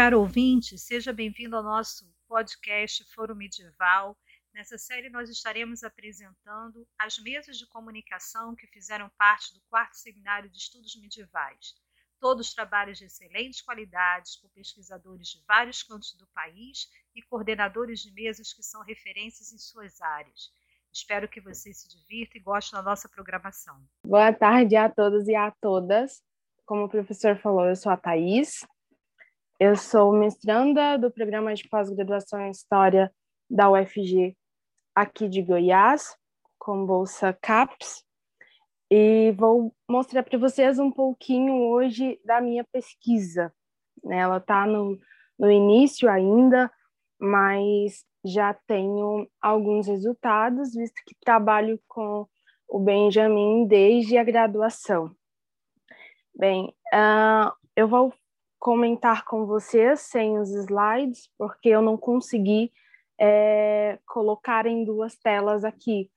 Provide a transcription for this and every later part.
caro ouvinte, seja bem-vindo ao nosso podcast Foro Medieval. Nessa série, nós estaremos apresentando as mesas de comunicação que fizeram parte do quarto seminário de estudos medievais. Todos trabalhos de excelentes qualidades, por pesquisadores de vários cantos do país e coordenadores de mesas que são referências em suas áreas. Espero que você se divirta e goste da nossa programação. Boa tarde a todos e a todas. Como o professor falou, eu sou a Thaís. Eu sou mestranda do programa de pós-graduação em História da UFG aqui de Goiás, com bolsa CAPES, e vou mostrar para vocês um pouquinho hoje da minha pesquisa. Né? Ela está no, no início ainda, mas já tenho alguns resultados, visto que trabalho com o Benjamin desde a graduação. Bem, uh, eu vou comentar com vocês sem os slides, porque eu não consegui é, colocar em duas telas aqui,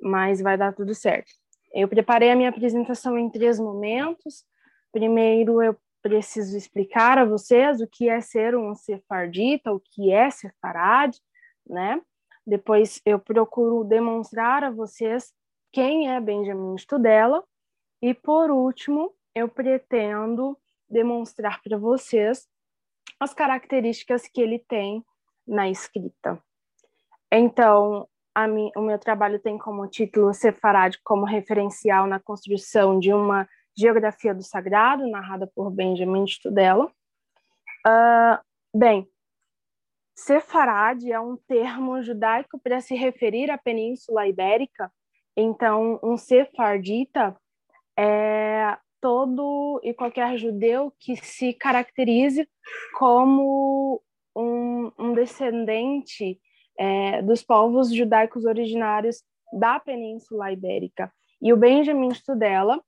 mas vai dar tudo certo. Eu preparei a minha apresentação em três momentos. Primeiro, eu preciso explicar a vocês o que é ser um sefardita, o que é sefarad, né? Depois, eu procuro demonstrar a vocês quem é Benjamin Studella. E, por último, eu pretendo demonstrar para vocês as características que ele tem na escrita. Então, o meu trabalho tem como título Sefarad como referencial na construção de uma geografia do sagrado, narrada por Benjamin Studella. Uh, bem, Sefarad é um termo judaico para se referir à Península Ibérica. Então, um sefardita é todo e qualquer judeu que se caracterize como um, um descendente é, dos povos judaicos originários da Península Ibérica. E o Benjamin Studella,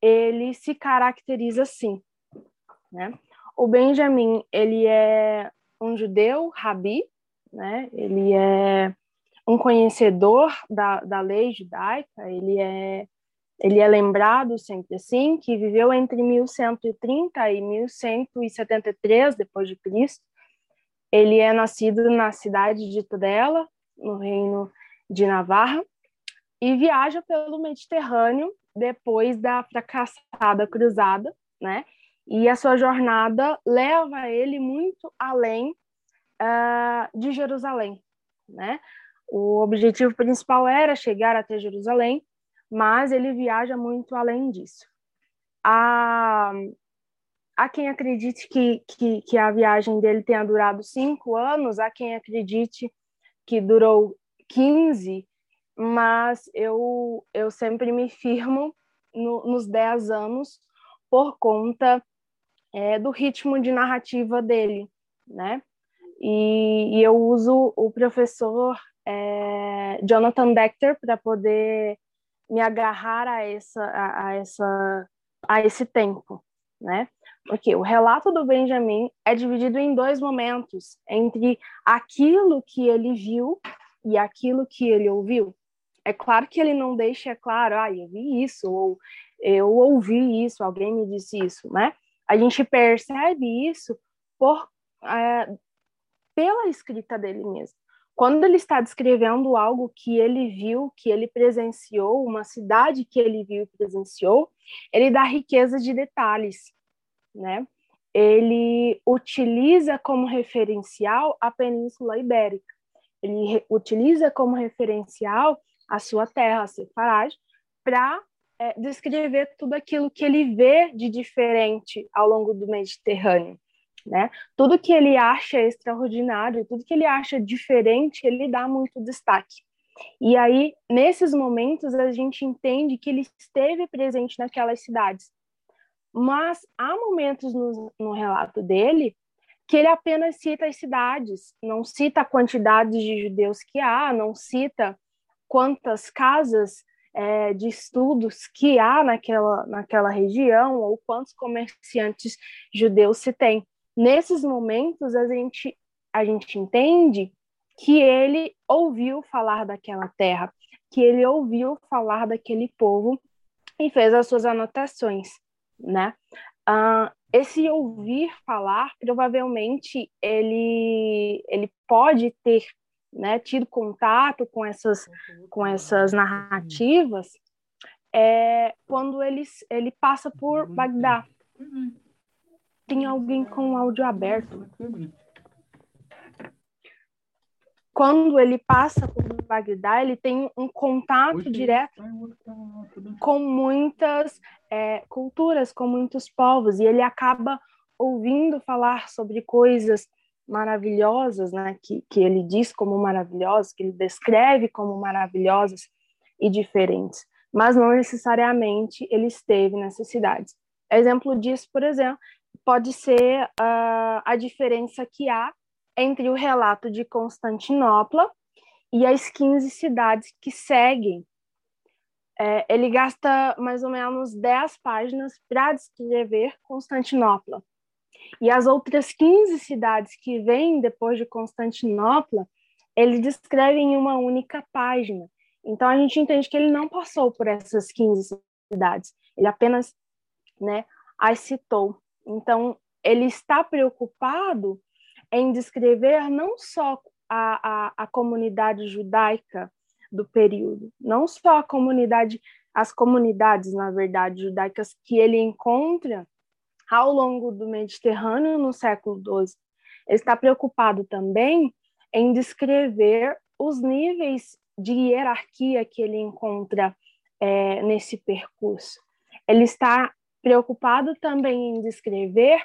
ele se caracteriza assim, né? O Benjamin, ele é um judeu, rabi, né? Ele é um conhecedor da, da lei judaica, ele é ele é lembrado sempre assim, que viveu entre 1130 e 1173 depois de Cristo. Ele é nascido na cidade de Tudela, no reino de Navarra, e viaja pelo Mediterrâneo depois da fracassada cruzada, né? E a sua jornada leva ele muito além uh, de Jerusalém, né? O objetivo principal era chegar até Jerusalém, mas ele viaja muito além disso. Há, há quem acredite que, que, que a viagem dele tenha durado cinco anos, há quem acredite que durou 15, mas eu, eu sempre me firmo no, nos 10 anos por conta é, do ritmo de narrativa dele, né? E, e eu uso o professor é, Jonathan Decter para poder me agarrar a essa a, a, essa a esse tempo, né? Porque o relato do Benjamin é dividido em dois momentos, entre aquilo que ele viu e aquilo que ele ouviu. É claro que ele não deixa claro, ah, eu vi isso ou eu ouvi isso, alguém me disse isso, né? A gente percebe isso por é, pela escrita dele mesmo. Quando ele está descrevendo algo que ele viu, que ele presenciou, uma cidade que ele viu e presenciou, ele dá riqueza de detalhes, né? Ele utiliza como referencial a Península Ibérica. Ele utiliza como referencial a sua terra, a Sefarad, para é, descrever tudo aquilo que ele vê de diferente ao longo do Mediterrâneo né? Tudo que ele acha extraordinário, tudo que ele acha diferente, ele dá muito destaque. E aí, nesses momentos, a gente entende que ele esteve presente naquelas cidades. Mas há momentos no, no relato dele que ele apenas cita as cidades, não cita a quantidade de judeus que há, não cita quantas casas é, de estudos que há naquela, naquela região ou quantos comerciantes judeus se tem nesses momentos a gente a gente entende que ele ouviu falar daquela terra, que ele ouviu falar daquele povo e fez as suas anotações, né? Uh, esse ouvir falar, provavelmente ele, ele pode ter né, tido contato com essas, com essas narrativas é, quando ele, ele passa por Bagdá. Tem alguém com o áudio aberto. Quando ele passa por Bagdá, ele tem um contato direto com muitas é, culturas, com muitos povos, e ele acaba ouvindo falar sobre coisas maravilhosas, né, que, que ele diz como maravilhosas, que ele descreve como maravilhosas e diferentes, mas não necessariamente ele esteve nessas cidades. Exemplo disso, por exemplo, pode ser uh, a diferença que há entre o relato de Constantinopla e as 15 cidades que seguem. É, ele gasta mais ou menos 10 páginas para descrever Constantinopla. E as outras 15 cidades que vêm depois de Constantinopla, ele descreve em uma única página. Então a gente entende que ele não passou por essas 15 cidades, ele apenas né, as citou. Então ele está preocupado em descrever não só a, a, a comunidade judaica do período, não só a comunidade, as comunidades, na verdade, judaicas que ele encontra ao longo do Mediterrâneo no século XII. Ele está preocupado também em descrever os níveis de hierarquia que ele encontra é, nesse percurso. Ele está preocupado também em descrever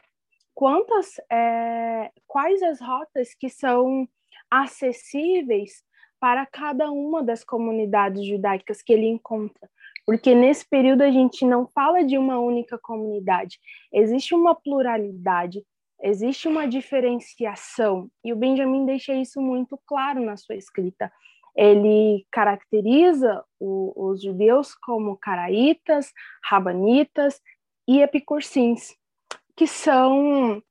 quantas, é, quais as rotas que são acessíveis para cada uma das comunidades judaicas que ele encontra. Porque nesse período a gente não fala de uma única comunidade, existe uma pluralidade, existe uma diferenciação, e o Benjamin deixa isso muito claro na sua escrita. Ele caracteriza o, os judeus como caraítas, rabanitas e epicursins, que são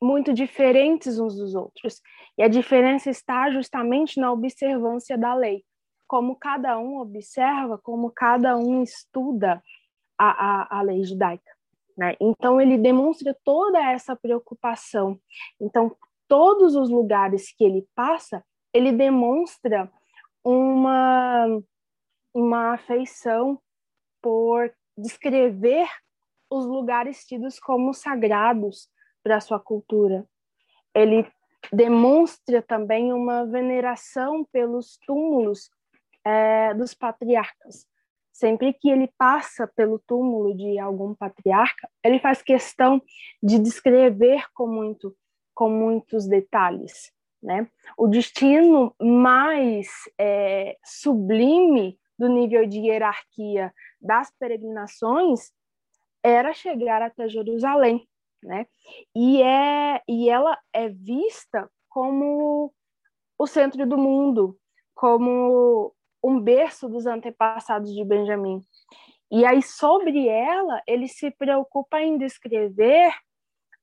muito diferentes uns dos outros. E a diferença está justamente na observância da lei como cada um observa, como cada um estuda a, a, a lei judaica. Né? Então, ele demonstra toda essa preocupação. Então, todos os lugares que ele passa, ele demonstra uma, uma afeição por descrever os lugares tidos como sagrados para sua cultura. Ele demonstra também uma veneração pelos túmulos é, dos patriarcas. Sempre que ele passa pelo túmulo de algum patriarca, ele faz questão de descrever com, muito, com muitos detalhes. Né? O destino mais é, sublime do nível de hierarquia das peregrinações era chegar até Jerusalém, né? E é e ela é vista como o centro do mundo, como um berço dos antepassados de Benjamin. E aí, sobre ela, ele se preocupa em descrever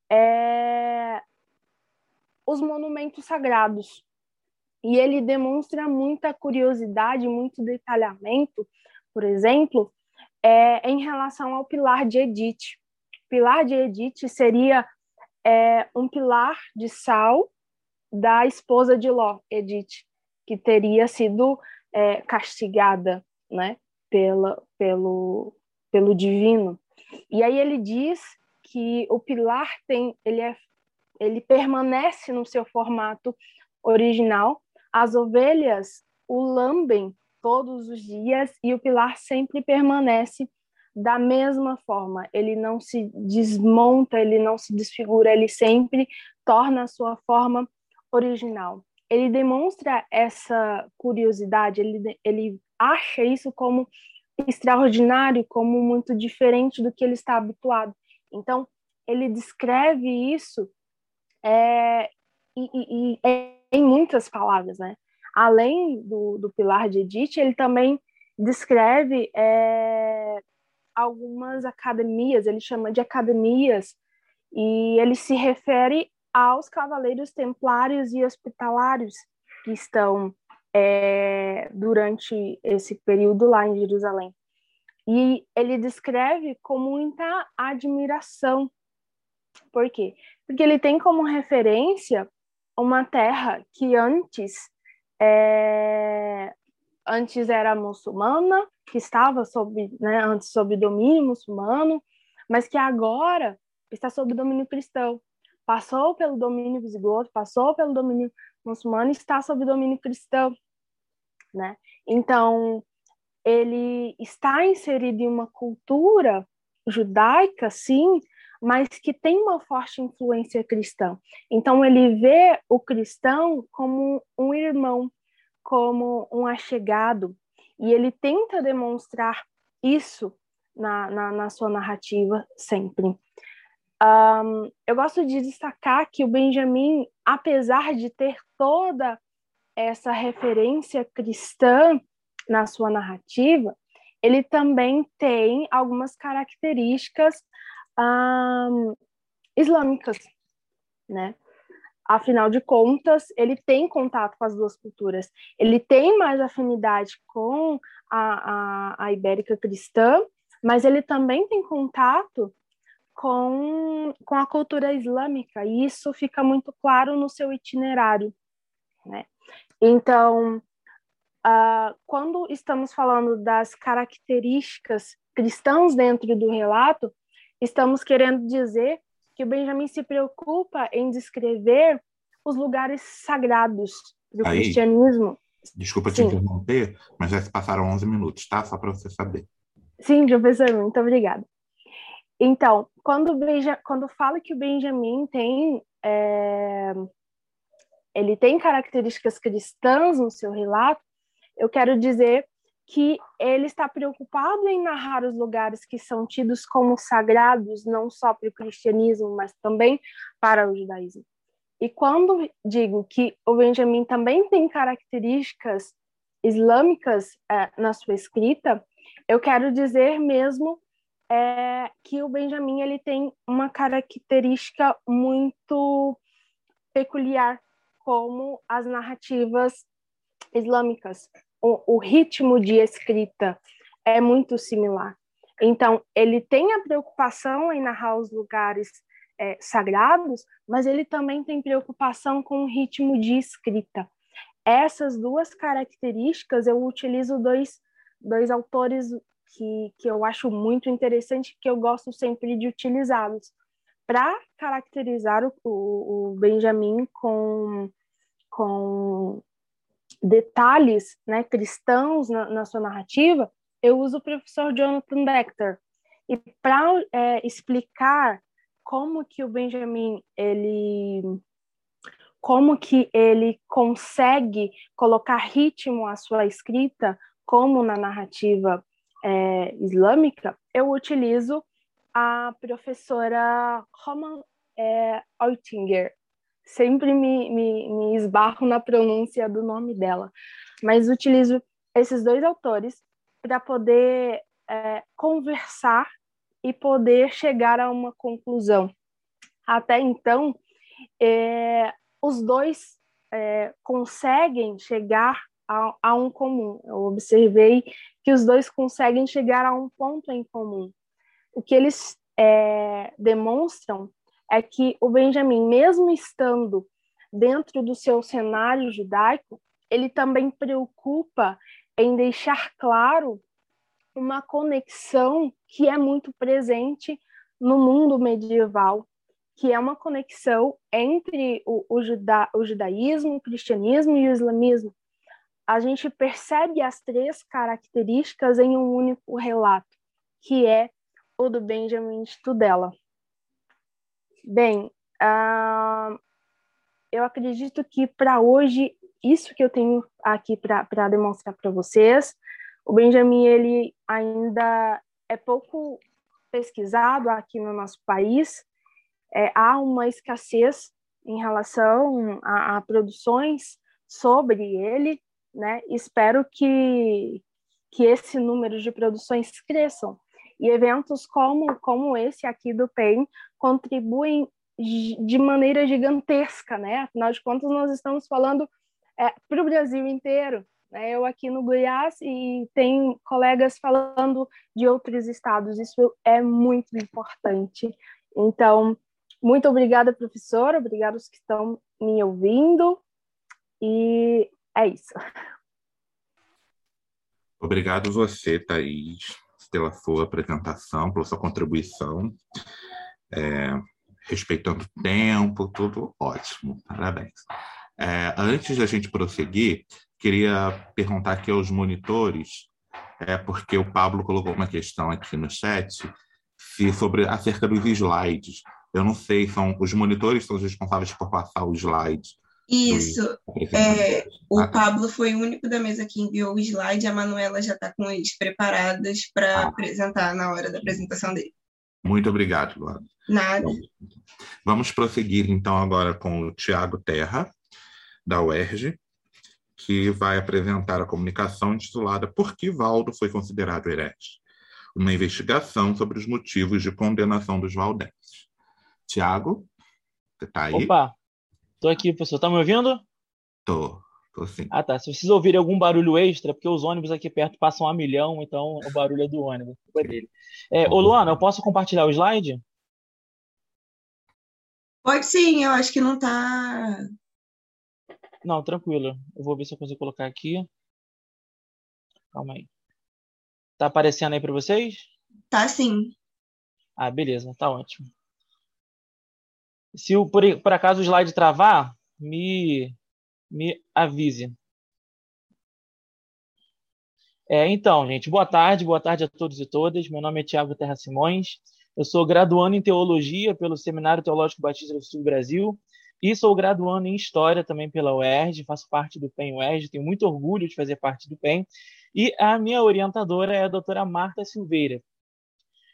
é, os monumentos sagrados. E ele demonstra muita curiosidade, muito detalhamento, por exemplo, é, em relação ao pilar de Edith. O pilar de Edith seria é, um pilar de sal da esposa de Ló, Edith, que teria sido é, castigada, né, pela, pelo, pelo divino. E aí ele diz que o pilar tem, ele é, ele permanece no seu formato original. As ovelhas o lambem todos os dias e o pilar sempre permanece da mesma forma. Ele não se desmonta, ele não se desfigura, ele sempre torna a sua forma original ele demonstra essa curiosidade, ele, ele acha isso como extraordinário, como muito diferente do que ele está habituado. Então, ele descreve isso é, e, e, e, em muitas palavras, né? Além do, do pilar de Edith, ele também descreve é, algumas academias, ele chama de academias, e ele se refere aos cavaleiros templários e hospitalários que estão é, durante esse período lá em Jerusalém. E ele descreve com muita admiração Por quê? Porque ele tem como referência uma terra que antes é, antes era muçulmana, que estava sob, né, antes sob domínio muçulmano, mas que agora está sob domínio cristão. Passou pelo domínio visigodo, passou pelo domínio muçulmano e está sob domínio cristão, né? Então, ele está inserido em uma cultura judaica, sim, mas que tem uma forte influência cristã. Então, ele vê o cristão como um irmão, como um achegado, e ele tenta demonstrar isso na, na, na sua narrativa sempre. Um, eu gosto de destacar que o Benjamin, apesar de ter toda essa referência cristã na sua narrativa, ele também tem algumas características islâmicas, né? Afinal de contas, ele tem contato com as duas culturas. Ele tem mais afinidade com a, a, a ibérica cristã, mas ele também tem contato com, com a cultura islâmica, e isso fica muito claro no seu itinerário. Né? Então, uh, quando estamos falando das características cristãs dentro do relato, estamos querendo dizer que o Benjamin se preocupa em descrever os lugares sagrados do Aí, cristianismo. Desculpa te Sim. interromper, mas já se passaram 11 minutos, tá? Só para você saber. Sim, professor, muito obrigada. Então, quando, Benja, quando fala que o Benjamin tem é, ele tem características cristãs no seu relato, eu quero dizer que ele está preocupado em narrar os lugares que são tidos como sagrados, não só para o cristianismo, mas também para o judaísmo. E quando digo que o Benjamin também tem características islâmicas é, na sua escrita, eu quero dizer mesmo é, que o Benjamin ele tem uma característica muito peculiar, como as narrativas islâmicas o, o ritmo de escrita é muito similar. Então, ele tem a preocupação em narrar os lugares é, sagrados, mas ele também tem preocupação com o ritmo de escrita. Essas duas características eu utilizo dois, dois autores que, que eu acho muito interessante, que eu gosto sempre de utilizá-los para caracterizar o, o, o Benjamin com, com detalhes né, cristãos na, na, sua narrativa, eu uso o professor Jonathan Decter. E para é, explicar como que o Benjamin ele como que ele consegue colocar ritmo à sua escrita, como na narrativa é, islâmica, eu utilizo a professora Roman é, sempre me, me, me esbarro na pronúncia do nome dela, mas utilizo esses dois autores para poder é, conversar e poder chegar a uma conclusão. Até então, é, os dois é, conseguem chegar a, a, um comum. Eu observei que os dois conseguem chegar a um ponto em comum. O que eles é, demonstram é que o Benjamin, mesmo estando dentro do seu cenário judaico, ele também preocupa em deixar claro uma conexão que é muito presente no mundo medieval, que é uma conexão entre o, o, juda, o judaísmo, o cristianismo e o islamismo. A gente percebe as três características em um único relato, que é o do Benjamin Tudela. Bem, uh, eu acredito que para hoje, isso que eu tenho aqui para demonstrar para vocês, o Benjamin ele ainda é pouco pesquisado aqui no nosso país, é, há uma escassez em relação a, a, produções sobre ele, né? Espero que, que esse número de produções cresçam. E eventos como, como esse aqui do PEN contribuem de maneira gigantesca, né? Afinal de contas, nós estamos falando é, para o Brasil inteiro. Né? Eu aqui no Goiás e tem colegas falando de outros estados. Isso é muito importante. Então, Muito obrigada, professora. Obrigada aos que estão me ouvindo. E é isso. Obrigado você, Thaís, pela sua apresentação, pela sua contribuição. É, respeitando o tempo, tudo ótimo. Parabéns. É, antes da gente prosseguir, queria perguntar aqui aos monitores, é porque o Pablo colocou uma questão aqui no chat, se sobre acerca dos slides. Eu não sei, são os monitores são os responsáveis por passar os slides. Isso. É, o Pablo foi o único da mesa que enviou o slide, a Manuela já está com eles preparadas para ah. apresentar na hora da apresentação dele. Muito obrigado, Luana. Nada. Vamos prosseguir então agora com o Tiago Terra, da UERJ, que vai apresentar a comunicação intitulada Por que Valdo foi considerado herege? Uma investigação sobre os motivos de condenação dos valdenses. Tiago, você está aí? Opa, estou aqui, professor. Está me ouvindo? Estou. Tô sim. Ah, tá. Se vocês ouvirem algum barulho extra, porque os ônibus aqui perto passam a milhão, então o barulho é do ônibus. É, ô, Luana, eu posso compartilhar o slide? Pode sim, eu acho que não está não, tranquilo. Eu vou ver se eu consigo colocar aqui. Calma aí. Tá aparecendo aí para vocês? Tá sim. Ah, beleza, tá ótimo. Se o, por, por acaso o slide travar, me, me avise. É, então, gente, boa tarde, boa tarde a todos e todas. Meu nome é Tiago Terra Simões. Eu sou graduando em Teologia pelo Seminário Teológico Batista do Sul do Brasil e sou graduando em História também pela UERJ, faço parte do PEN UERJ, tenho muito orgulho de fazer parte do PEN. E a minha orientadora é a doutora Marta Silveira.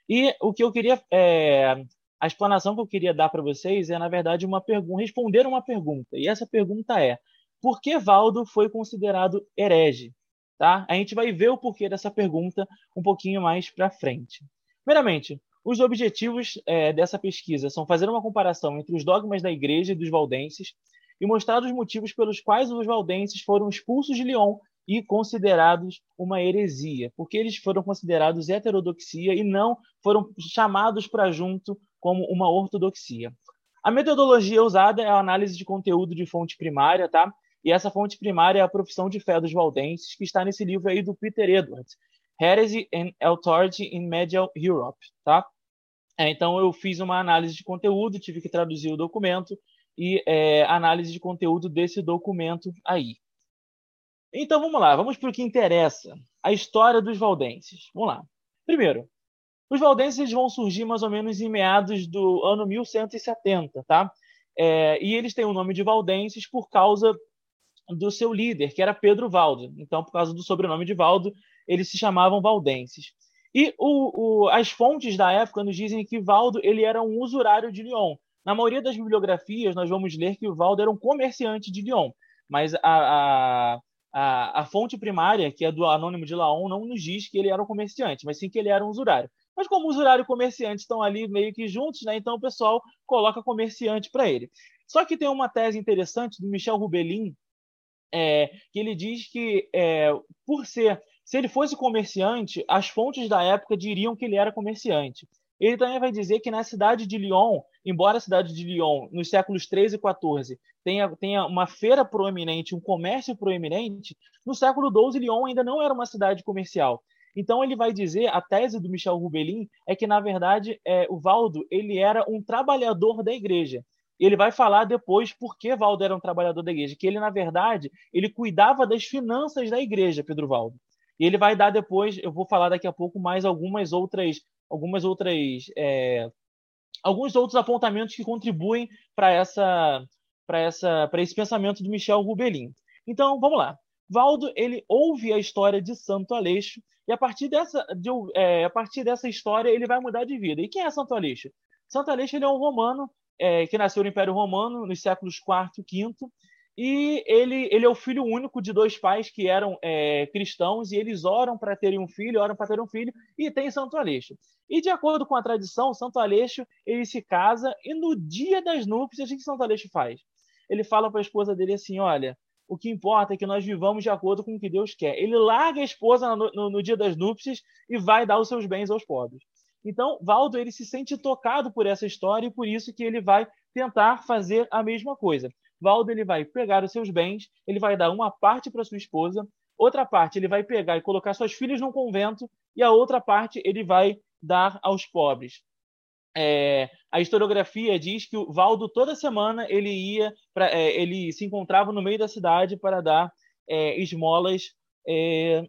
E o que eu queria, é, a explanação que eu queria dar para vocês é, na verdade, uma responder uma pergunta. E essa pergunta é: por que Valdo foi considerado herege? Tá? A gente vai ver o porquê dessa pergunta um pouquinho mais para frente. Primeiramente, os objetivos é, dessa pesquisa são fazer uma comparação entre os dogmas da Igreja e dos valdenses e mostrar os motivos pelos quais os valdenses foram expulsos de Lyon e considerados uma heresia, porque eles foram considerados heterodoxia e não foram chamados para junto como uma ortodoxia. A metodologia usada é a análise de conteúdo de fonte primária, tá? E essa fonte primária é a profissão de fé dos valdenses, que está nesse livro aí do Peter Edwards, Heresy and Authority in Medial Europe, tá? É, então, eu fiz uma análise de conteúdo, tive que traduzir o documento e é, análise de conteúdo desse documento aí. Então, vamos lá, vamos para o que interessa, a história dos valdenses. Vamos lá. Primeiro, os valdenses vão surgir mais ou menos em meados do ano 1170, tá? É, e eles têm o nome de valdenses por causa do seu líder, que era Pedro Valdo. Então, por causa do sobrenome de Valdo, eles se chamavam valdenses. E o, o, as fontes da época nos dizem que Valdo ele era um usurário de Lyon. Na maioria das bibliografias, nós vamos ler que o Valdo era um comerciante de Lyon. Mas a, a, a, a fonte primária, que é do Anônimo de Laon, não nos diz que ele era um comerciante, mas sim que ele era um usurário. Mas como usurário e comerciante estão ali meio que juntos, né, então o pessoal coloca comerciante para ele. Só que tem uma tese interessante do Michel Rubelin, é, que ele diz que, é, por ser se ele fosse comerciante, as fontes da época diriam que ele era comerciante. Ele também vai dizer que na cidade de Lyon, embora a cidade de Lyon, nos séculos 13 e 14, tenha, tenha uma feira proeminente, um comércio proeminente, no século 12 Lyon ainda não era uma cidade comercial. Então ele vai dizer, a tese do Michel Rubelin é que na verdade é, o Valdo ele era um trabalhador da igreja. Ele vai falar depois por que Valdo era um trabalhador da igreja, que ele na verdade ele cuidava das finanças da igreja, Pedro Valdo. E ele vai dar depois, eu vou falar daqui a pouco mais algumas outras, algumas outras, é, alguns outros apontamentos que contribuem para essa, para essa, para esse pensamento do Michel Rubelin. Então, vamos lá. Valdo ele ouve a história de Santo Aleixo e a partir dessa, de, é, a partir dessa história ele vai mudar de vida. E quem é Santo Aleixo? Santo Aleixo ele é um romano é, que nasceu no Império Romano nos séculos IV e V e ele, ele é o filho único de dois pais que eram é, cristãos e eles oram para terem um filho, oram para ter um filho e tem Santo Aleixo. E de acordo com a tradição, Santo Aleixo ele se casa e no dia das núpcias, o que Santo Aleixo faz? Ele fala para a esposa dele assim: Olha, o que importa é que nós vivamos de acordo com o que Deus quer. Ele larga a esposa no, no, no dia das núpcias e vai dar os seus bens aos pobres. Então, Valdo ele se sente tocado por essa história e por isso que ele vai tentar fazer a mesma coisa. Valdo ele vai pegar os seus bens, ele vai dar uma parte para sua esposa, outra parte ele vai pegar e colocar suas filhas num convento e a outra parte ele vai dar aos pobres. É, a historiografia diz que o Valdo toda semana ele ia é, ele se encontrava no meio da cidade para dar é, esmolas é,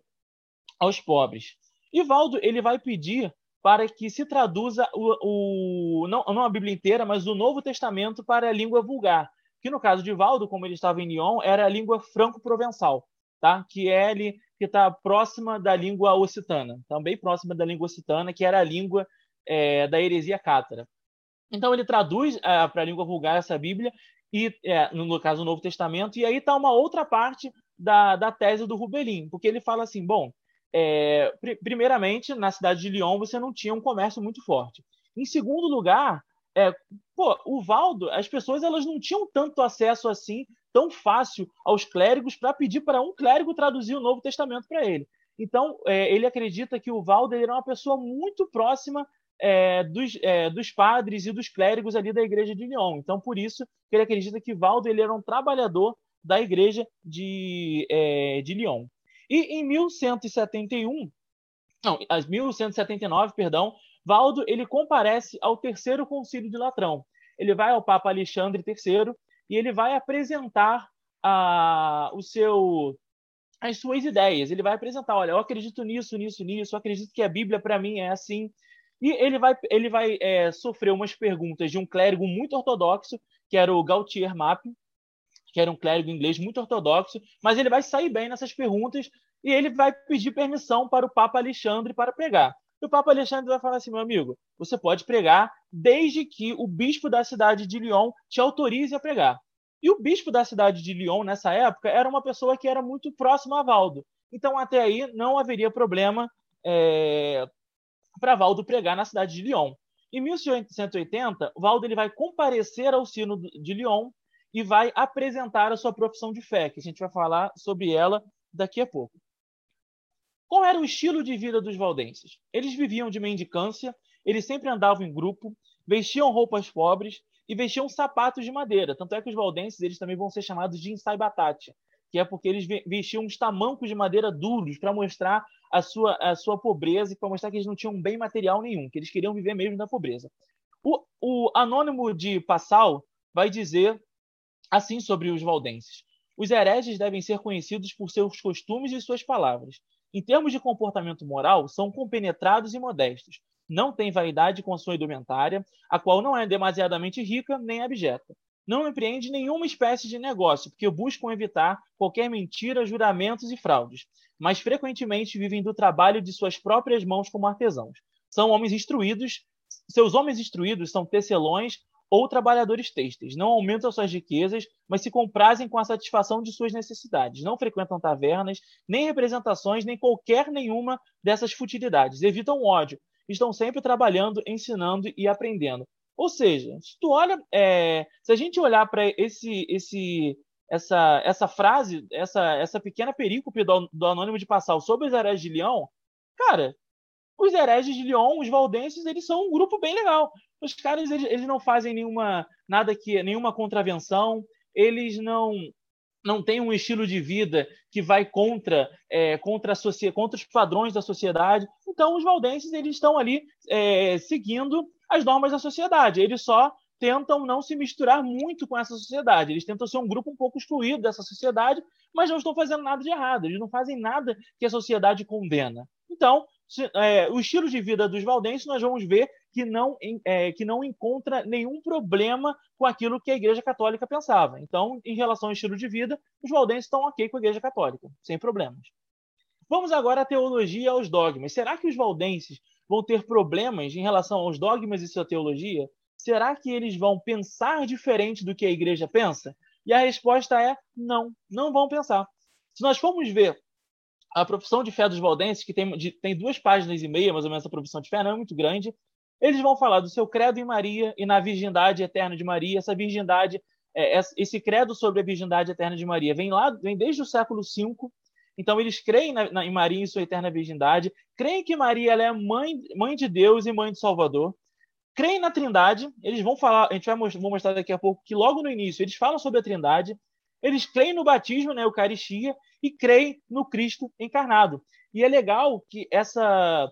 aos pobres. E Valdo ele vai pedir para que se traduza o, o não, não, a Bíblia inteira, mas o Novo Testamento para a língua vulgar, que no caso de Valdo, como ele estava em Lyon, era a língua franco-provençal, tá? Que é ali que está próxima da língua occitana, também próxima da língua occitana, que era a língua é, da heresia cátara. Então ele traduz é, para a língua vulgar essa Bíblia e é, no caso o Novo Testamento e aí está uma outra parte da, da tese do Rubelin, porque ele fala assim, bom, é, pr primeiramente na cidade de Lyon você não tinha um comércio muito forte. Em segundo lugar, é, pô, o Valdo, as pessoas elas não tinham tanto acesso assim tão fácil aos clérigos para pedir para um clérigo traduzir o Novo Testamento para ele. Então, é, ele acredita que o Valdo era uma pessoa muito próxima é, dos, é, dos, padres e dos clérigos ali da igreja de Lyon. Então, por isso que ele acredita que Valdo ele era um trabalhador da igreja de, é, de Lyon. E em 1171, não, 1179, perdão, Valdo ele comparece ao terceiro concílio de Latrão. Ele vai ao Papa Alexandre III e ele vai apresentar a, o seu as suas ideias. Ele vai apresentar, olha, eu acredito nisso, nisso, nisso, eu acredito que a Bíblia para mim é assim. E ele vai, ele vai é, sofrer umas perguntas de um clérigo muito ortodoxo, que era o Gautier Mapp, que era um clérigo inglês muito ortodoxo, mas ele vai sair bem nessas perguntas e ele vai pedir permissão para o Papa Alexandre para pregar. E o Papa Alexandre vai falar assim, meu amigo, você pode pregar desde que o bispo da cidade de Lyon te autorize a pregar. E o bispo da cidade de Lyon, nessa época, era uma pessoa que era muito próxima a Valdo. Então, até aí, não haveria problema é, para Valdo pregar na cidade de Lyon. Em 1880, Valdo ele vai comparecer ao sino de Lyon e vai apresentar a sua profissão de fé, que a gente vai falar sobre ela daqui a pouco. Qual era o estilo de vida dos valdenses? Eles viviam de mendicância, eles sempre andavam em grupo, vestiam roupas pobres e vestiam sapatos de madeira. Tanto é que os valdenses eles também vão ser chamados de ensaibatate, que é porque eles vestiam uns tamancos de madeira duros para mostrar a sua, a sua pobreza e para mostrar que eles não tinham bem material nenhum, que eles queriam viver mesmo da pobreza. O, o anônimo de Passal vai dizer assim sobre os valdenses: os hereges devem ser conhecidos por seus costumes e suas palavras. Em termos de comportamento moral, são compenetrados e modestos. Não têm vaidade com sua indumentária, a qual não é demasiadamente rica nem abjeta. Não empreende nenhuma espécie de negócio, porque buscam evitar qualquer mentira, juramentos e fraudes mas frequentemente vivem do trabalho de suas próprias mãos como artesãos. São homens instruídos, seus homens instruídos são tecelões ou trabalhadores têxteis. Não aumentam suas riquezas, mas se comprazem com a satisfação de suas necessidades. Não frequentam tavernas, nem representações, nem qualquer nenhuma dessas futilidades. Evitam ódio. Estão sempre trabalhando, ensinando e aprendendo. Ou seja, se tu olha, é, se a gente olhar para esse, esse essa, essa frase, essa, essa pequena perícope do, do Anônimo de Passal sobre os hereges de Lyon, cara, os hereges de Lyon, os valdenses, eles são um grupo bem legal. Os caras, eles, eles não fazem nenhuma, nada que, nenhuma contravenção, eles não não têm um estilo de vida que vai contra é, contra, a contra os padrões da sociedade. Então, os valdenses eles estão ali é, seguindo as normas da sociedade. Eles só tentam não se misturar muito com essa sociedade. Eles tentam ser um grupo um pouco excluído dessa sociedade, mas não estão fazendo nada de errado. Eles não fazem nada que a sociedade condena. Então, se, é, o estilo de vida dos valdenses nós vamos ver que não, é, que não encontra nenhum problema com aquilo que a Igreja Católica pensava. Então, em relação ao estilo de vida, os valdenses estão ok com a Igreja Católica, sem problemas. Vamos agora à teologia e aos dogmas. Será que os valdenses vão ter problemas em relação aos dogmas e sua teologia? será que eles vão pensar diferente do que a igreja pensa? E a resposta é não, não vão pensar. Se nós formos ver a profissão de fé dos valdenses, que tem, de, tem duas páginas e meia, mais ou menos, a profissão de fé, não é muito grande, eles vão falar do seu credo em Maria e na virgindade eterna de Maria. Essa virgindade, é, esse credo sobre a virgindade eterna de Maria vem lá, vem desde o século V Então, eles creem na, na, em Maria e sua eterna virgindade, creem que Maria é mãe, mãe de Deus e mãe de Salvador, creem na Trindade. Eles vão falar, a gente vai mostrar, vou mostrar daqui a pouco que logo no início eles falam sobre a Trindade. Eles creem no batismo, na Eucaristia, e creem no Cristo encarnado. E é legal que essa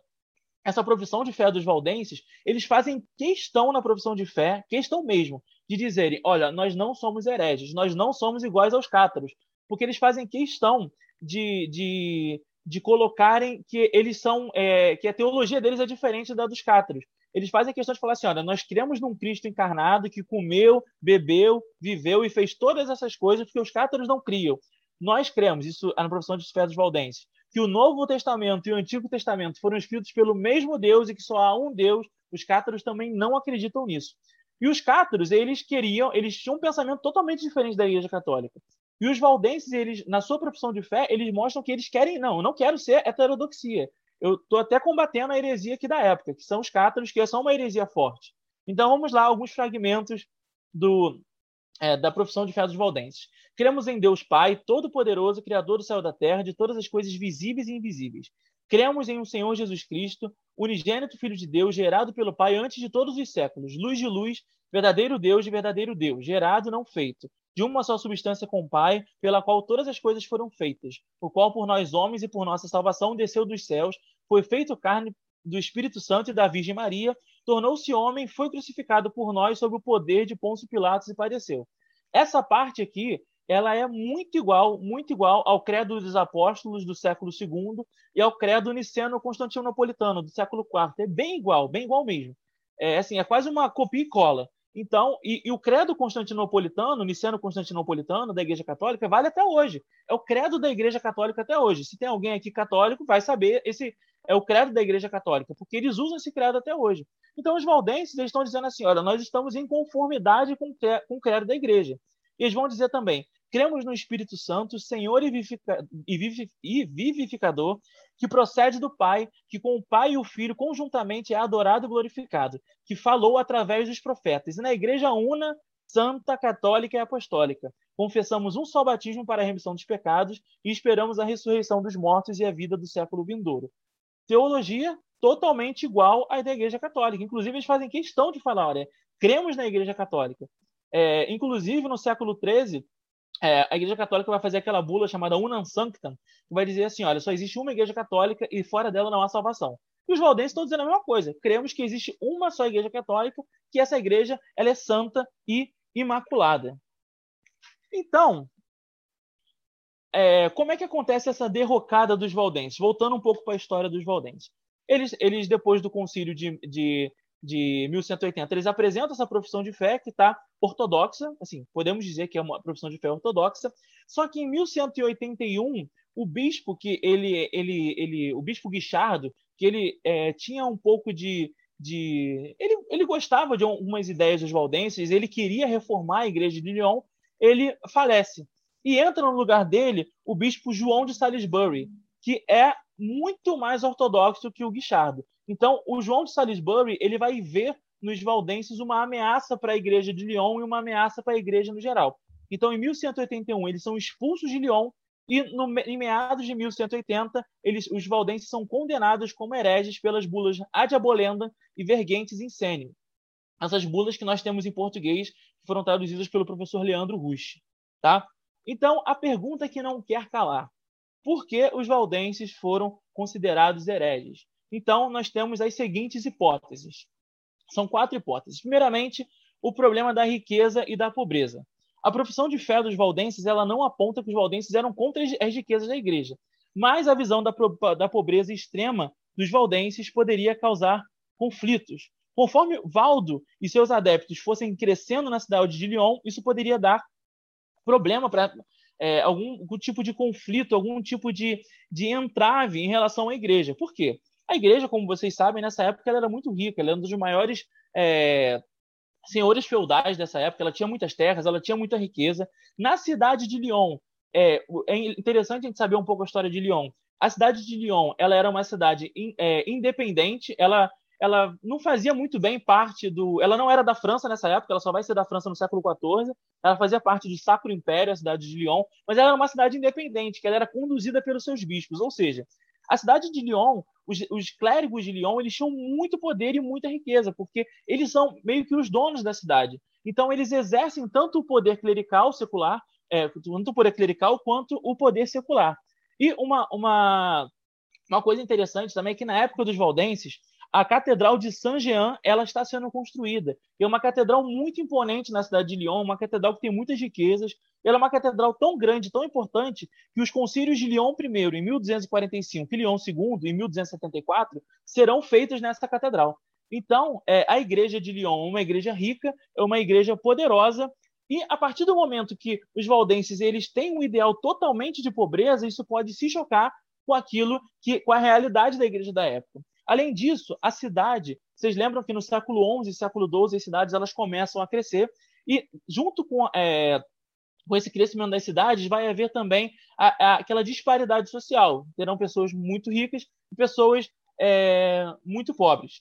essa profissão de fé dos valdenses, eles fazem questão na profissão de fé, questão mesmo, de dizerem: olha, nós não somos hereges, nós não somos iguais aos cátaros, porque eles fazem questão de, de, de colocarem que eles são, é, que a teologia deles é diferente da dos cátaros. Eles fazem questão de falar assim: olha, nós cremos num Cristo encarnado que comeu, bebeu, viveu e fez todas essas coisas que os cátaros não criam. Nós cremos, isso é na profissão de fé dos valdenses, que o Novo Testamento e o Antigo Testamento foram escritos pelo mesmo Deus e que só há um Deus, os cátaros também não acreditam nisso. E os cátaros, eles queriam, eles tinham um pensamento totalmente diferente da Igreja Católica. E os valdenses, eles, na sua profissão de fé, eles mostram que eles querem, não, eu não quero ser heterodoxia. Eu estou até combatendo a heresia aqui da época, que são os cátaros, que são uma heresia forte. Então vamos lá, alguns fragmentos do, é, da profissão de fé dos valdenses. Cremos em Deus Pai, Todo-Poderoso, Criador do céu e da terra, de todas as coisas visíveis e invisíveis. Cremos em um Senhor Jesus Cristo, unigênito Filho de Deus, gerado pelo Pai antes de todos os séculos, luz de luz, verdadeiro Deus de verdadeiro Deus, gerado não feito, de uma só substância com o Pai, pela qual todas as coisas foram feitas, o qual por nós homens e por nossa salvação desceu dos céus, foi feito carne do Espírito Santo e da Virgem Maria, tornou-se homem, foi crucificado por nós sob o poder de Pôncio Pilatos e padeceu. Essa parte aqui ela é muito igual, muito igual ao credo dos apóstolos do século II e ao credo niceno-constantinopolitano do século IV. É bem igual, bem igual mesmo. É assim, é quase uma copia e cola. Então, e, e o credo constantinopolitano, niceno-constantinopolitano da Igreja Católica vale até hoje. É o credo da Igreja Católica até hoje. Se tem alguém aqui católico, vai saber esse é o credo da Igreja Católica, porque eles usam esse credo até hoje. Então, os valdenses eles estão dizendo assim: olha, nós estamos em conformidade com, com o credo da Igreja. E eles vão dizer também: cremos no Espírito Santo, Senhor e vivificador, que procede do Pai, que com o Pai e o Filho conjuntamente é adorado e glorificado, que falou através dos profetas. E na Igreja Una, Santa, Católica e Apostólica, confessamos um só batismo para a remissão dos pecados e esperamos a ressurreição dos mortos e a vida do século vindouro. Teologia totalmente igual à da Igreja Católica. Inclusive, eles fazem questão de falar: olha, cremos na Igreja Católica. É, inclusive, no século XIII, é, a Igreja Católica vai fazer aquela bula chamada Unam Sanctam, que vai dizer assim: olha, só existe uma Igreja Católica e fora dela não há salvação. E os valdenses estão dizendo a mesma coisa. Cremos que existe uma só Igreja Católica, que essa igreja ela é santa e imaculada. Então, é, como é que acontece essa derrocada dos valdenses? Voltando um pouco para a história dos valdenses. Eles, eles depois do concílio de, de de 1180, eles apresentam essa profissão de fé que está ortodoxa, assim, podemos dizer que é uma profissão de fé ortodoxa, só que em 1181, o bispo que ele, ele, ele o bispo Guichardo, que ele é, tinha um pouco de, de ele, ele gostava de algumas ideias dos valdenses, ele queria reformar a igreja de Lyon, ele falece. E entra no lugar dele o bispo João de Salisbury, que é muito mais ortodoxo que o Guichardo. Então, o João de Salisbury ele vai ver nos valdenses uma ameaça para a igreja de Lyon e uma ameaça para a igreja no geral. Então, em 1181, eles são expulsos de Lyon e no, em meados de 1180, eles, os valdenses são condenados como hereges pelas bulas Ad Abolenda e Vergentes Incênio. Essas bulas que nós temos em português foram traduzidas pelo professor Leandro Rusch. Tá? Então, a pergunta que não quer calar. Por que os valdenses foram considerados hereges? Então, nós temos as seguintes hipóteses. São quatro hipóteses. Primeiramente, o problema da riqueza e da pobreza. A profissão de fé dos valdenses ela não aponta que os valdenses eram contra as riquezas da igreja, mas a visão da, da pobreza extrema dos valdenses poderia causar conflitos. Conforme Valdo e seus adeptos fossem crescendo na cidade de Lyon, isso poderia dar problema para é, algum, algum, tipo de conflito, algum tipo de, de entrave em relação à igreja. Por quê? A igreja, como vocês sabem, nessa época ela era muito rica, ela era um dos maiores é, senhores feudais dessa época, ela tinha muitas terras, ela tinha muita riqueza. Na cidade de Lyon, é, é interessante a gente saber um pouco a história de Lyon. A cidade de Lyon, ela era uma cidade in, é, independente, ela ela não fazia muito bem parte do. Ela não era da França nessa época, ela só vai ser da França no século XIV. Ela fazia parte do Sacro Império, a cidade de Lyon, mas ela era uma cidade independente, que ela era conduzida pelos seus bispos. Ou seja, a cidade de Lyon, os, os clérigos de Lyon, eles tinham muito poder e muita riqueza, porque eles são meio que os donos da cidade. Então, eles exercem tanto o poder clerical secular, é, tanto o poder clerical quanto o poder secular. E uma, uma, uma coisa interessante também é que na época dos valdenses, a Catedral de Saint-Jean ela está sendo construída. É uma catedral muito imponente na cidade de Lyon, uma catedral que tem muitas riquezas. Ela é uma catedral tão grande, tão importante, que os concílios de Lyon I, em 1245, e Lyon II, em 1274, serão feitos nessa catedral. Então, é, a igreja de Lyon é uma igreja rica, é uma igreja poderosa, e a partir do momento que os valdenses eles têm um ideal totalmente de pobreza, isso pode se chocar com aquilo que com a realidade da igreja da época. Além disso, a cidade, vocês lembram que no século XI e século XII as cidades elas começam a crescer e junto com, é, com esse crescimento das cidades vai haver também a, a, aquela disparidade social. Terão pessoas muito ricas e pessoas é, muito pobres.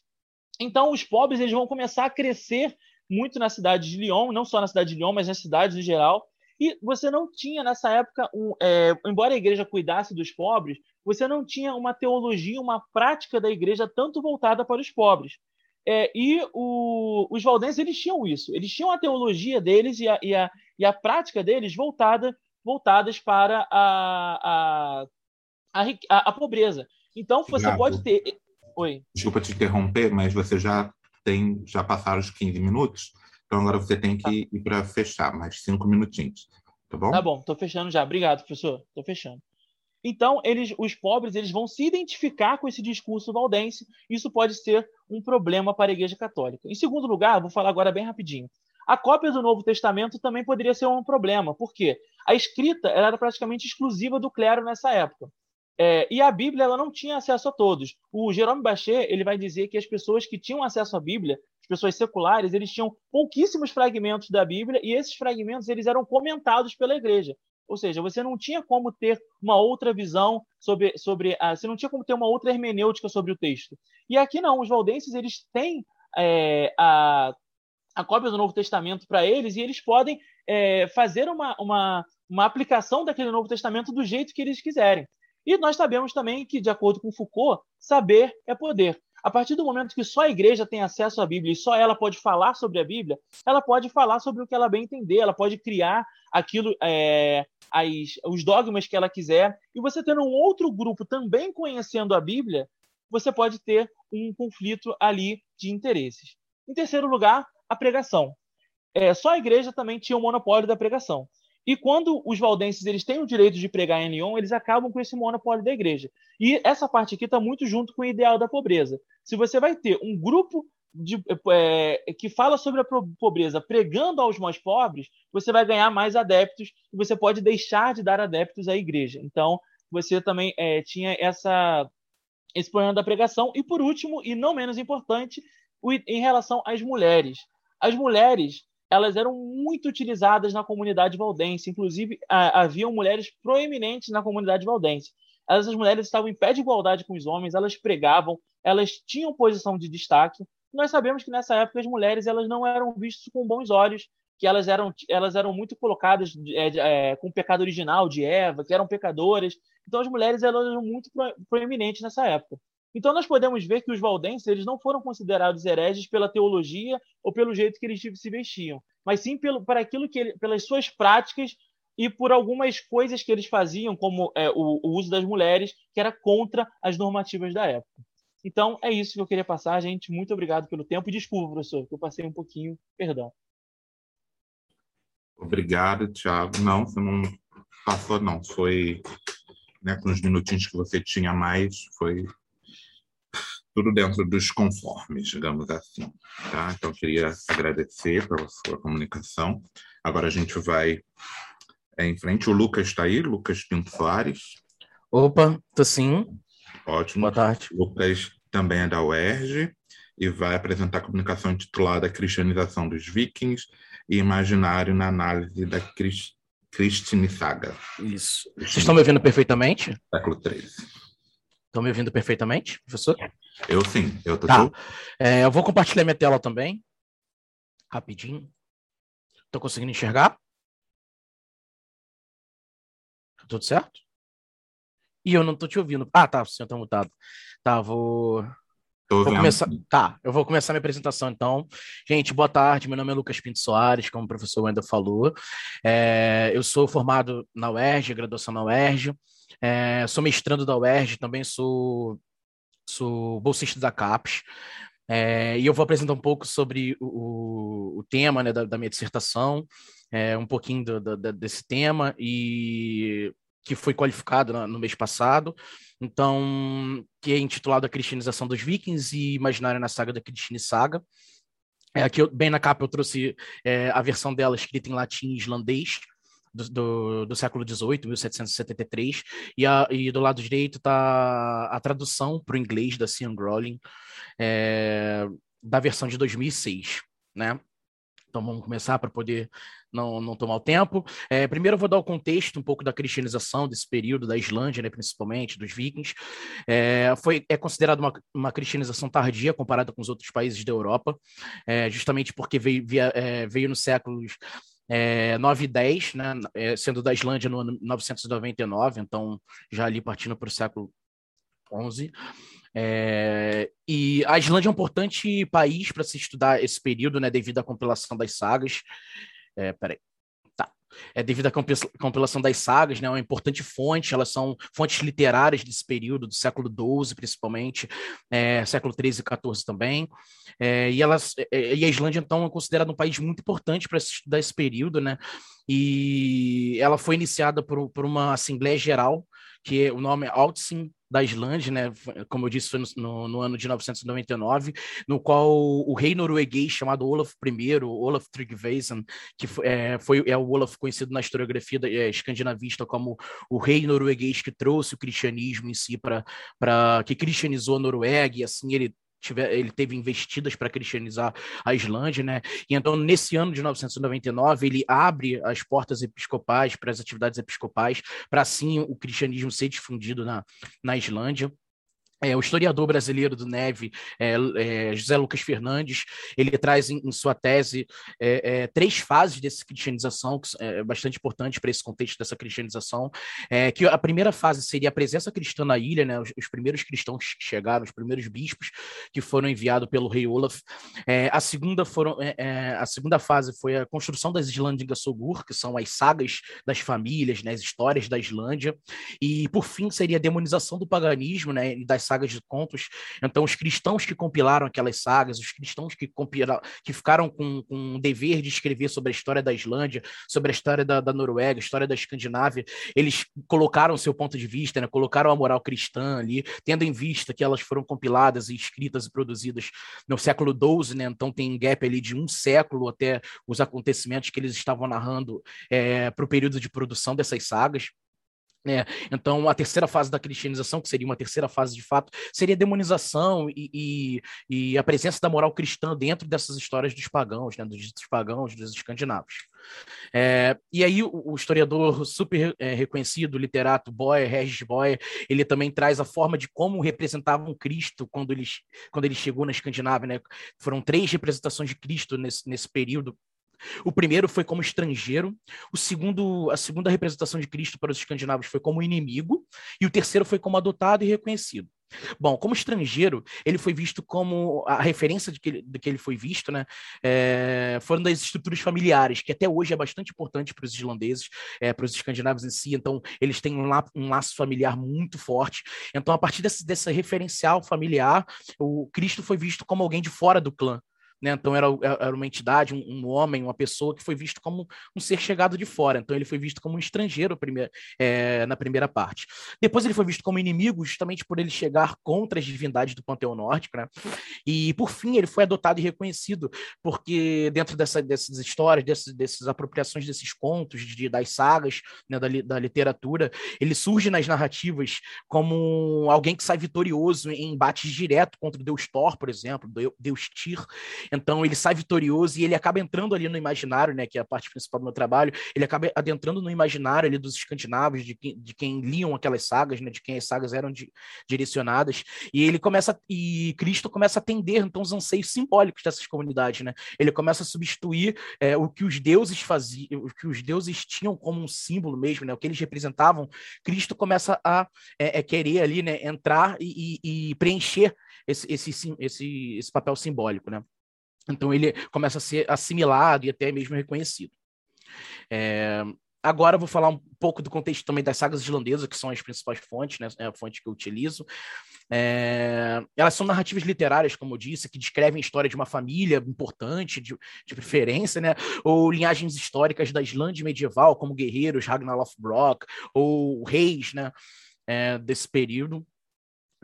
Então, os pobres eles vão começar a crescer muito na cidade de Lyon, não só na cidade de Lyon, mas nas cidades em geral. E você não tinha nessa época, um, é, embora a igreja cuidasse dos pobres, você não tinha uma teologia, uma prática da igreja tanto voltada para os pobres. É, e o, os valdenses eles tinham isso, eles tinham a teologia deles e a, e a, e a prática deles voltada, voltadas para a, a, a, a pobreza. Então você Obrigado. pode ter. Oi. Desculpa te interromper, mas você já tem já passaram os 15 minutos, então agora você tem que tá. ir para fechar, mais cinco minutinhos. Tá bom? Tá bom, estou fechando já. Obrigado, professor. Estou fechando. Então, eles, os pobres eles vão se identificar com esse discurso valdense. Isso pode ser um problema para a Igreja Católica. Em segundo lugar, vou falar agora bem rapidinho. A cópia do Novo Testamento também poderia ser um problema, porque a escrita era praticamente exclusiva do clero nessa época. É, e a Bíblia ela não tinha acesso a todos. O Jerome Bachet ele vai dizer que as pessoas que tinham acesso à Bíblia, pessoas seculares, eles tinham pouquíssimos fragmentos da Bíblia e esses fragmentos eles eram comentados pela igreja. Ou seja, você não tinha como ter uma outra visão sobre, sobre a, você não tinha como ter uma outra hermenêutica sobre o texto. E aqui não, os valdenses eles têm é, a, a cópia do Novo Testamento para eles e eles podem é, fazer uma, uma, uma aplicação daquele Novo Testamento do jeito que eles quiserem. E nós sabemos também que, de acordo com Foucault, saber é poder. A partir do momento que só a igreja tem acesso à Bíblia e só ela pode falar sobre a Bíblia, ela pode falar sobre o que ela bem entender, ela pode criar aquilo, é, as, os dogmas que ela quiser. E você tendo um outro grupo também conhecendo a Bíblia, você pode ter um conflito ali de interesses. Em terceiro lugar, a pregação. É, só a igreja também tinha o monopólio da pregação. E quando os valdenses eles têm o direito de pregar em Lyon, eles acabam com esse monopólio da igreja. E essa parte aqui está muito junto com o ideal da pobreza. Se você vai ter um grupo de, é, que fala sobre a pobreza pregando aos mais pobres, você vai ganhar mais adeptos e você pode deixar de dar adeptos à igreja. Então, você também é, tinha essa, esse problema da pregação. E por último, e não menos importante, em relação às mulheres. As mulheres elas eram muito utilizadas na comunidade valdense. Inclusive, haviam mulheres proeminentes na comunidade valdense. Essas mulheres estavam em pé de igualdade com os homens, elas pregavam, elas tinham posição de destaque. Nós sabemos que nessa época as mulheres elas não eram vistas com bons olhos, que elas eram, elas eram muito colocadas é, é, com o pecado original de Eva, que eram pecadoras. Então as mulheres elas eram muito proeminentes nessa época. Então nós podemos ver que os valdenses eles não foram considerados hereges pela teologia ou pelo jeito que eles se vestiam, mas sim pelo, para aquilo que ele, pelas suas práticas e por algumas coisas que eles faziam, como é, o, o, uso das mulheres, que era contra as normativas da época. Então é isso que eu queria passar, gente. Muito obrigado pelo tempo desculpa, professor, que eu passei um pouquinho, perdão. Obrigado, Thiago. Não, você não passou, não. Foi né, com os minutinhos que você tinha mais, foi tudo dentro dos conformes, digamos assim. Tá? Então, queria agradecer pela sua comunicação. Agora a gente vai é, em frente. O Lucas está aí, Lucas Pinto Soares. Opa, tô sim. Ótimo. Boa tarde. Lucas também é da UERJ e vai apresentar a comunicação intitulada Cristianização dos Vikings e Imaginário na Análise da Crist... Cristine Saga. Isso. Vocês estão me ouvindo perfeitamente? Século XIII. Estão me ouvindo perfeitamente, professor? Eu sim, eu tô tá. É, eu vou compartilhar minha tela também. Rapidinho. Estou conseguindo enxergar? Tudo certo? E eu não estou te ouvindo. Ah, tá, o senhor está mutado. Tá, vou. Vou começar... Tá, eu vou começar minha apresentação então. Gente, boa tarde. Meu nome é Lucas Pinto Soares, como o professor Wendel falou. É, eu sou formado na UERJ, graduação na UERJ. É, sou mestrando da UERJ, também sou, sou bolsista da CAPES. É, e eu vou apresentar um pouco sobre o, o tema né, da, da, minha dissertação, é, um pouquinho do, do, desse tema, e que foi qualificado no, mês passado. Então, que é intitulado A Cristianização dos Vikings e Imaginário na Saga da Cristine Saga. É, aqui, bem na capa, eu trouxe é, a versão dela escrita em latim islandês, do, do, do, século XVIII, 1773, e, a, e do lado direito está a tradução para o inglês da Cian Rowling, é, da versão de 2006, né? Então vamos começar para poder não, não tomar o tempo. É, primeiro eu vou dar o contexto um pouco da cristianização desse período da Islândia, né, principalmente, dos vikings. É, foi, é considerado uma, uma cristianização tardia comparada com os outros países da Europa, é, justamente porque veio, via, é, veio nos séculos é, 9 e 10, né, é, sendo da Islândia no ano 999, então já ali partindo para o século 11. É, e a Islândia é um importante país para se estudar esse período, né, devido à compilação das sagas. É, peraí. Tá. É devido à compilação das sagas, né, é uma importante fonte, elas são fontes literárias desse período, do século XII, principalmente, é, século XIII e XIV também. É, e, elas, é, e a Islândia, então, é considerada um país muito importante para estudar esse período, né? E ela foi iniciada por, por uma Assembleia Geral, que o nome é Altsin da Islândia, né, como eu disse, foi no, no, ano de 999, no qual o rei norueguês chamado Olaf I, Olaf Tryggvason, que foi, é, foi, é o Olaf conhecido na historiografia da, é, escandinavista como o rei norueguês que trouxe o cristianismo em si para que cristianizou a Noruega, e assim ele tiver, ele teve investidas para cristianizar a Islândia, né? E então, nesse ano de 1999, ele abre as portas episcopais para as atividades episcopais, para assim o cristianismo ser difundido na, na Islândia. É, o historiador brasileiro do Neve, é, é, José Lucas Fernandes, ele traz em, em sua tese é, é, três fases dessa cristianização, que é bastante importante para esse contexto dessa cristianização, é, que a primeira fase seria a presença cristã na ilha, né, os, os primeiros cristãos que chegaram, os primeiros bispos que foram enviados pelo rei Olaf. a, segunda foram, a segunda fase foi a construção das Islândigas Sogur, que são as sagas das famílias, né, as histórias da Islândia, e por fim seria a demonização do paganismo né, e das sagas de contos. Então, os cristãos que compilaram aquelas sagas, os cristãos que, compilaram, que ficaram com, com o dever de escrever sobre a história da Islândia, sobre a história da, da Noruega, a história da Escandinávia, eles colocaram o seu ponto de vista, né? colocaram a moral cristã ali, tendo em vista que elas foram compiladas e escritas e produzidas no século XII, né? então tem um gap ali de um século até os acontecimentos que eles estavam narrando é, para o período de produção dessas sagas. É, então, a terceira fase da cristianização, que seria uma terceira fase de fato, seria a demonização e, e, e a presença da moral cristã dentro dessas histórias dos pagãos, né, dos ditos pagãos, dos escandinavos. É, e aí, o, o, historiador super é, reconhecido, literato Boyer, Regis Boyer, ele também traz a forma de como representavam Cristo quando ele, quando ele chegou na Escandinávia. Né? Foram três representações de Cristo nesse, nesse período o primeiro foi como estrangeiro, o segundo, a segunda representação de Cristo para os escandinavos foi como inimigo, e o terceiro foi como adotado e reconhecido. Bom, como estrangeiro, ele foi visto como a referência de que ele, de que ele foi visto, né? É, foram das estruturas familiares, que até hoje é bastante importante para os islandeses, é, para os escandinavos em si. Então, eles têm um, la, um, laço familiar muito forte. Então, a partir desse, desse referencial familiar, o Cristo foi visto como alguém de fora do clã. Né? Então era, era uma entidade, um, um, homem, uma pessoa que foi visto como um ser chegado de fora. Então ele foi visto como um estrangeiro primeir, é, na primeira parte. Depois ele foi visto como inimigo, justamente por ele chegar contra as divindades do panteão nórdico. Né? E por fim ele foi adotado e reconhecido, porque dentro dessa, dessas histórias, dessas, dessas apropriações desses contos, de, das sagas, né, da, da literatura, ele surge nas narrativas como alguém que sai vitorioso em embates direto contra o deus Thor, por exemplo, Deus Tyr. Então ele sai vitorioso e ele acaba entrando ali no imaginário, né, que é a parte principal do meu trabalho, ele acaba adentrando no imaginário ali dos escandinavos, de quem, de quem liam aquelas sagas, né, de quem as sagas eram di, direcionadas, e ele começa e Cristo começa a atender então os anseios simbólicos dessas comunidades, né? Ele começa a substituir é, o que os deuses faziam, o que os deuses tinham como um símbolo mesmo, né? O que eles representavam, Cristo começa a é, é querer ali, né, entrar e, e, e preencher esse, esse, esse, esse papel simbólico, né? Então ele começa a ser assimilado e até mesmo reconhecido. É, agora vou falar um pouco do contexto também das sagas islandesas, que são as principais fontes, né? É a fonte que eu utilizo. É, elas são narrativas literárias, como eu disse, que descrevem a história de uma família importante, de, de preferência, né? Ou linhagens históricas da Islândia medieval, como guerreiros, Ragnar Lothbrok, ou reis, né? É, desse período.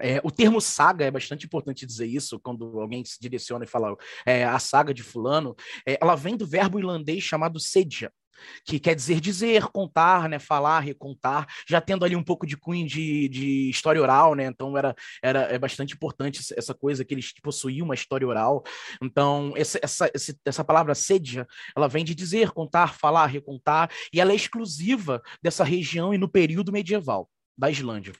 É, o termo saga é bastante importante dizer isso quando alguém se direciona e fala é, a saga de fulano. É, ela vem do verbo irlandês chamado sedia, que quer dizer dizer, contar, né, falar, recontar, já tendo ali um pouco de cunho de, de história oral, né, então era, era é bastante importante essa coisa que eles possuíam uma história oral, então essa, essa, essa palavra sedia, ela vem de dizer, contar, falar, recontar, e ela é exclusiva dessa região e no período medieval da Islândia.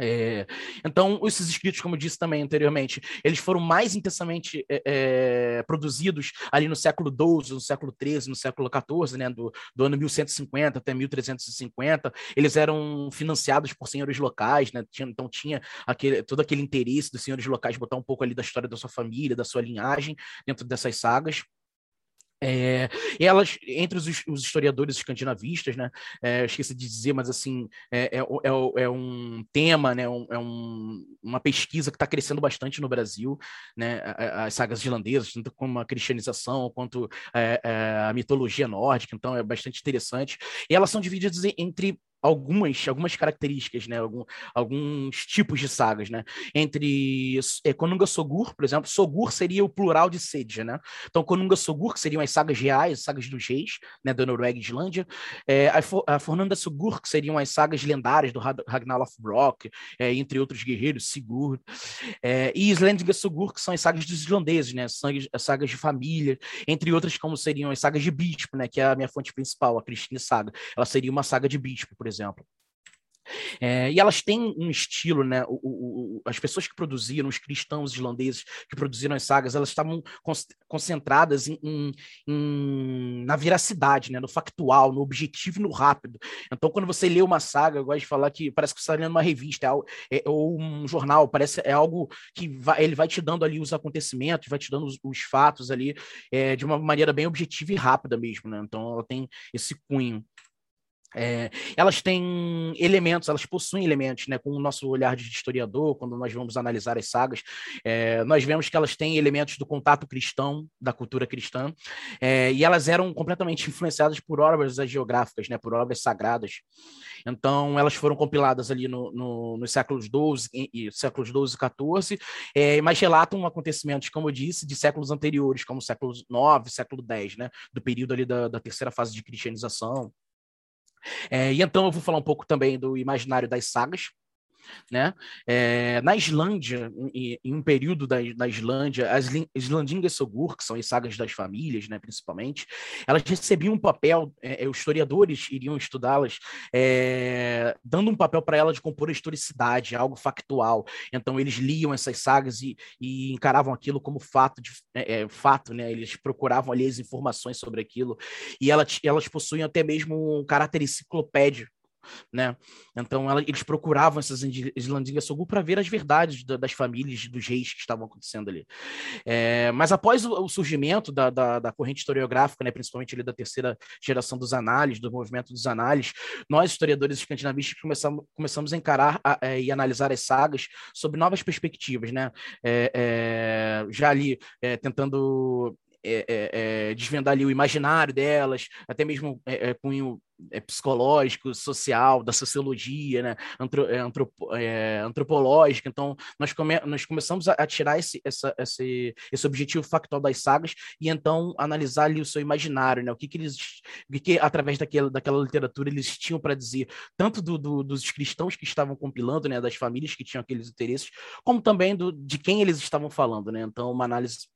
É, então, esses escritos, como eu disse também anteriormente, eles foram mais intensamente é, é produzidos ali no século XII, no século XIII, no século XIV, né, do, do, ano 1150 até 1350. Eles eram financiados por senhores locais, né, tinha, então tinha aquele, todo aquele interesse dos senhores locais botar um pouco ali da história da sua família, da sua linhagem dentro dessas sagas. É, elas, entre os, os, historiadores escandinavistas, né, é, esqueci de dizer, mas assim, é, é, é, é um tema, né, um, é um, uma pesquisa que está crescendo bastante no Brasil, né, as sagas irlandesas, tanto como a cristianização, quanto é, a mitologia nórdica, então é bastante interessante. E elas são divididas entre algumas, algumas características, né? Algum, alguns tipos de sagas, né? Entre é, Konunga Sogur, por exemplo, Sogur seria o plural de Sedja, né? Então, Konunga Sogur, que seriam as sagas reais, as sagas dos reis, né? Da Noruega e Islândia. É, a, a Fornanda Sogur, que seriam as sagas lendárias do Ragnar Lothbrok, é, entre outros guerreiros, Sigurd. É, e Islendinga Sogur, que são as sagas dos islandeses, né? Sagas, as sagas de família, entre outras como seriam as sagas de bispo, né? Que é a minha fonte principal, a Cristina Saga. Ela seria uma saga de bispo, por exemplo exemplo. É, e elas têm um estilo, né? O, o, o, as pessoas que produziram, os cristãos islandeses que produziram as sagas, elas estavam concentradas em, em, em, na veracidade, né? No factual, no objetivo no rápido. Então, quando você lê uma saga, eu gosto de falar que parece que você está lendo uma revista é, é, ou um jornal, parece é algo que vai, ele vai te dando ali os acontecimentos, vai te dando os, os fatos ali é, de uma maneira bem objetiva e rápida mesmo, né? Então, ela tem esse cunho. É, elas têm elementos, elas possuem elementos, né? Com o nosso olhar de historiador, quando nós vamos analisar as sagas, é, nós vemos que elas têm elementos do contato cristão, da cultura cristã, é, e elas eram completamente influenciadas por obras geográficas, né? Por obras sagradas. Então, elas foram compiladas ali no, no, nos séculos XII e séculos XII e XIV, mas relatam acontecimentos, como eu disse, de séculos anteriores, como século IX, século X, né? Do período ali da, da terceira fase de cristianização. É, e então eu vou falar um pouco também do imaginário das sagas, né? É, na Islândia, em, em, um período da, Islândia, as Islandingas Sogur, que são as sagas das famílias, né, principalmente, elas recebiam um papel, é, é os historiadores iriam estudá-las, é, dando um papel para elas de compor a historicidade, algo factual. Então, eles liam essas sagas e, e encaravam aquilo como fato, de, é, é, fato né? eles procuravam ali as informações sobre aquilo, e elas, elas possuíam até mesmo um caráter enciclopédio né? Então ela, eles procuravam essas Islandinhas Sogu para ver as verdades da, das famílias dos reis que estavam acontecendo ali. É, mas após o, o surgimento da, da, da, corrente historiográfica, né, principalmente ali da terceira geração dos análises, do movimento dos análises, nós historiadores escandinavistas começamos, começamos a encarar a, a, e analisar as sagas sob novas perspectivas, né? É, é, já ali é, tentando é, é, é, desvendar ali o imaginário delas, até mesmo é, é cunho é, psicológico, social, da sociologia, né, Antro, é, antropo, é, antropológica. Então, nós, come, nós começamos a, a tirar esse, essa, esse, esse objetivo factual das sagas e então analisar ali o seu imaginário, né, o que, que eles, o que, que através daquela, daquela literatura eles tinham para dizer, tanto do, do, dos cristãos que estavam compilando, né, das famílias que tinham aqueles interesses, como também do, de quem eles estavam falando, né. Então, uma análise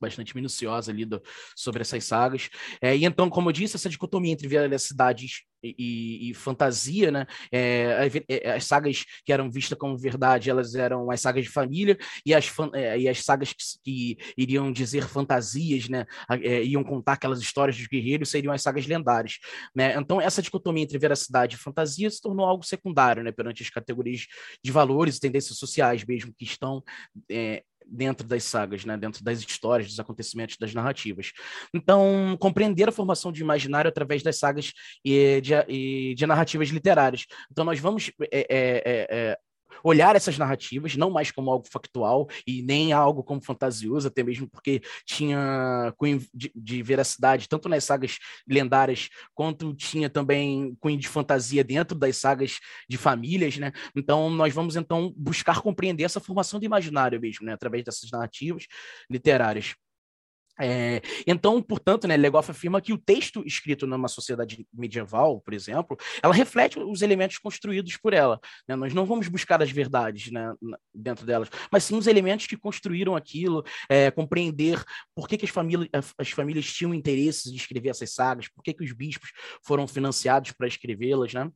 bastante minuciosa ali do, sobre essas sagas. É, e então, como eu disse, essa dicotomia entre veracidade e, e, fantasia, né? É, é, as sagas que eram vistas como verdade, elas eram as sagas de família, e as, é, e as sagas que, que, iriam dizer fantasias, né? É, iam contar aquelas histórias dos guerreiros, seriam as sagas lendárias. Né? Então, essa dicotomia entre veracidade e fantasia se tornou algo secundário né? perante as categorias de valores e tendências sociais mesmo que estão é, dentro das sagas, né? dentro das histórias, dos acontecimentos, das narrativas. Então, compreender a formação de imaginário através das sagas e de, e de narrativas literárias. Então, nós vamos é, é, é, é olhar essas narrativas, não mais como algo factual e nem algo como fantasioso, até mesmo porque tinha cunho de, de veracidade, tanto nas sagas lendárias, quanto tinha também cunho de fantasia dentro das sagas de famílias, né? Então, nós vamos, então, buscar compreender essa formação do imaginário mesmo, né? Através dessas narrativas literárias. É, então, portanto, né, Legoff afirma que o texto escrito numa sociedade medieval, por exemplo, ela reflete os elementos construídos por ela. Né? Nós não vamos buscar as verdades né, dentro delas, mas sim os elementos que construíram aquilo, é, compreender por que, que as, famílias, as famílias tinham interesse de escrever essas sagas, por que, que os bispos foram financiados para escrevê-las, né?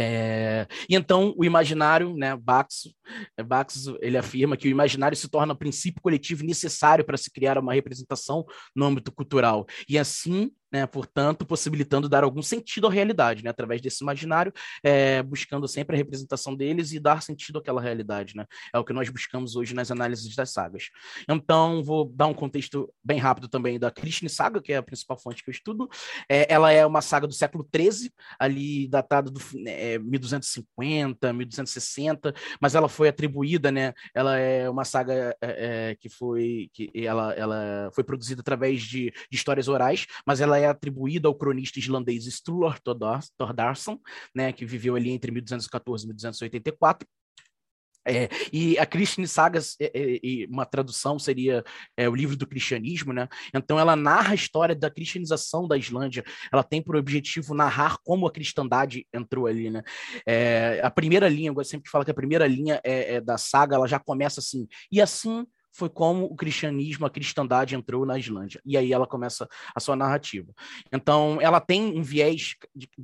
É, e então o imaginário, né, Baxo, Baxo, ele afirma que o imaginário se torna princípio coletivo necessário para se criar uma representação no âmbito cultural. E assim né, portanto, possibilitando dar algum sentido à realidade, né, através desse imaginário, é, buscando sempre a representação deles e dar sentido àquela realidade, né, é o que nós buscamos hoje nas análises das sagas. Então, vou dar um contexto bem rápido também da Krishna Saga, que é a principal fonte que eu estudo, é, ela é uma saga do século XIII, ali datada do é, 1250, 1260, mas ela foi atribuída, né, ela é uma saga é, é, que foi, que ela, ela foi produzida através de, de histórias orais, mas ela é atribuída ao cronista islandês Sturla Thordarson, né, que viveu ali entre 1214 e 1284. É, e a Krishna Sagas, é, é, uma tradução seria é, o livro do cristianismo, né? Então ela narra a história da cristianização da Islândia. Ela tem por objetivo narrar como a cristandade entrou ali, né? É, a primeira linha, eu sempre falo que a primeira linha é, é, da saga, ela já começa assim. E assim foi como o cristianismo, a cristandade entrou na Islândia. E aí ela começa a sua narrativa. Então, ela tem um viés,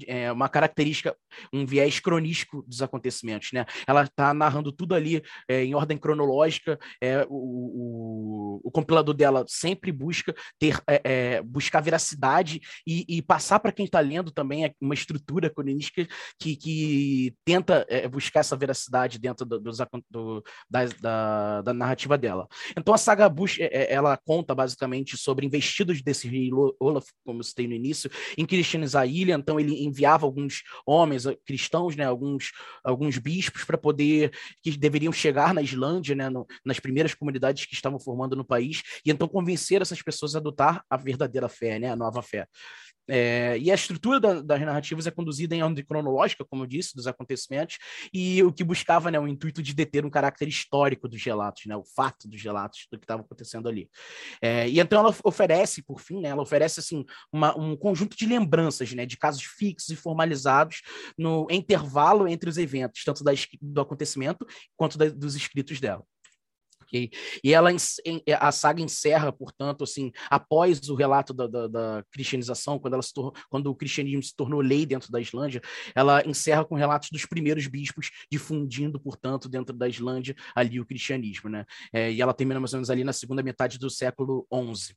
é, uma característica, um viés cronístico dos acontecimentos. Né? Ela está narrando tudo ali é, em ordem cronológica. É, o, o, o, compilador dela sempre busca ter, é, é, buscar veracidade e, e passar para quem está lendo também uma estrutura cronística que, que tenta é, buscar essa veracidade dentro do, do, da, da, da narrativa dela. Então a saga Bush, é, é, ela conta basicamente sobre investidos desse rei Olaf, como eu citei no início, em cristianizar a ilha. Então ele enviava alguns homens eh, cristãos, né, alguns, alguns bispos para poder que deveriam chegar na Islândia, né, no, nas primeiras comunidades que estavam formando no país, e então convencer essas pessoas a adotar a verdadeira fé, né, a nova fé. É, e a estrutura da, das narrativas é conduzida em ordem cronológica, como eu disse, dos acontecimentos, e o que buscava né, o intuito de deter um caráter histórico dos relatos, né, o fato dos relatos do que estava acontecendo ali. É, e então ela oferece, por fim, né, ela oferece assim, uma, um conjunto de lembranças né, de casos fixos e formalizados no intervalo entre os eventos, tanto da, do acontecimento quanto da, dos escritos dela. E ela a saga encerra, portanto, assim, após o relato da, da, da cristianização, quando, ela se quando o cristianismo se tornou lei dentro da Islândia, ela encerra com relatos dos primeiros bispos difundindo, portanto, dentro da Islândia ali o cristianismo, né? É, e ela termina mais ou menos ali na segunda metade do século XI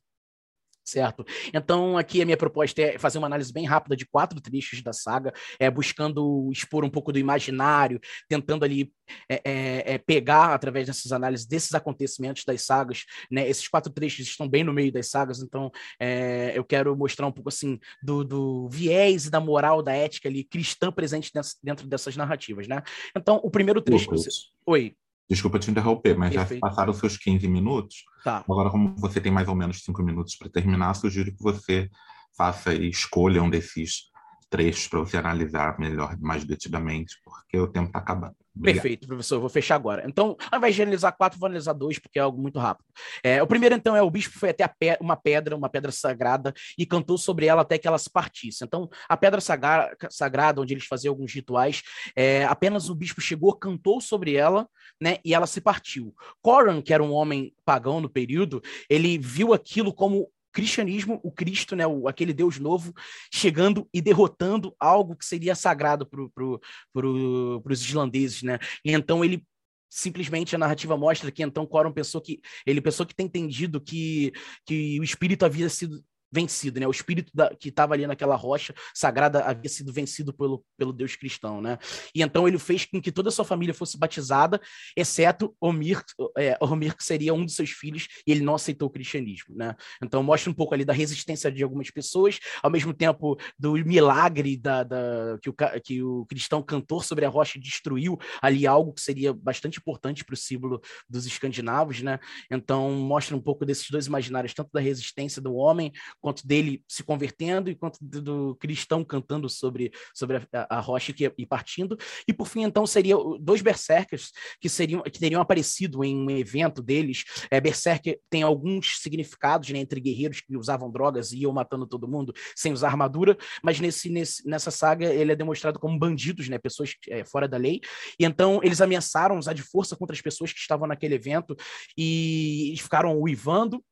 certo? Então, aqui a minha proposta é fazer uma análise bem rápida de quatro trechos da saga, é, buscando expor um pouco do imaginário, tentando ali é, é, é, pegar, através dessas análises, desses acontecimentos das sagas, né? Esses quatro trechos estão bem no meio das sagas, então é, eu quero mostrar um pouco, assim, do, do, viés e da moral, da ética ali, cristã presente dentro dessas narrativas, né? Então, o primeiro trecho... Você... Oi. Desculpa te interromper, mas Perfeito. já passaram seus 15 minutos. Tá. Agora, como você tem mais ou menos 5 minutos para terminar, sugiro que você faça e escolha um desses trechos para você analisar melhor, mais detidamente, porque o tempo está acabando. Obrigado. Perfeito, professor. Eu vou fechar agora. Então, ao invés de analisar quatro, vou analisar dois, porque é algo muito rápido. É, o primeiro, então, é o bispo foi até pe uma pedra, uma pedra sagrada, e cantou sobre ela até que ela se partisse. Então, a pedra sagra sagrada, onde eles faziam alguns rituais, é, apenas o bispo chegou, cantou sobre ela, né, e ela se partiu. Coran, que era um homem pagão no período, ele viu aquilo como cristianismo, o Cristo, né, o, aquele Deus novo, chegando e derrotando algo que seria sagrado para pro, pro, os islandeses, né? E então ele simplesmente a narrativa mostra que então Coram pensou que ele pensou que tem entendido que, que o espírito havia sido vencido, né? O espírito da, que estava ali naquela rocha sagrada havia sido vencido pelo, pelo Deus cristão, né? E então ele fez com que toda a sua família fosse batizada, exceto Omir, é, Omir que seria um dos seus filhos, e ele não aceitou o cristianismo, né? Então mostra um pouco ali da resistência de algumas pessoas, ao mesmo tempo do milagre da, da que, o, que o cristão cantor sobre a rocha destruiu ali algo que seria bastante importante para o símbolo dos escandinavos, né? Então mostra um pouco desses dois imaginários, tanto da resistência do homem quanto dele se convertendo e quanto do, cristão cantando sobre, sobre a, a rocha que, e partindo. E por fim, então, seria dois berserkers que seriam que teriam aparecido em um evento deles. É, berserker tem alguns significados né, entre guerreiros que usavam drogas e iam matando todo mundo sem usar armadura, mas nesse, nesse, nessa saga ele é demonstrado como bandidos, né, pessoas é, fora da lei. E então eles ameaçaram usar de força contra as pessoas que estavam naquele evento e ficaram uivando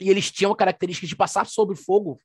e eles tinham a característica de passar sobre fogo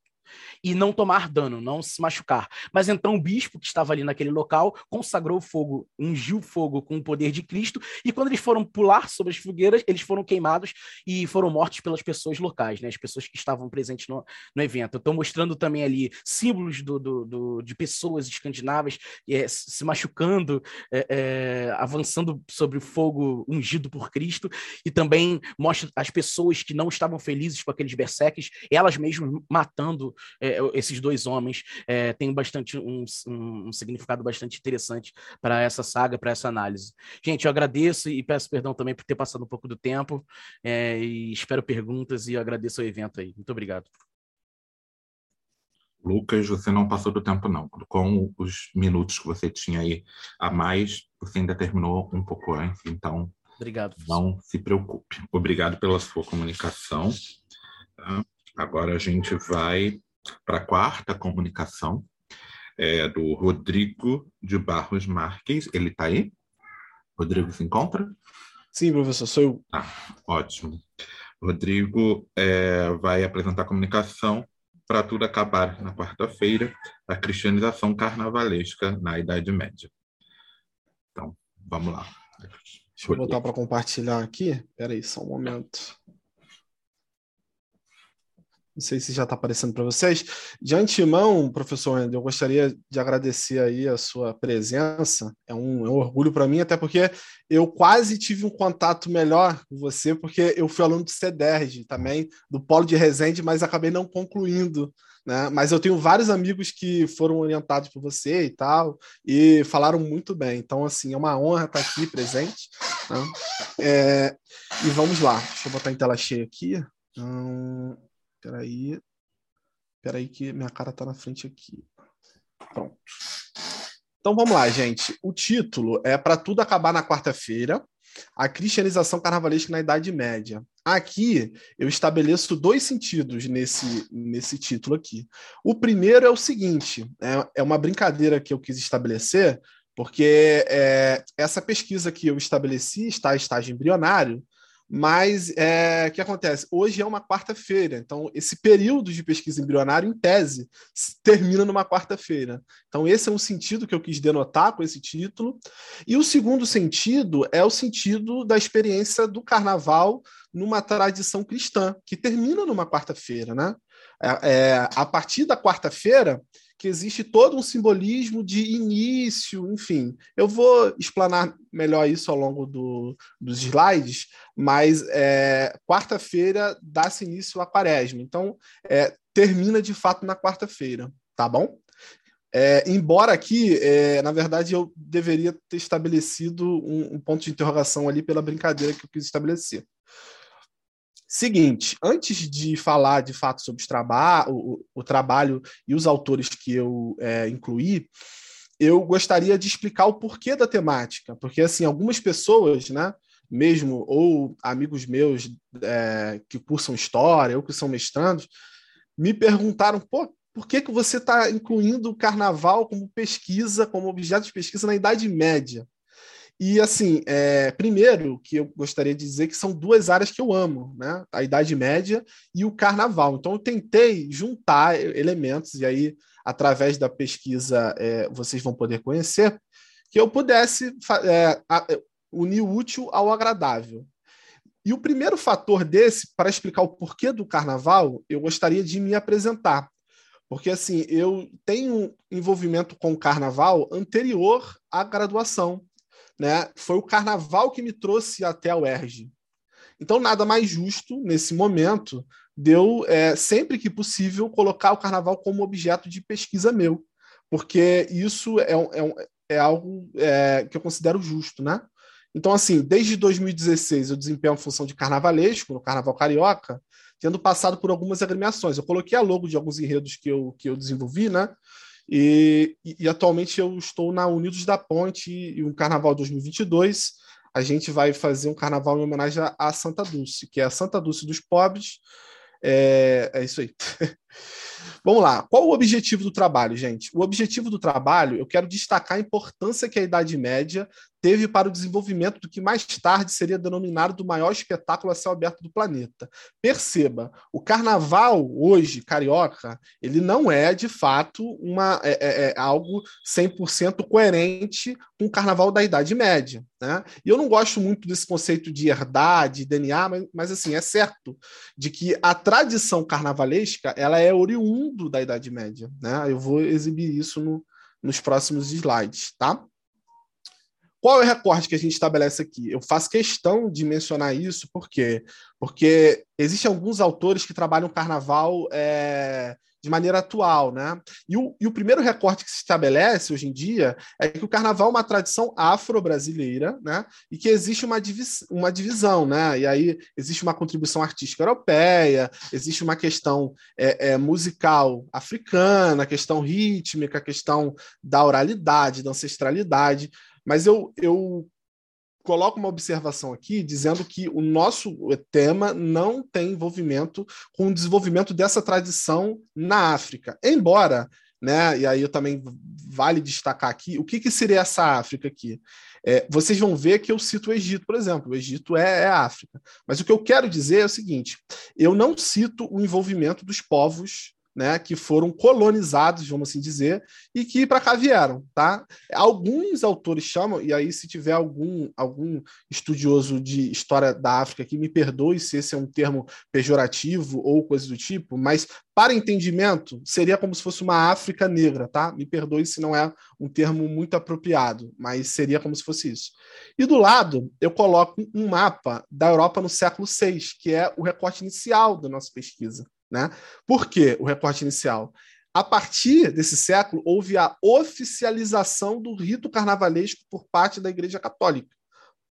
e não tomar dano, não se machucar. Mas então o bispo que estava ali naquele local consagrou o fogo, ungiu o fogo com o poder de Cristo, e quando eles foram pular sobre as fogueiras, eles foram queimados e foram mortos pelas pessoas locais, né? as pessoas que estavam presentes no, no evento. Estou mostrando também ali símbolos do, do, do de pessoas escandinavas é, se machucando, é, é, avançando sobre o fogo ungido por Cristo, e também mostra as pessoas que não estavam felizes com aqueles berserkers, elas mesmas matando é, esses dois homens é, tem bastante um, um, um, significado bastante interessante para essa saga, para essa análise. Gente, eu agradeço e peço perdão também por ter passado um pouco do tempo é, e espero perguntas e agradeço o evento aí. Muito obrigado. Lucas, você não passou do tempo, não. Com os minutos que você tinha aí a mais, você ainda terminou um pouco antes, então. Obrigado. Não se preocupe. Obrigado pela sua comunicação. Agora a gente vai para a quarta comunicação, é do Rodrigo de Barros Marques. Ele está aí? Rodrigo se encontra? Sim, professor, sou eu. Ah, ótimo. Rodrigo é, vai apresentar a comunicação para tudo acabar na quarta-feira, a cristianização carnavalesca na Idade Média. Então, vamos lá. Deixa eu botar para compartilhar aqui. Espera aí, só um momento. Não sei se já está aparecendo para vocês. De antemão, professor eu gostaria de agradecer aí a sua presença. É um, é um orgulho para mim, até porque eu quase tive um contato melhor com você, porque eu fui aluno do CEDERJ também, do Polo de Resende, mas acabei não concluindo. Né? Mas eu tenho vários amigos que foram orientados por você e tal, e falaram muito bem. Então, assim, é uma honra estar aqui presente. Né? É, e vamos lá, deixa eu botar em tela cheia aqui. Hum... Peraí. Peraí que minha cara tá na frente aqui. Pronto. Então vamos lá, gente. O título é Para Tudo Acabar na Quarta-feira, a cristianização carnavalesca na Idade Média. Aqui eu estabeleço dois sentidos nesse, nesse título aqui. O primeiro é o seguinte: é, é uma brincadeira que eu quis estabelecer, porque é, essa pesquisa que eu estabeleci está em estágio embrionário, mas é, o que acontece? Hoje é uma quarta-feira, então esse período de pesquisa embrionária, em tese, termina numa quarta-feira. Então, esse é um sentido que eu quis denotar com esse título. E o segundo sentido é o sentido da experiência do carnaval numa tradição cristã, que termina numa quarta-feira. Né? É, é, a partir da quarta-feira, que existe todo um simbolismo de início, enfim. Eu vou explanar melhor isso ao longo do, dos slides, mas é, quarta-feira dá-se início à quaresma. Então, é, termina de fato na quarta-feira, tá bom? É, embora aqui, é, na verdade, eu deveria ter estabelecido um, um ponto de interrogação ali pela brincadeira que eu quis estabelecer. Seguinte, antes de falar de fato sobre traba o, o, trabalho e os autores que eu é, incluí, eu gostaria de explicar o porquê da temática, porque assim algumas pessoas, né, mesmo ou amigos meus é, que cursam história ou que são mestrandos, me perguntaram, pô, por que, que você está incluindo o carnaval como pesquisa, como objeto de pesquisa na Idade Média? E assim, é, primeiro que eu gostaria de dizer que são duas áreas que eu amo, né? A Idade Média e o Carnaval. Então eu tentei juntar elementos e aí através da pesquisa é, vocês vão poder conhecer que eu pudesse é, unir o útil ao agradável. E o primeiro fator desse, para explicar o porquê do carnaval, eu gostaria de me apresentar. Porque assim, eu tenho envolvimento com o carnaval anterior à graduação né, foi o carnaval que me trouxe até a UERJ. Então, nada mais justo, nesse momento, deu, é, sempre que possível, colocar o carnaval como objeto de pesquisa meu, porque isso é, é, é algo é, que eu considero justo, né? Então, assim, desde 2016 eu desempenho a função de carnavalesco no Carnaval Carioca, tendo passado por algumas agremiações. Eu coloquei a logo de alguns enredos que eu, que eu desenvolvi, né? E, e, atualmente eu estou na Unidos da Ponte e o Carnaval 2022 a gente vai fazer um carnaval em homenagem a Santa Dulce, que é a Santa Dulce dos pobres. É, é isso aí. Vamos lá. Qual o objetivo do trabalho, gente? O objetivo do trabalho, eu quero destacar a importância que a Idade Média teve para o desenvolvimento do que mais tarde seria denominado do maior espetáculo a céu aberto do planeta. Perceba, o carnaval hoje, carioca, ele não é, de fato, uma, é, é, é algo 100% coerente com o carnaval da Idade Média. Né? E eu não gosto muito desse conceito de herdar, de DNA, mas, mas assim, é certo de que a tradição carnavalesca ela é oriundo da Idade Média. Né? Eu vou exibir isso no, nos próximos slides, tá? Qual é o recorte que a gente estabelece aqui? Eu faço questão de mencionar isso, por quê? Porque existem alguns autores que trabalham o carnaval é, de maneira atual, né? E o, e o, primeiro recorte que se estabelece hoje em dia é que o carnaval é uma tradição afro-brasileira, né? E que existe uma, divis, uma divisão, né? E aí existe uma contribuição artística europeia, existe uma questão é, é, musical africana, questão rítmica, questão da oralidade, da ancestralidade. Mas eu, eu coloco uma observação aqui dizendo que o nosso tema não tem envolvimento com o desenvolvimento dessa tradição na África. Embora, né, e aí eu também vale destacar aqui, o que, que seria essa África aqui? É, vocês vão ver que eu cito o Egito, por exemplo. O Egito é, é África. Mas o que eu quero dizer é o seguinte: eu não cito o envolvimento dos povos né, que foram colonizados, vamos assim dizer, e que para cá vieram, tá? Alguns autores chamam, e aí se tiver algum, algum estudioso de história da África que me perdoe se esse é um termo pejorativo ou coisa do tipo, mas para entendimento seria como se fosse uma África negra, tá? Me perdoe se não é um termo muito apropriado, mas seria como se fosse isso. E do lado eu coloco um mapa da Europa no século VI, que é o recorte inicial da nossa pesquisa. Né? Por que o recorte inicial? A partir desse século, houve a oficialização do rito carnavalesco por parte da Igreja Católica.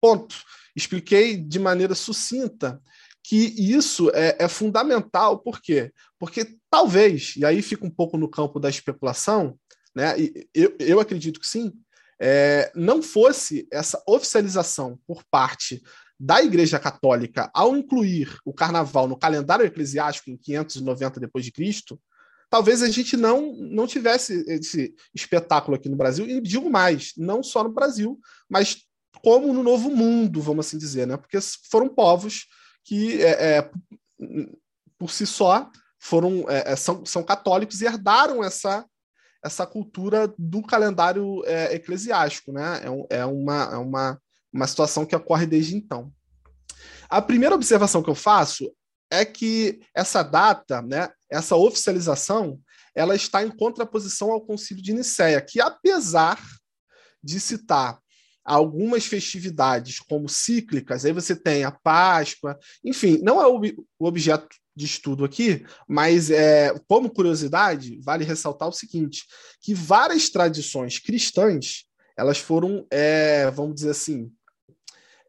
Ponto. Expliquei de maneira sucinta que isso é, é, fundamental, por quê? Porque talvez, e aí fica um pouco no campo da especulação, né? Eu, eu acredito que sim, é, não fosse essa oficialização por parte da Igreja Católica ao incluir o carnaval no calendário eclesiástico em 590 depois de Cristo, talvez a gente não não tivesse esse espetáculo aqui no Brasil e digo mais, não só no Brasil, mas como no Novo Mundo, vamos assim dizer, né? Porque foram povos que é, é, por si só foram é, é são, são católicos e herdaram essa essa cultura do calendário é, eclesiástico, né? É, é, uma, é uma uma situação que ocorre desde então. A primeira observação que eu faço é que essa data, né, essa oficialização, ela está em contraposição ao Concílio de Nicéia, que apesar de citar algumas festividades como cíclicas, aí você tem a Páscoa, enfim, não é o, objeto de estudo aqui, mas é, como curiosidade, vale ressaltar o seguinte, que várias tradições cristãs, elas foram, é, vamos dizer assim,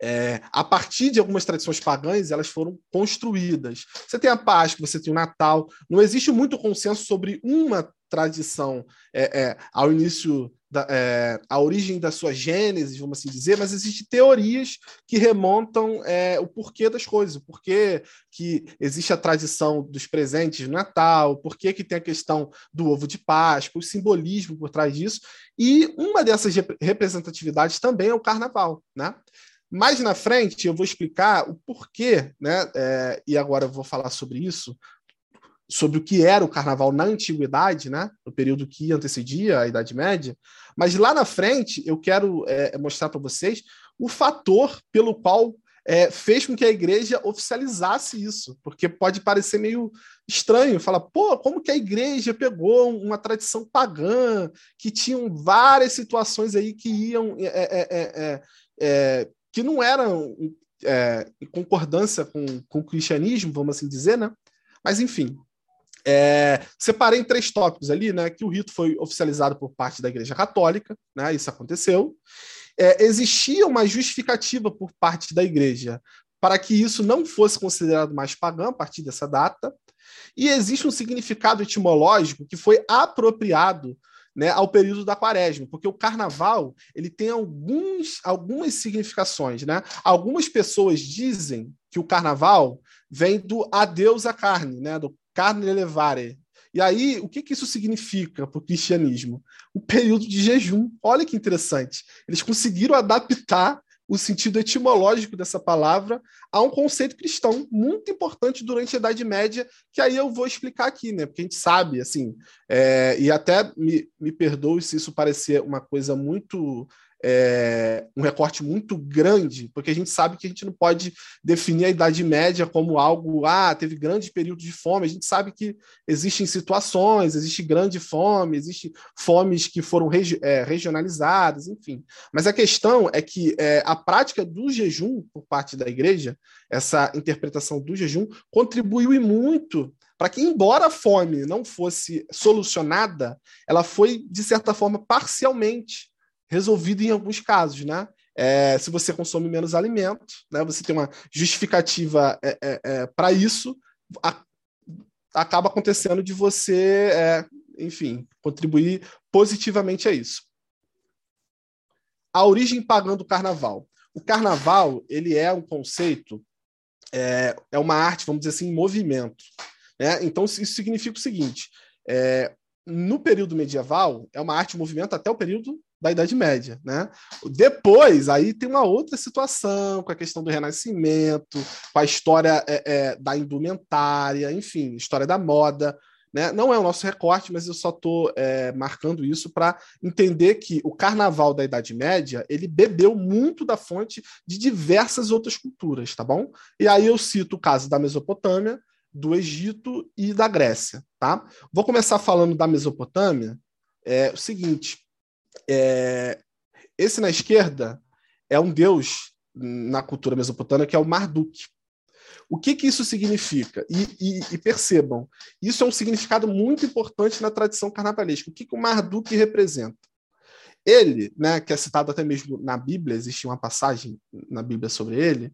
é, a partir de algumas tradições pagãs, elas foram construídas. Você tem a Páscoa, você tem o Natal. Não existe muito consenso sobre uma tradição é, é, ao início da, é, a origem da sua gênese, vamos assim dizer, mas existem teorias que remontam é, o porquê das coisas, o porquê que existe a tradição dos presentes no Natal, o porquê que tem a questão do ovo de Páscoa, o simbolismo por trás disso, e uma dessas rep representatividades também é o Carnaval, né? Mais na frente eu vou explicar o porquê, né? É, e agora eu vou falar sobre isso, sobre o que era o carnaval na antiguidade, né? No período que antecedia a Idade Média. Mas lá na frente eu quero é, mostrar para vocês o fator pelo qual é, fez com que a igreja oficializasse isso, porque pode parecer meio estranho, falar, pô, como que a igreja pegou uma tradição pagã, que tinham várias situações aí que iam é, é, é, é que não eram é, em concordância com, com o cristianismo, vamos assim dizer, né? Mas, enfim, é, separei em três tópicos ali, né? Que o rito foi oficializado por parte da Igreja Católica, né? Isso aconteceu. É, existia uma justificativa por parte da Igreja para que isso não fosse considerado mais pagão a partir dessa data. E existe um significado etimológico que foi apropriado né, ao período da quaresma, porque o carnaval ele tem alguns, algumas significações. Né? Algumas pessoas dizem que o carnaval vem do adeus à carne, né, do carne elevare. E aí, o que, que isso significa para o cristianismo? O período de jejum. Olha que interessante. Eles conseguiram adaptar o sentido etimológico dessa palavra a um conceito cristão muito importante durante a Idade Média, que aí eu vou explicar aqui, né? Porque a gente sabe, assim, é, e até me, me perdoe se isso parecer uma coisa muito é, um recorte muito grande, porque a gente sabe que a gente não pode definir a Idade Média como algo, ah, teve grandes períodos de fome. A gente sabe que existem situações, existe grande fome, existem fomes que foram regi é, regionalizadas, enfim. Mas a questão é que é, a prática do jejum por parte da igreja, essa interpretação do jejum, contribuiu e muito para que, embora a fome não fosse solucionada, ela foi, de certa forma, parcialmente resolvido em alguns casos, né? É, se você consome menos alimentos, né, você tem uma justificativa é, é, é para isso, a, acaba acontecendo de você, é, enfim, contribuir positivamente a isso. A origem pagã do carnaval. O carnaval ele é um conceito, é, é uma arte, vamos dizer assim, em movimento. Né? Então, isso significa o seguinte: no período medieval, é uma arte em movimento até o período da Idade Média, né? Depois, aí tem uma outra situação com a questão do Renascimento, com a história é, é, da indumentária, enfim, história da moda, né? Não é o nosso recorte, mas eu só estou é, marcando isso para entender que o Carnaval da Idade Média ele bebeu muito da fonte de diversas outras culturas, tá bom? E aí eu cito o caso da Mesopotâmia, do Egito e da Grécia, tá? Vou começar falando da Mesopotâmia. É o seguinte, é, esse na esquerda é um deus na cultura mesopotâmica que é o Marduk. O que, que isso significa? E, e, e, percebam, isso é um significado muito importante na tradição carnavalesca. O que, que o Marduk representa? Ele, né, que é citado até mesmo na Bíblia, existe uma passagem na Bíblia sobre ele,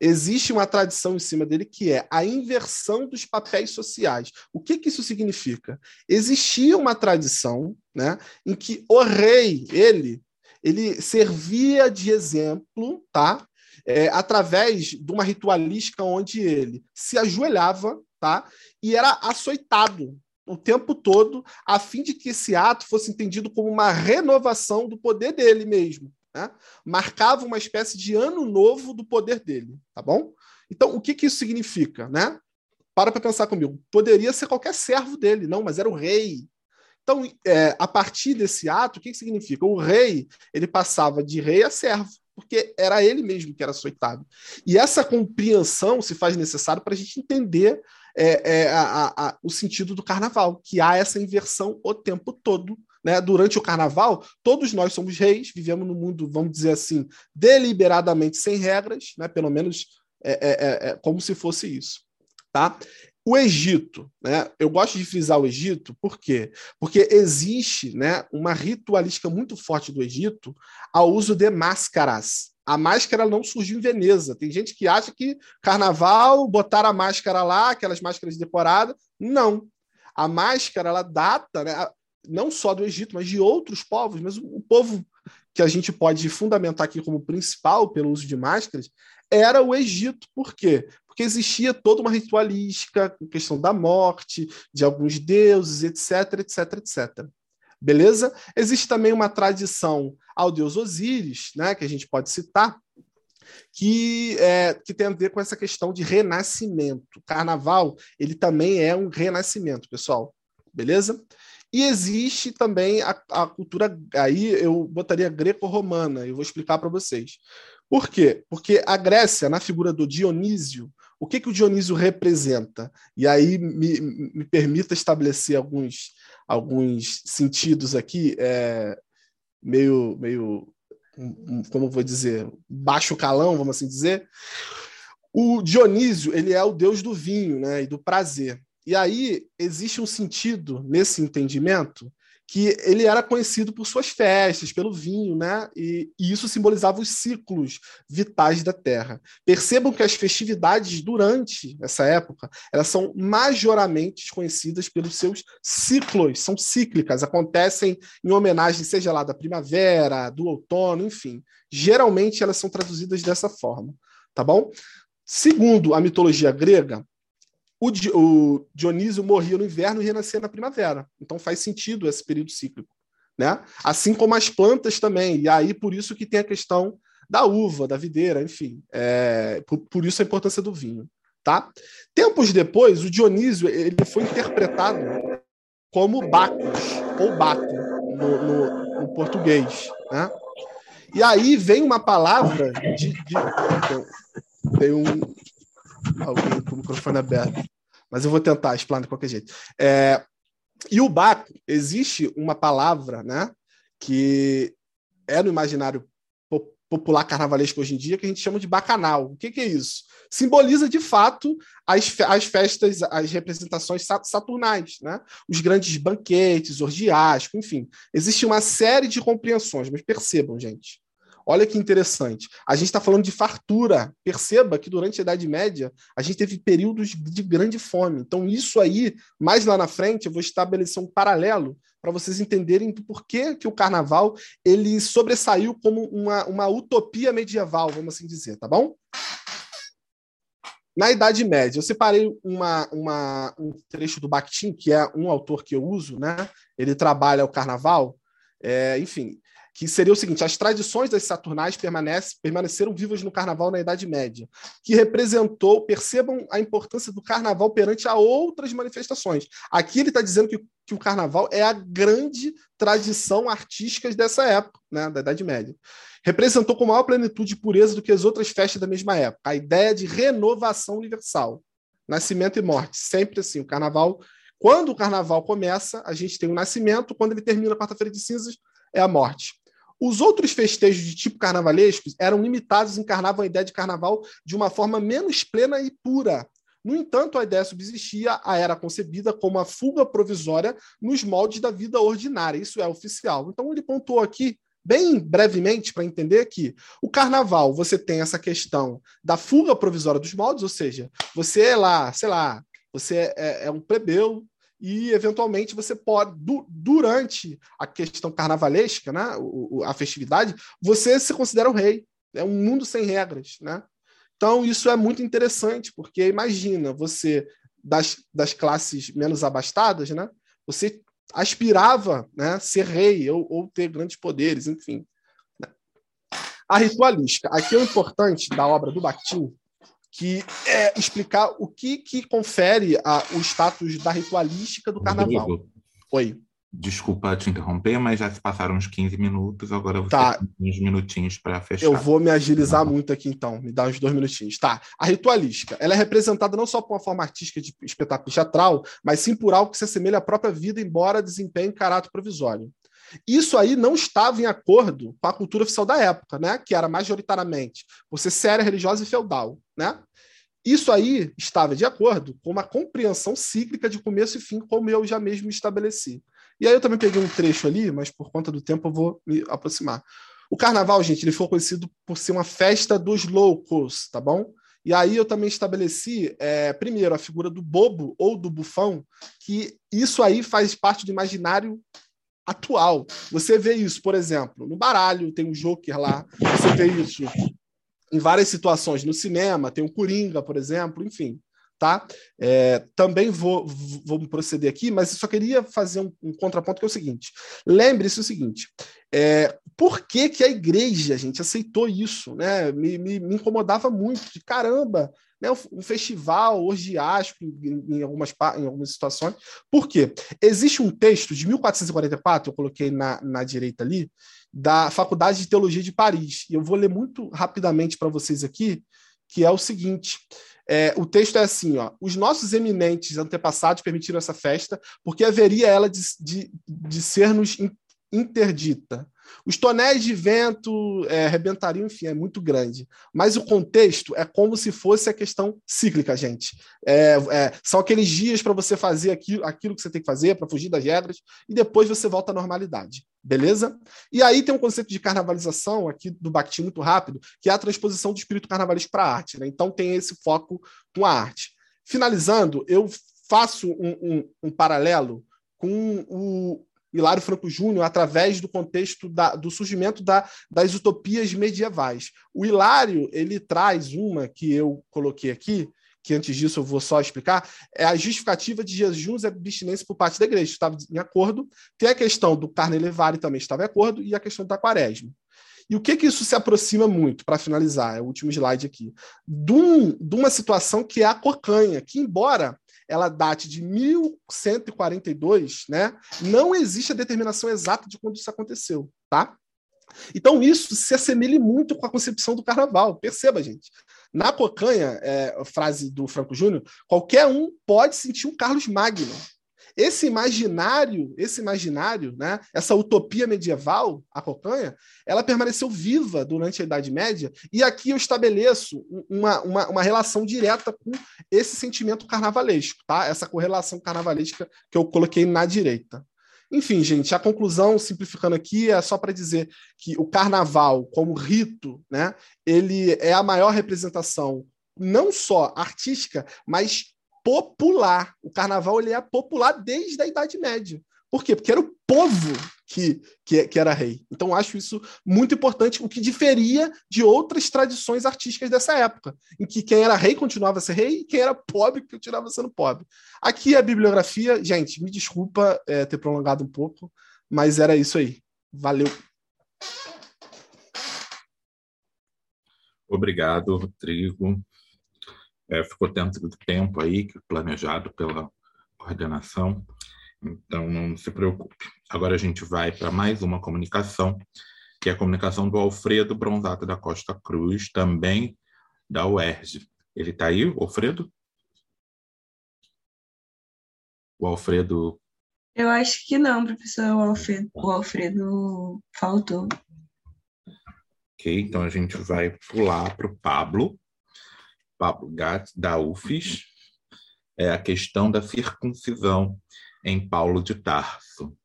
existe uma tradição em cima dele que é a inversão dos papéis sociais. O que, que isso significa? Existia uma tradição né, em que o rei, ele, ele servia de exemplo, tá? É, através de uma ritualística onde ele se ajoelhava, tá? E era açoitado o tempo todo, a fim de que esse ato fosse entendido como uma renovação do poder dele mesmo. Né? Marcava uma espécie de ano novo do poder dele, tá bom? Então, o que, que isso significa, né? Para para pensar comigo. Poderia ser qualquer servo dele, não, mas era o rei. Então, é, a partir desse ato, o que, que significa? O rei, ele passava de rei a servo, porque era ele mesmo que era açoitado. E essa compreensão se faz necessário para a gente entender é, é a, a, o sentido do carnaval, que há essa inversão o tempo todo. Né? Durante o carnaval, todos nós somos reis, vivemos no mundo, vamos dizer assim, deliberadamente sem regras, né? pelo menos é, é, é, é como se fosse isso. Tá? O Egito, né? Eu gosto de frisar o Egito, por quê? Porque existe, né, uma ritualística muito forte do Egito ao uso de máscaras, A máscara não surgiu em Veneza. Tem gente que acha que carnaval, botar a máscara lá, aquelas máscaras decoradas. Não. A máscara, ela data, né, não só do Egito, mas de outros povos, mas o povo que a gente pode fundamentar aqui como principal pelo uso de máscaras era o Egito. Por quê? Porque existia toda uma ritualística, questão da morte, de alguns deuses, etc, etc, etc. Beleza? Existe também uma tradição ao deus Osíris, né, que a gente pode citar, que, é, que tem a ver com essa questão de renascimento. Carnaval, ele também é um renascimento, pessoal. Beleza? E existe também a, a cultura, aí eu botaria greco-romana, eu vou explicar para vocês. Por quê? Porque a Grécia, na figura do Dionísio, o que, que o Dionísio representa? E aí me, me permita estabelecer alguns, alguns sentidos aqui, é, meio, meio, como vou dizer, baixo calão, vamos assim dizer. O Dionísio, ele é o deus do vinho né, e do prazer. E aí existe um sentido nesse entendimento que ele era conhecido por suas festas, pelo vinho, né? E, e, isso simbolizava os ciclos vitais da Terra. Percebam que as festividades durante essa época elas são majoramente conhecidas pelos seus ciclos, são cíclicas, acontecem em homenagem, seja lá da primavera, do outono, enfim. Geralmente elas são traduzidas dessa forma, tá bom? Segundo a mitologia grega, o, o Dionísio morria no inverno e renascia na primavera. Então faz sentido esse período cíclico. Né? Assim como as plantas também. E aí, por isso que tem a questão da uva, da videira, enfim. É, por, por, isso a importância do vinho. Tá? Tempos depois, o Dionísio ele foi interpretado como Bacchus, ou Baco, no, no, no português. Né? E aí vem uma palavra de. de tem um, alguém com o microfone aberto. Mas eu vou tentar explanar de qualquer jeito. É, e o Baco, existe uma palavra né, que é no imaginário popular carnavalesco hoje em dia que a gente chama de bacanal. O que, que é isso? Simboliza de fato as, as festas, as representações saturnais, né? os grandes banquetes, orgiásticos, enfim. Existe uma série de compreensões, mas percebam, gente. Olha que interessante. A gente está falando de fartura. Perceba que durante a Idade Média a gente teve períodos de grande fome. Então, isso aí, mais lá na frente, eu vou estabelecer um paralelo para vocês entenderem por que, que o carnaval ele sobressaiu como uma, uma utopia medieval, vamos assim dizer, tá bom? Na Idade Média, eu separei uma, uma, um trecho do Bakhtin, que é um autor que eu uso, né? Ele trabalha o carnaval. É, enfim, que seria o seguinte: as tradições das Saturnais permaneceram vivas no Carnaval na Idade Média, que representou, percebam a importância do Carnaval perante a outras manifestações. Aqui ele está dizendo que, que o Carnaval é a grande tradição artística dessa época, né, da Idade Média. Representou com maior plenitude e pureza do que as outras festas da mesma época. A ideia de renovação universal, nascimento e morte, sempre assim. O Carnaval, quando o Carnaval começa, a gente tem o nascimento, quando ele termina quarta-feira de cinzas, é a morte. Os outros festejos de tipo carnavalesco eram limitados e encarnavam a ideia de carnaval de uma forma menos plena e pura. No entanto, a ideia subsistia, a era concebida como a fuga provisória nos moldes da vida ordinária. Isso é oficial. Então, ele pontuou aqui, bem brevemente, para entender que o carnaval, você tem essa questão da fuga provisória dos moldes, ou seja, você é lá, sei lá, você é, é um plebeu e eventualmente você pode du durante a questão carnavalesca, né, o, a festividade, você se considera o rei. É um mundo sem regras, né? Então isso é muito interessante porque imagina você das, das classes menos abastadas, né? Você aspirava, né, ser rei ou, ou ter grandes poderes, enfim. A ritualística. Aqui é o importante da obra do Bakhtin que é explicar o que, que confere a, o status da ritualística do carnaval. Rodrigo, Oi. Desculpa te interromper, mas já se passaram uns 15 minutos, agora você tá. tem uns minutinhos para fechar. Eu vou me agilizar tá. muito aqui então, me dá uns dois minutinhos. Tá. A ritualística, ela é representada não só por uma forma artística de espetáculo teatral, mas sim por algo que se assemelha à própria vida, embora desempenhe caráter provisório. Isso aí não estava em acordo com a cultura oficial da época, né? que era majoritariamente você séria, religiosa e feudal. Né? Isso aí estava de acordo com uma compreensão cíclica de começo e fim, como eu já mesmo estabeleci. E aí eu também peguei um trecho ali, mas por conta do tempo eu vou me aproximar. O carnaval, gente, ele foi conhecido por ser uma festa dos loucos, tá bom? E aí eu também estabeleci, é, primeiro, a figura do bobo ou do bufão, que isso aí faz parte do imaginário atual. Você vê isso, por exemplo, no baralho, tem o Joker lá, você vê isso em várias situações, no cinema, tem o Coringa, por exemplo, enfim. Tá? É, também vou, vou proceder aqui, mas só queria fazer um, um contraponto que é o seguinte: lembre-se o seguinte: é, por que, que a igreja, gente, aceitou isso? Né? Me, me, me incomodava muito, de caramba, né? um festival orgiástico em, em, algumas, em algumas situações. Por quê? Existe um texto de 1444, eu coloquei na, na direita ali, da Faculdade de Teologia de Paris, e eu vou ler muito rapidamente para vocês aqui, que é o seguinte. É, o texto é assim: ó, os nossos eminentes antepassados permitiram essa festa porque haveria ela de, de, de ser-nos interdita. Os tonéis de vento é, arrebentariam, enfim, é muito grande. Mas o contexto é como se fosse a questão cíclica, gente. É, é, são aqueles dias para você fazer aquilo, aquilo que você tem que fazer, para fugir das regras, e depois você volta à normalidade. Beleza? E aí tem um conceito de carnavalização aqui do Bakhtin muito rápido, que é a transposição do espírito carnavalesco para a arte. Né? Então tem esse foco com a arte. Finalizando, eu faço um, um, um paralelo com o, Hilário Franco Júnior através do contexto da, do surgimento da, das utopias medievais. O Hilário ele traz uma que eu coloquei aqui, que antes disso eu vou só explicar, é a justificativa de jejuns e abstinência por parte da igreja. Estava em acordo. Tem a questão do carne levar também estava em acordo, e a questão da quaresma. E o que que isso se aproxima muito, para finalizar, é o último slide aqui, de, um, de uma situação que é a cocanha, que embora ela date de 1142, né? Não existe a determinação exata de quando isso aconteceu, tá? Então isso se assemelha muito com a concepção do carnaval. Perceba, gente. Na cocanha, é, frase do Franco Júnior, qualquer um pode sentir um Carlos Magno. Esse imaginário, esse imaginário, né, essa utopia medieval, a cocanha, ela permaneceu viva durante a Idade Média, e aqui eu estabeleço uma, uma, uma relação direta com esse sentimento carnavalesco, tá? essa correlação carnavalesca que eu coloquei na direita. Enfim, gente, a conclusão, simplificando aqui, é só para dizer que o carnaval, como rito, né, ele é a maior representação não só artística, mas popular. O carnaval ele é popular desde a Idade Média. Por quê? Porque era o povo que, que, que, era rei. Então, acho isso muito importante, o que diferia de outras tradições artísticas dessa época, em que quem era rei continuava a ser rei e quem era pobre continuava sendo pobre. Aqui a bibliografia, gente, me desculpa é, ter prolongado um pouco, mas era isso aí. Valeu. Obrigado, Rodrigo é, ficou dentro do tempo aí, planejado pela coordenação, então não se preocupe. Agora a gente vai para mais uma comunicação, que é a comunicação do Alfredo Bronzato da Costa Cruz, também da UERJ. Ele está aí, Alfredo? O Alfredo. Eu acho que não, professor. O Alfredo, o Alfredo faltou. Ok, então a gente vai pular para o Pablo. Pablo Gatz, da UFES, é a questão da circuncisão em Paulo de Tarso.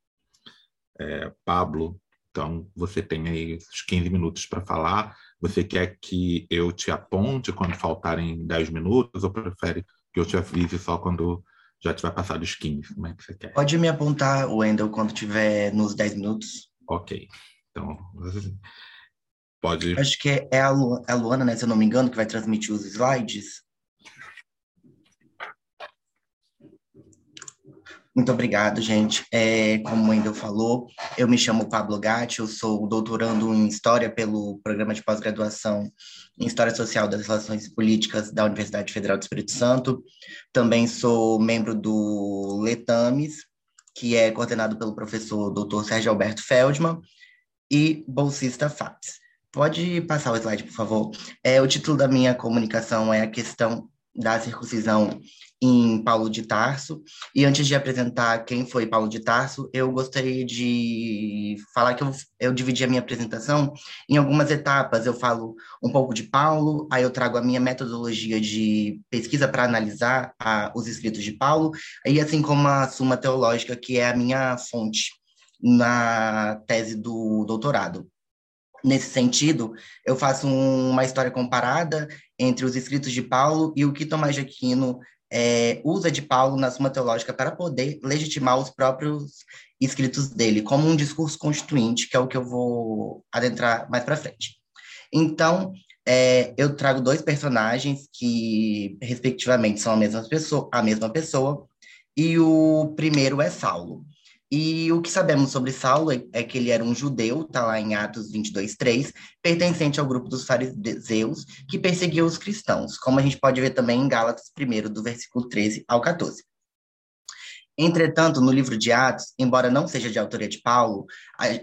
É, Pablo, então você tem aí os 15 minutos para falar. Você quer que eu te aponte quando faltarem 10 minutos ou prefere que eu te avise só quando já tiver passado os 15? Como é que você quer? Pode me apontar, Wendel, quando tiver nos 10 minutos. Ok. Então, Pode. Acho que é a, Lu, é a Luana, né, se eu não me engano, que vai transmitir os slides. Muito obrigado, gente. É, como ainda falou, eu me chamo Pablo Gatti, eu sou doutorando em História pelo Programa de Pós-Graduação em História Social das Relações Políticas da Universidade Federal do Espírito Santo. Também sou membro do LETAMES, que é coordenado pelo professor Dr. Sérgio Alberto Feldman, e bolsista FAPES. Pode passar o slide, por favor. É, o título da minha comunicação é a questão da circuncisão em Paulo de Tarso. E antes de apresentar quem foi Paulo de Tarso, eu gostaria de falar que eu, eu dividi a minha apresentação em algumas etapas. Eu falo um pouco de Paulo, aí eu trago a minha metodologia de pesquisa para analisar a, os escritos de Paulo, e assim como a Suma Teológica, que é a minha fonte na tese do doutorado. Nesse sentido, eu faço um, uma história comparada entre os escritos de Paulo e o que Tomás de Aquino é, usa de Paulo na Suma Teológica para poder legitimar os próprios escritos dele, como um discurso constituinte, que é o que eu vou adentrar mais para frente. Então, é, eu trago dois personagens que, respectivamente, são a mesma pessoa, a mesma pessoa, e o primeiro é Saulo. E o que sabemos sobre Saulo é, é que ele era um judeu, está lá em Atos 22, 3, pertencente ao grupo dos fariseus, que perseguia os cristãos, como a gente pode ver também em Gálatas 1, do versículo 13 ao 14. Entretanto, no livro de Atos, embora não seja de autoria de Paulo,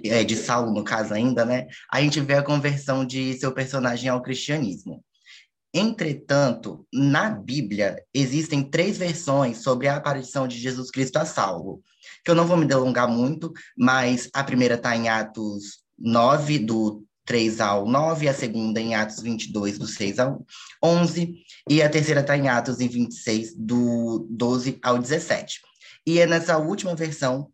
é, de Saulo no caso ainda, né, a gente vê a conversão de seu personagem ao cristianismo. Entretanto, na Bíblia existem três versões sobre a aparição de Jesus Cristo a Saulo, que eu não vou me delongar muito, mas a primeira está em Atos 9, do 3 ao 9, a segunda em Atos 22, do 6 ao 11, e a terceira está em Atos em 26, do 12 ao 17. E é nessa última versão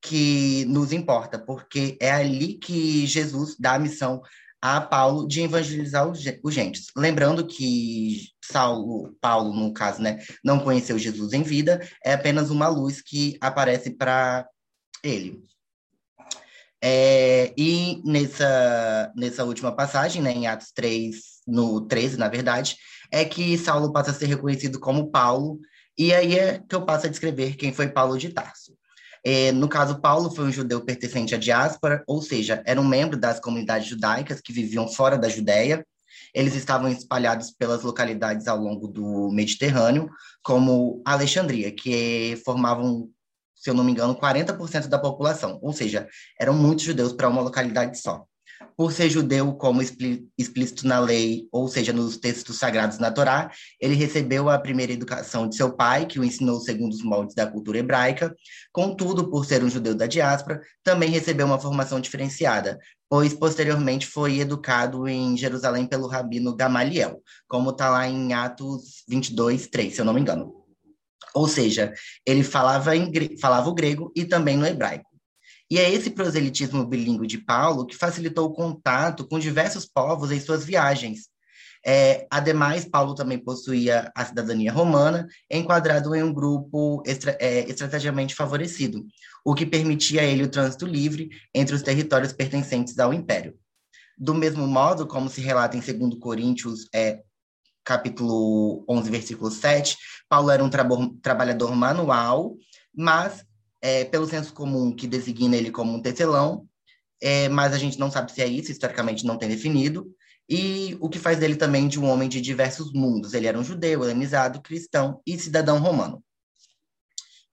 que nos importa, porque é ali que Jesus dá a missão a Paulo de evangelizar os gentes. Lembrando que Saulo, Paulo, no caso, né, não conheceu Jesus em vida, é apenas uma luz que aparece para ele. É, e nessa, nessa última passagem, né, em Atos 3, no 13, na verdade, é que Saulo passa a ser reconhecido como Paulo, e aí é que eu passo a descrever quem foi Paulo de Tarso. É, no caso, Paulo foi um judeu pertencente à diáspora, ou seja, era um membro das comunidades judaicas que viviam fora da Judéia. Eles estavam espalhados pelas localidades ao longo do Mediterrâneo, como Alexandria, que formavam, se eu não me engano, 40% da população, ou seja, eram muitos judeus para uma localidade só por ser judeu, como explícito na lei, ou seja, nos textos sagrados na Torá, ele recebeu a primeira educação de seu pai, que o ensinou segundo os moldes da cultura hebraica. Contudo, por ser um judeu da diáspora, também recebeu uma formação diferenciada, pois posteriormente foi educado em Jerusalém pelo rabino Gamaliel, como está lá em Atos 22, 3, se eu não me engano. Ou seja, ele falava, em, falava o grego e também no hebraico. E é esse proselitismo bilíngue de Paulo que facilitou o contato com diversos povos em suas viagens. É, ademais, Paulo também possuía a cidadania romana, enquadrado em um grupo é, estrategicamente favorecido, o que permitia a ele o trânsito livre entre os territórios pertencentes ao império. Do mesmo modo, como se relata em 2 Coríntios é, capítulo 11, versículo 7, Paulo era um tra trabalhador manual, mas é, pelo senso comum que designa ele como um tecelão, é, mas a gente não sabe se é isso, historicamente não tem definido, e o que faz dele também de um homem de diversos mundos. Ele era um judeu, helenizado, cristão e cidadão romano.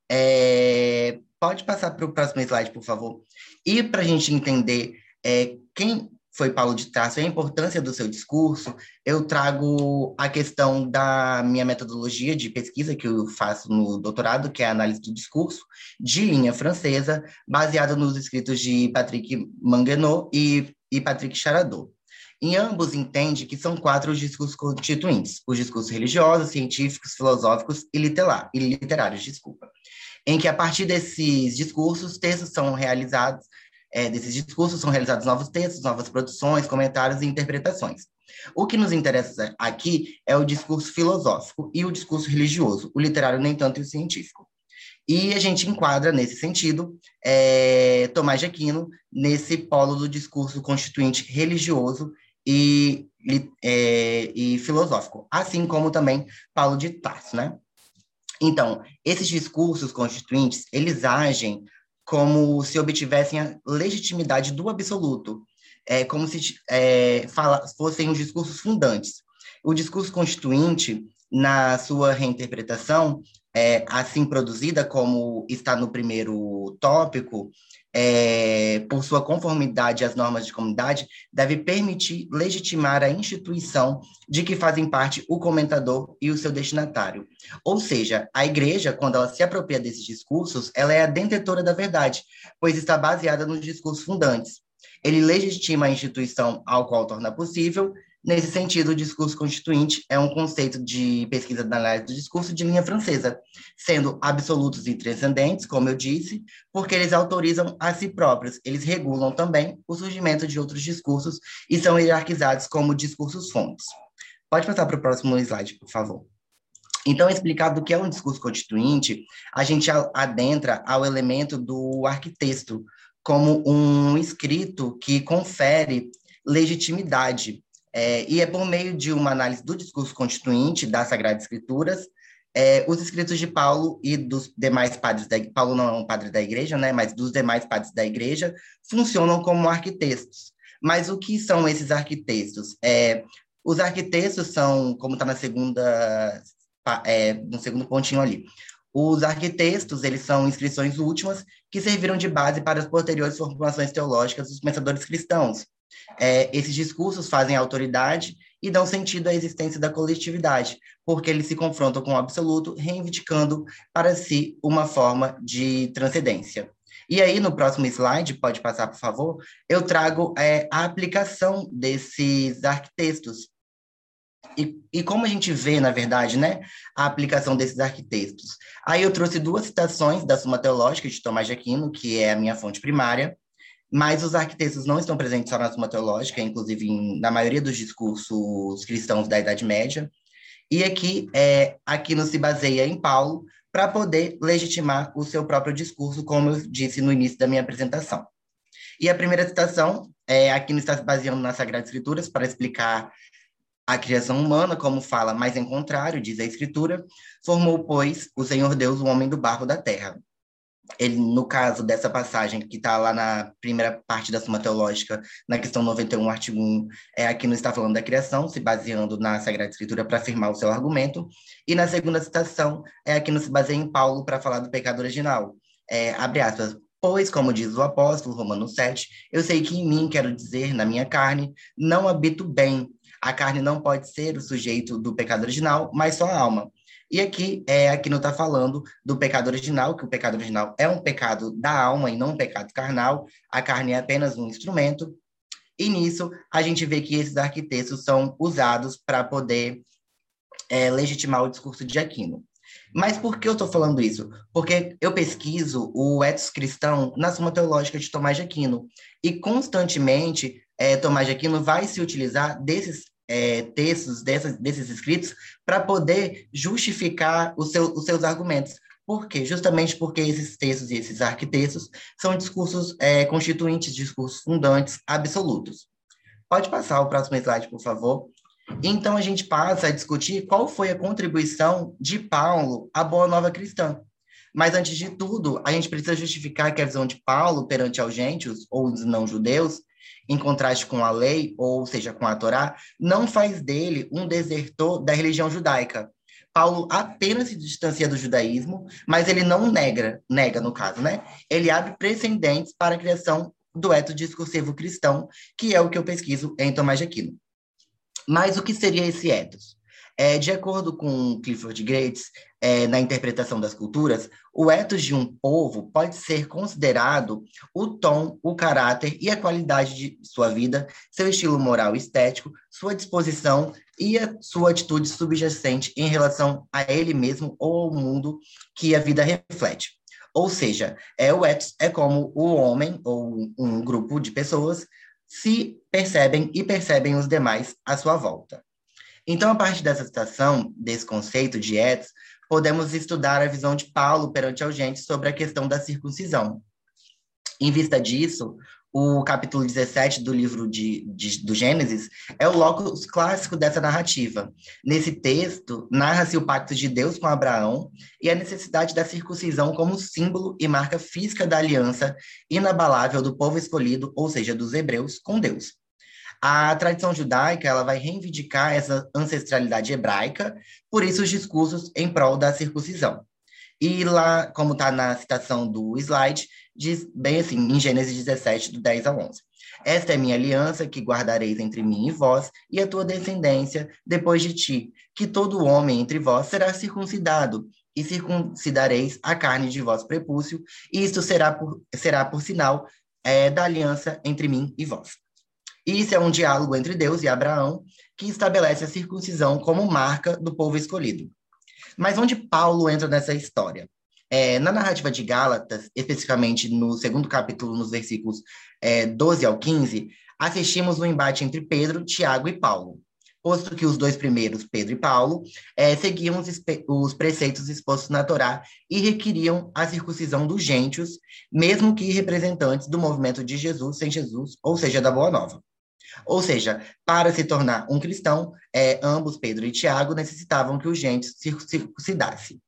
É, pode passar para o próximo slide, por favor. E para a gente entender é, quem foi Paulo de Tarso e a importância do seu discurso, eu trago a questão da minha metodologia de pesquisa que eu faço no doutorado, que é a análise do discurso, de linha francesa, baseada nos escritos de Patrick Manguenot e, e Patrick Charadot. Em ambos entende que são quatro os discursos constituintes, os discursos religiosos, científicos, filosóficos e, e literários, desculpa, em que a partir desses discursos, textos são realizados é, desses discursos são realizados novos textos, novas produções, comentários e interpretações. O que nos interessa aqui é o discurso filosófico e o discurso religioso, o literário nem tanto e o científico. E a gente enquadra, nesse sentido, é, Tomás de Aquino nesse polo do discurso constituinte religioso e, é, e filosófico, assim como também Paulo de Tarso, né? Então, esses discursos constituintes, eles agem como se obtivessem a legitimidade do absoluto, é, como se é, fala, fossem os discursos fundantes. O discurso constituinte, na sua reinterpretação, é, assim produzida como está no primeiro tópico, é, por sua conformidade às normas de comunidade, deve permitir legitimar a instituição de que fazem parte o comentador e o seu destinatário. Ou seja, a igreja, quando ela se apropria desses discursos, ela é a detentora da verdade, pois está baseada nos discursos fundantes. Ele legitima a instituição ao qual torna possível. Nesse sentido, o discurso constituinte é um conceito de pesquisa da análise do discurso de linha francesa, sendo absolutos e transcendentes, como eu disse, porque eles autorizam a si próprios. Eles regulam também o surgimento de outros discursos e são hierarquizados como discursos-fontes. Pode passar para o próximo slide, por favor. Então, explicado o que é um discurso constituinte, a gente adentra ao elemento do arquiteto como um escrito que confere legitimidade. É, e é por meio de uma análise do discurso constituinte das Sagradas Escrituras, é, os escritos de Paulo e dos demais padres da Paulo não é um padre da igreja, né, mas dos demais padres da igreja funcionam como arquitetos. Mas o que são esses arquitetos? É, os arquitetos são, como está na segunda é, no segundo pontinho ali. Os arquitextos, eles são inscrições últimas que serviram de base para as posteriores formulações teológicas dos pensadores cristãos. É, esses discursos fazem autoridade e dão sentido à existência da coletividade, porque eles se confrontam com o absoluto, reivindicando para si uma forma de transcendência. E aí, no próximo slide, pode passar, por favor, eu trago é, a aplicação desses arquitextos e, e, como a gente vê, na verdade, né, a aplicação desses arquitetos. Aí eu trouxe duas citações da Suma Teológica de Tomás de Aquino, que é a minha fonte primária, mas os arquitetos não estão presentes só na Suma Teológica, inclusive em, na maioria dos discursos cristãos da Idade Média. E aqui, é, Aquino se baseia em Paulo para poder legitimar o seu próprio discurso, como eu disse no início da minha apresentação. E a primeira citação, é, Aquino está se baseando nas Sagradas Escrituras para explicar a criação humana, como fala, mas em contrário, diz a Escritura, formou, pois, o Senhor Deus o homem do barro da terra. Ele, no caso dessa passagem, que está lá na primeira parte da Suma Teológica, na questão 91, artigo 1, é aqui não está falando da criação, se baseando na Sagrada Escritura para afirmar o seu argumento. E na segunda citação, é aqui não se baseia em Paulo para falar do pecado original. É, abre aspas, Pois, como diz o apóstolo, Romanos 7, eu sei que em mim, quero dizer, na minha carne, não habito bem, a carne não pode ser o sujeito do pecado original, mas só a alma. E aqui, é, aqui não está falando do pecado original, que o pecado original é um pecado da alma e não um pecado carnal. A carne é apenas um instrumento. E nisso, a gente vê que esses arquitetos são usados para poder é, legitimar o discurso de Aquino. Mas por que eu estou falando isso? Porque eu pesquiso o ethos cristão na Suma Teológica de Tomás de Aquino. E constantemente, é, Tomás de Aquino vai se utilizar desses é, textos, dessas, desses escritos, para poder justificar seu, os seus argumentos. Por quê? Justamente porque esses textos e esses arquitetos são discursos é, constituintes, discursos fundantes absolutos. Pode passar o próximo slide, por favor. Então, a gente passa a discutir qual foi a contribuição de Paulo à Boa Nova Cristã. Mas, antes de tudo, a gente precisa justificar que a visão de Paulo perante aos gentios, ou os não-judeus, em contraste com a lei, ou seja, com a Torá, não faz dele um desertor da religião judaica. Paulo apenas se distancia do judaísmo, mas ele não nega, nega no caso, né? Ele abre precedentes para a criação do eto discursivo cristão, que é o que eu pesquiso em Tomás de Aquino. Mas o que seria esse ethos? É, de acordo com Clifford Gates, é, na interpretação das culturas, o ethos de um povo pode ser considerado o tom, o caráter e a qualidade de sua vida, seu estilo moral e estético, sua disposição e a sua atitude subjacente em relação a ele mesmo ou ao mundo que a vida reflete. Ou seja, é o ethos é como o homem ou um grupo de pessoas se percebem e percebem os demais à sua volta. Então, a partir dessa citação, desse conceito de ethos, podemos estudar a visão de Paulo perante a gente sobre a questão da circuncisão. Em vista disso, o capítulo 17 do livro de, de, do Gênesis é o locus clássico dessa narrativa. Nesse texto, narra-se o pacto de Deus com Abraão e a necessidade da circuncisão como símbolo e marca física da aliança inabalável do povo escolhido, ou seja, dos hebreus, com Deus. A tradição judaica ela vai reivindicar essa ancestralidade hebraica, por isso os discursos em prol da circuncisão. E lá, como está na citação do slide, diz bem assim, em Gênesis 17, do 10 ao 11. Esta é minha aliança que guardareis entre mim e vós e a tua descendência depois de ti, que todo homem entre vós será circuncidado, e circuncidareis a carne de vosso prepúcio, e isto será por, será por sinal é, da aliança entre mim e vós. Isso é um diálogo entre Deus e Abraão que estabelece a circuncisão como marca do povo escolhido. Mas onde Paulo entra nessa história? É, na narrativa de Gálatas, especificamente no segundo capítulo, nos versículos é, 12 ao 15, assistimos um embate entre Pedro, Tiago e Paulo posto que os dois primeiros, Pedro e Paulo, é, seguiam os, os, preceitos expostos na Torá e requeriam a circuncisão dos gentios, mesmo que representantes do movimento de Jesus sem Jesus, ou seja, da Boa Nova. Ou seja, para se tornar um cristão, é, ambos, Pedro e Tiago, necessitavam que os gentios circuncidassem.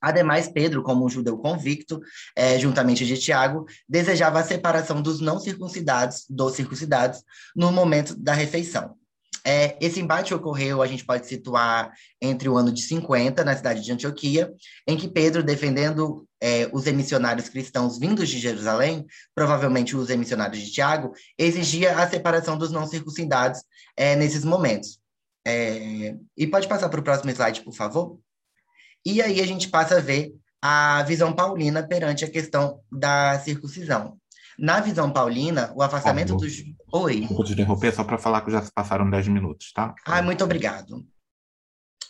Ademais, Pedro, como um judeu convicto, é, juntamente de Tiago, desejava a separação dos não circuncidados dos circuncidados no momento da refeição. É, esse embate ocorreu, a gente pode situar entre o ano de 50, na cidade de Antioquia, em que Pedro, defendendo é, os emissionários cristãos vindos de Jerusalém, provavelmente os emissionários de Tiago, exigia a separação dos não circuncidados é, nesses momentos. É, e pode passar para o próximo slide, por favor? E aí a gente passa a ver a visão paulina perante a questão da circuncisão. Na visão paulina, o afastamento dos. Oi. Vou te interromper só para falar que já se passaram 10 minutos, tá? Ah, muito obrigado.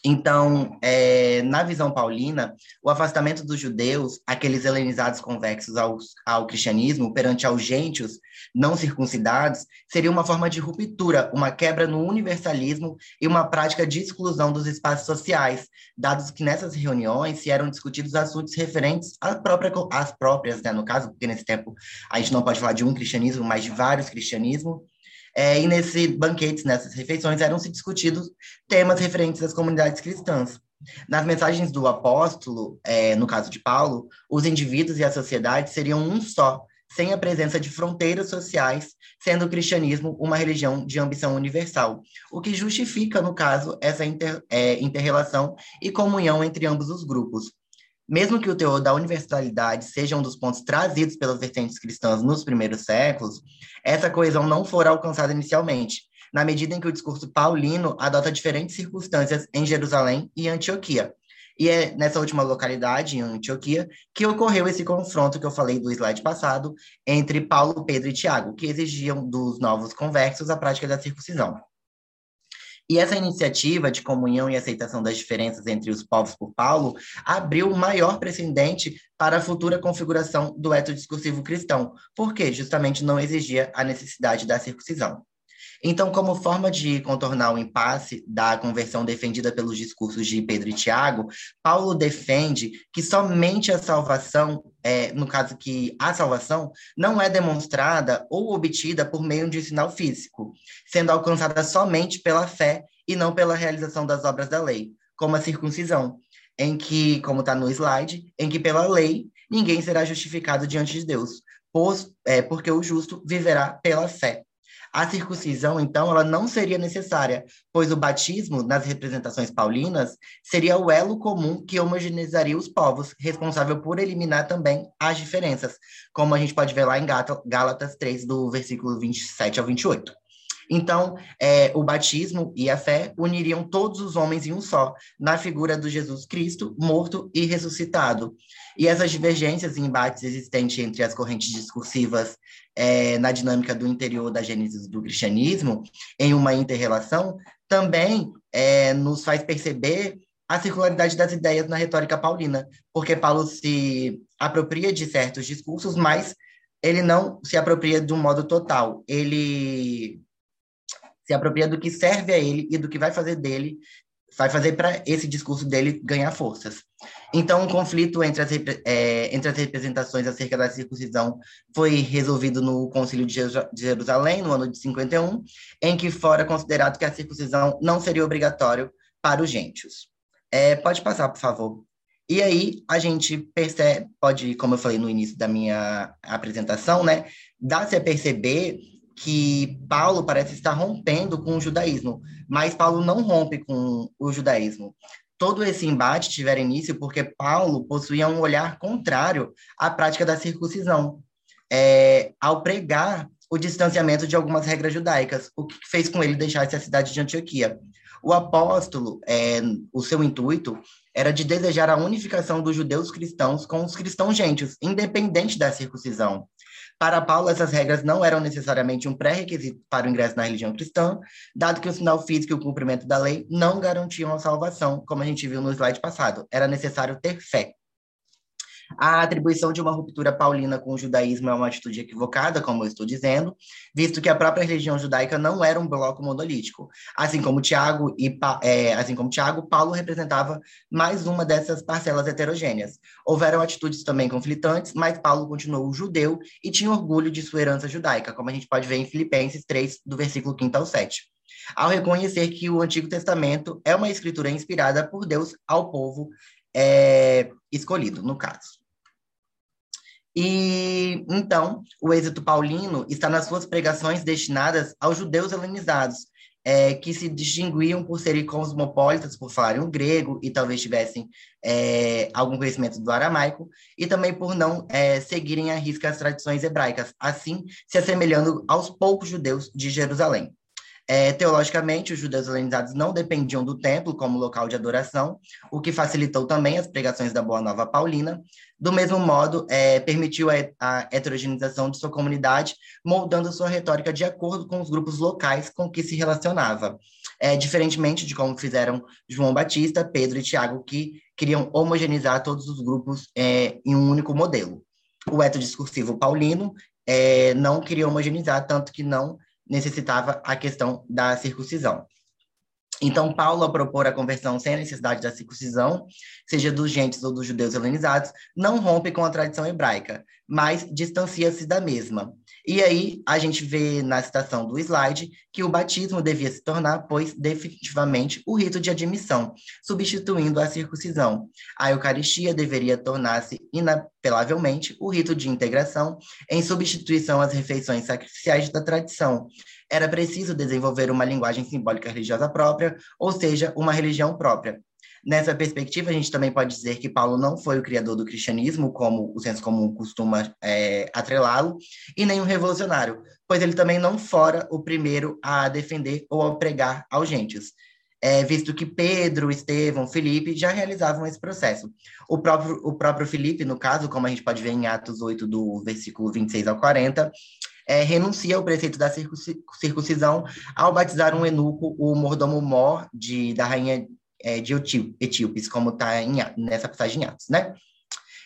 Então, é, na visão paulina, o afastamento dos judeus, aqueles helenizados convexos ao, ao cristianismo, perante aos gentios não circuncidados, seria uma forma de ruptura, uma quebra no universalismo e uma prática de exclusão dos espaços sociais, dados que nessas reuniões se eram discutidos assuntos referentes à própria, às próprias, né, no caso, porque nesse tempo a gente não pode falar de um cristianismo, mas de vários cristianismos, é, e nesses banquetes, nessas refeições, eram se discutidos temas referentes às comunidades cristãs. Nas mensagens do apóstolo, é, no caso de Paulo, os indivíduos e a sociedade seriam um só, sem a presença de fronteiras sociais, sendo o cristianismo uma religião de ambição universal, o que justifica, no caso, essa inter, é, interrelação e comunhão entre ambos os grupos. Mesmo que o teor da universalidade seja um dos pontos trazidos pelas vertentes cristãs nos primeiros séculos, essa coesão não fora alcançada inicialmente, na medida em que o discurso paulino adota diferentes circunstâncias em Jerusalém e Antioquia. E é nessa última localidade, em Antioquia, que ocorreu esse confronto que eu falei do slide passado entre Paulo, Pedro e Tiago, que exigiam dos novos conversos a prática da circuncisão. E essa iniciativa de comunhão e aceitação das diferenças entre os povos por Paulo abriu o maior precedente para a futura configuração do eto discursivo cristão, porque justamente não exigia a necessidade da circuncisão. Então, como forma de contornar o impasse da conversão defendida pelos discursos de Pedro e Tiago, Paulo defende que somente a salvação, é, no caso que a salvação, não é demonstrada ou obtida por meio de sinal físico, sendo alcançada somente pela fé e não pela realização das obras da lei, como a circuncisão, em que, como está no slide, em que pela lei ninguém será justificado diante de Deus, pois, é, porque o justo viverá pela fé. A circuncisão, então, ela não seria necessária, pois o batismo, nas representações paulinas, seria o elo comum que homogeneizaria os povos, responsável por eliminar também as diferenças, como a gente pode ver lá em Gálatas 3, do versículo 27 ao 28. Então, é, o batismo e a fé uniriam todos os homens em um só, na figura do Jesus Cristo, morto e ressuscitado. E essas divergências e embates existentes entre as correntes discursivas é, na dinâmica do interior da gênese do cristianismo, em uma interrelação, também é, nos faz perceber a circularidade das ideias na retórica paulina, porque Paulo se apropria de certos discursos, mas ele não se apropria de um modo total. Ele se apropria do que serve a ele e do que vai fazer dele, vai fazer para esse discurso dele ganhar forças. Então, o conflito entre as, é, entre as representações acerca da circuncisão foi resolvido no Concílio de Jerusalém, no ano de 51, em que fora considerado que a circuncisão não seria obrigatório para os gentios. É, pode passar, por favor. E aí, a gente percebe, pode, como eu falei no início da minha apresentação, né, dá-se a perceber que Paulo parece estar rompendo com o judaísmo, mas Paulo não rompe com o judaísmo. Todo esse embate tiver início porque Paulo possuía um olhar contrário à prática da circuncisão, é, ao pregar o distanciamento de algumas regras judaicas, o que fez com ele deixar essa cidade de Antioquia. O apóstolo, é, o seu intuito era de desejar a unificação dos judeus cristãos com os cristãos gentios, independente da circuncisão. Para Paulo, essas regras não eram necessariamente um pré-requisito para o ingresso na religião cristã, dado que o sinal físico e o cumprimento da lei não garantiam a salvação, como a gente viu no slide passado. Era necessário ter fé. A atribuição de uma ruptura paulina com o judaísmo é uma atitude equivocada, como eu estou dizendo, visto que a própria religião judaica não era um bloco monolítico. Assim como Tiago e é, assim como Tiago, Paulo representava mais uma dessas parcelas heterogêneas. Houveram atitudes também conflitantes, mas Paulo continuou judeu e tinha orgulho de sua herança judaica, como a gente pode ver em Filipenses 3, do versículo 5 ao 7 ao reconhecer que o Antigo Testamento é uma escritura inspirada por Deus ao povo é, escolhido, no caso. E então, o êxito paulino está nas suas pregações destinadas aos judeus helenizados, é, que se distinguiam por serem cosmopolitas, por falarem o grego e talvez tivessem é, algum conhecimento do aramaico, e também por não é, seguirem à risca as tradições hebraicas, assim se assemelhando aos poucos judeus de Jerusalém. É, teologicamente, os judeus helenizados não dependiam do templo como local de adoração, o que facilitou também as pregações da Boa Nova Paulina. Do mesmo modo, é, permitiu a, a heterogenização de sua comunidade, moldando sua retórica de acordo com os grupos locais com que se relacionava. É, diferentemente de como fizeram João Batista, Pedro e Tiago, que queriam homogeneizar todos os grupos é, em um único modelo. O eto discursivo paulino é, não queria homogeneizar, tanto que não necessitava a questão da circuncisão. Então, Paulo, ao propor a conversão sem a necessidade da circuncisão, seja dos gentes ou dos judeus helenizados, não rompe com a tradição hebraica, mas distancia-se da mesma. E aí, a gente vê na citação do slide que o batismo devia se tornar, pois, definitivamente, o rito de admissão, substituindo a circuncisão. A Eucaristia deveria tornar-se, inapelavelmente, o rito de integração, em substituição às refeições sacrificiais da tradição, era preciso desenvolver uma linguagem simbólica religiosa própria, ou seja, uma religião própria. Nessa perspectiva, a gente também pode dizer que Paulo não foi o criador do cristianismo, como o senso comum costuma é, atrelá-lo, e nem um revolucionário, pois ele também não fora o primeiro a defender ou a pregar aos gentes. É, visto que Pedro, Estevão, Felipe já realizavam esse processo. O próprio, o próprio Felipe, no caso, como a gente pode ver em Atos 8, do versículo 26 ao 40, é, renuncia ao preceito da circuncisão ao batizar um eunuco, o mordomo mor de, da rainha é, de Etíopes, como está nessa passagem em Atos, né?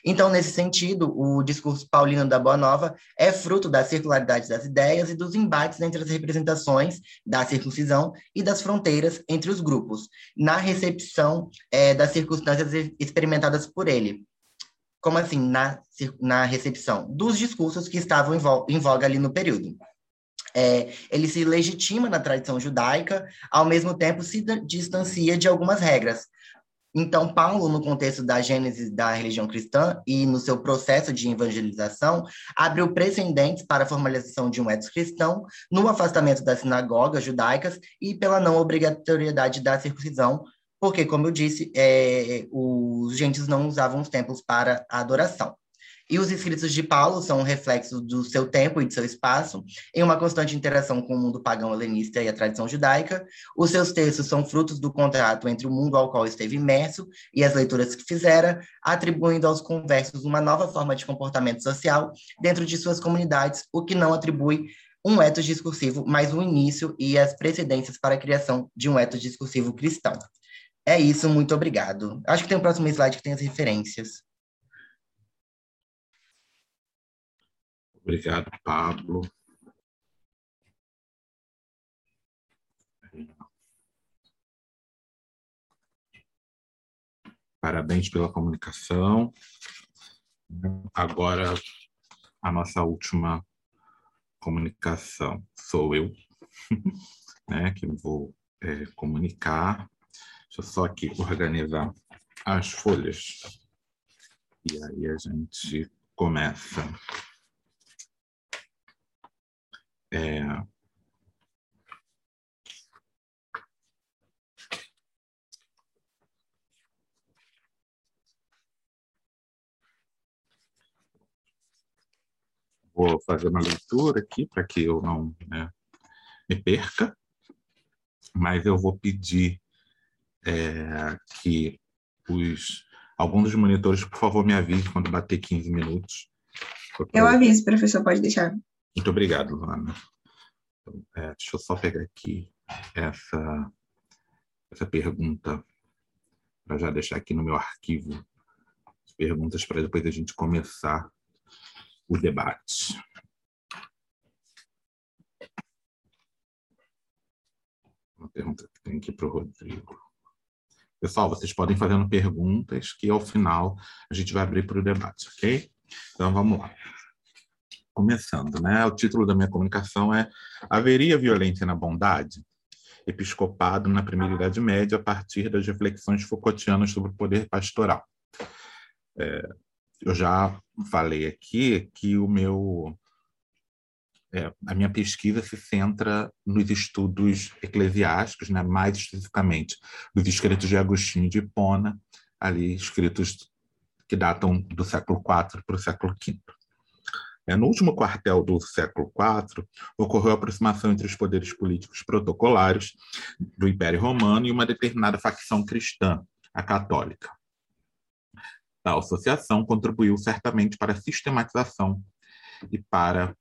Então, nesse sentido, o discurso paulino da Boa Nova é fruto da circularidade das ideias e dos embates entre as representações da circuncisão e das fronteiras entre os grupos, na recepção é, das circunstâncias experimentadas por ele, como assim, na, na recepção? Dos discursos que estavam em, voga ali no período. É, ele se legitima na tradição judaica, ao mesmo tempo se distancia de algumas regras. Então, Paulo, no contexto da gênese da religião cristã e no seu processo de evangelização, abriu precedentes para a formalização de um etos cristão no afastamento das sinagogas judaicas e pela não obrigatoriedade da circuncisão porque, como eu disse, é, os gentes não usavam os templos para a adoração. E os escritos de Paulo são um reflexo do seu tempo e de seu espaço, em uma constante interação com o mundo pagão helenista e a tradição judaica. Os seus textos são frutos do contrato entre o mundo ao qual esteve imerso e as leituras que fizera, atribuindo aos conversos uma nova forma de comportamento social dentro de suas comunidades, o que não atribui um etos discursivo, mas o início e as precedências para a criação de um etos discursivo cristão. É isso, muito obrigado. Acho que tem o um próximo slide que tem as referências. Obrigado, Pablo. Parabéns pela comunicação. Agora, a nossa última comunicação sou eu, né, que vou é, comunicar Deixa eu só aqui organizar as folhas. E aí a gente começa. É... Vou fazer uma leitura aqui para que eu não né, me perca, mas eu vou pedir é, que os alguns dos monitores, por favor, me avise quando bater 15 minutos, Eu aviso, professor, pode deixar. Muito obrigado, Luana. É, deixa eu só pegar aqui essa, essa pergunta para já deixar aqui no meu arquivo as perguntas para depois a gente começar o debate. Uma pergunta que tem aqui para o Rodrigo. Pessoal, vocês podem fazendo perguntas que ao final a gente vai abrir para o debate, ok? Então vamos lá. Começando, né? O título da minha comunicação é Haveria violência na bondade? Episcopado na Primeira Idade Média a partir das reflexões Foucaultianas sobre o poder pastoral. É, eu já falei aqui que o meu é, a minha pesquisa se centra nos estudos eclesiásticos, né, mais especificamente dos escritos de Agostinho de Hipona, ali escritos que datam do século IV para o século V. É, no último quartel do século IV, ocorreu a aproximação entre os poderes políticos protocolares do Império Romano e uma determinada facção cristã, a católica. A associação contribuiu certamente para a sistematização e para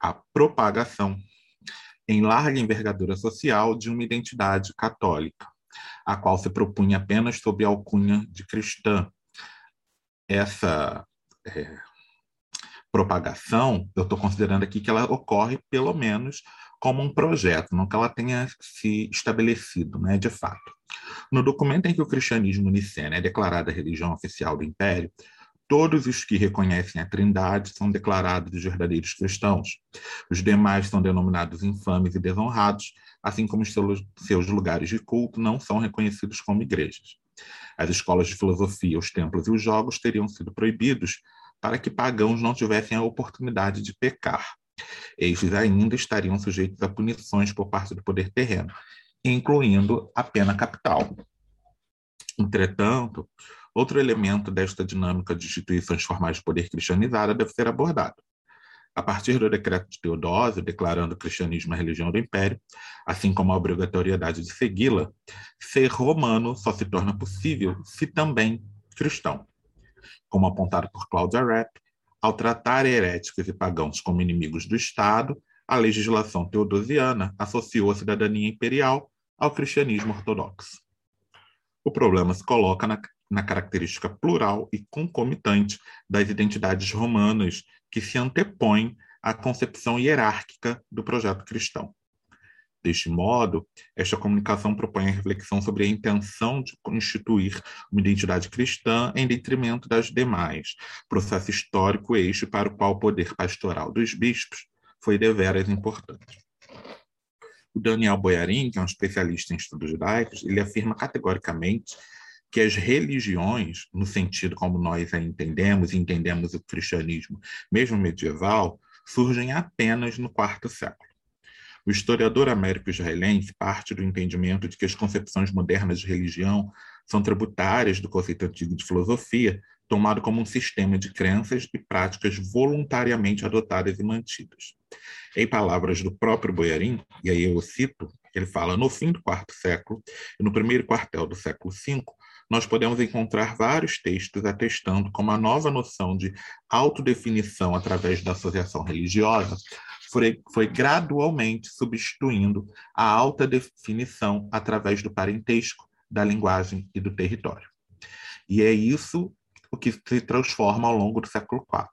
a propagação em larga envergadura social de uma identidade católica, a qual se propunha apenas sob a alcunha de cristã. Essa é, propagação, eu estou considerando aqui que ela ocorre pelo menos como um projeto, não que ela tenha se estabelecido, né, de fato. No documento em que o cristianismo niceno é declarada religião oficial do Império, Todos os que reconhecem a Trindade são declarados verdadeiros cristãos. Os demais são denominados infames e desonrados, assim como os seus lugares de culto não são reconhecidos como igrejas. As escolas de filosofia, os templos e os jogos teriam sido proibidos para que pagãos não tivessem a oportunidade de pecar. Estes ainda estariam sujeitos a punições por parte do poder terreno, incluindo a pena capital. Entretanto, Outro elemento desta dinâmica de instituições formais de poder cristianizada deve ser abordado. A partir do decreto de Teodósio, declarando o cristianismo a religião do império, assim como a obrigatoriedade de segui-la, ser romano só se torna possível se também cristão. Como apontado por Claudia Rapp, ao tratar heréticos e pagãos como inimigos do Estado, a legislação teodosiana associou a cidadania imperial ao cristianismo ortodoxo. O problema se coloca na na característica plural e concomitante das identidades romanas que se antepõem à concepção hierárquica do projeto cristão. Deste modo, esta comunicação propõe a reflexão sobre a intenção de constituir uma identidade cristã em detrimento das demais, processo histórico este para o qual o poder pastoral dos bispos foi deveras importante. O Daniel Boyarin, que é um especialista em estudos judaicos, ele afirma categoricamente que as religiões, no sentido como nós a entendemos e entendemos o cristianismo, mesmo medieval, surgem apenas no quarto século. O historiador américo-israelense parte do entendimento de que as concepções modernas de religião são tributárias do conceito antigo de filosofia, tomado como um sistema de crenças e práticas voluntariamente adotadas e mantidas. Em palavras do próprio Boyarin, e aí eu cito, ele fala: no fim do quarto século e no primeiro quartel do século V, nós podemos encontrar vários textos atestando como a nova noção de autodefinição através da associação religiosa foi, foi gradualmente substituindo a alta definição através do parentesco, da linguagem e do território. E é isso o que se transforma ao longo do século IV,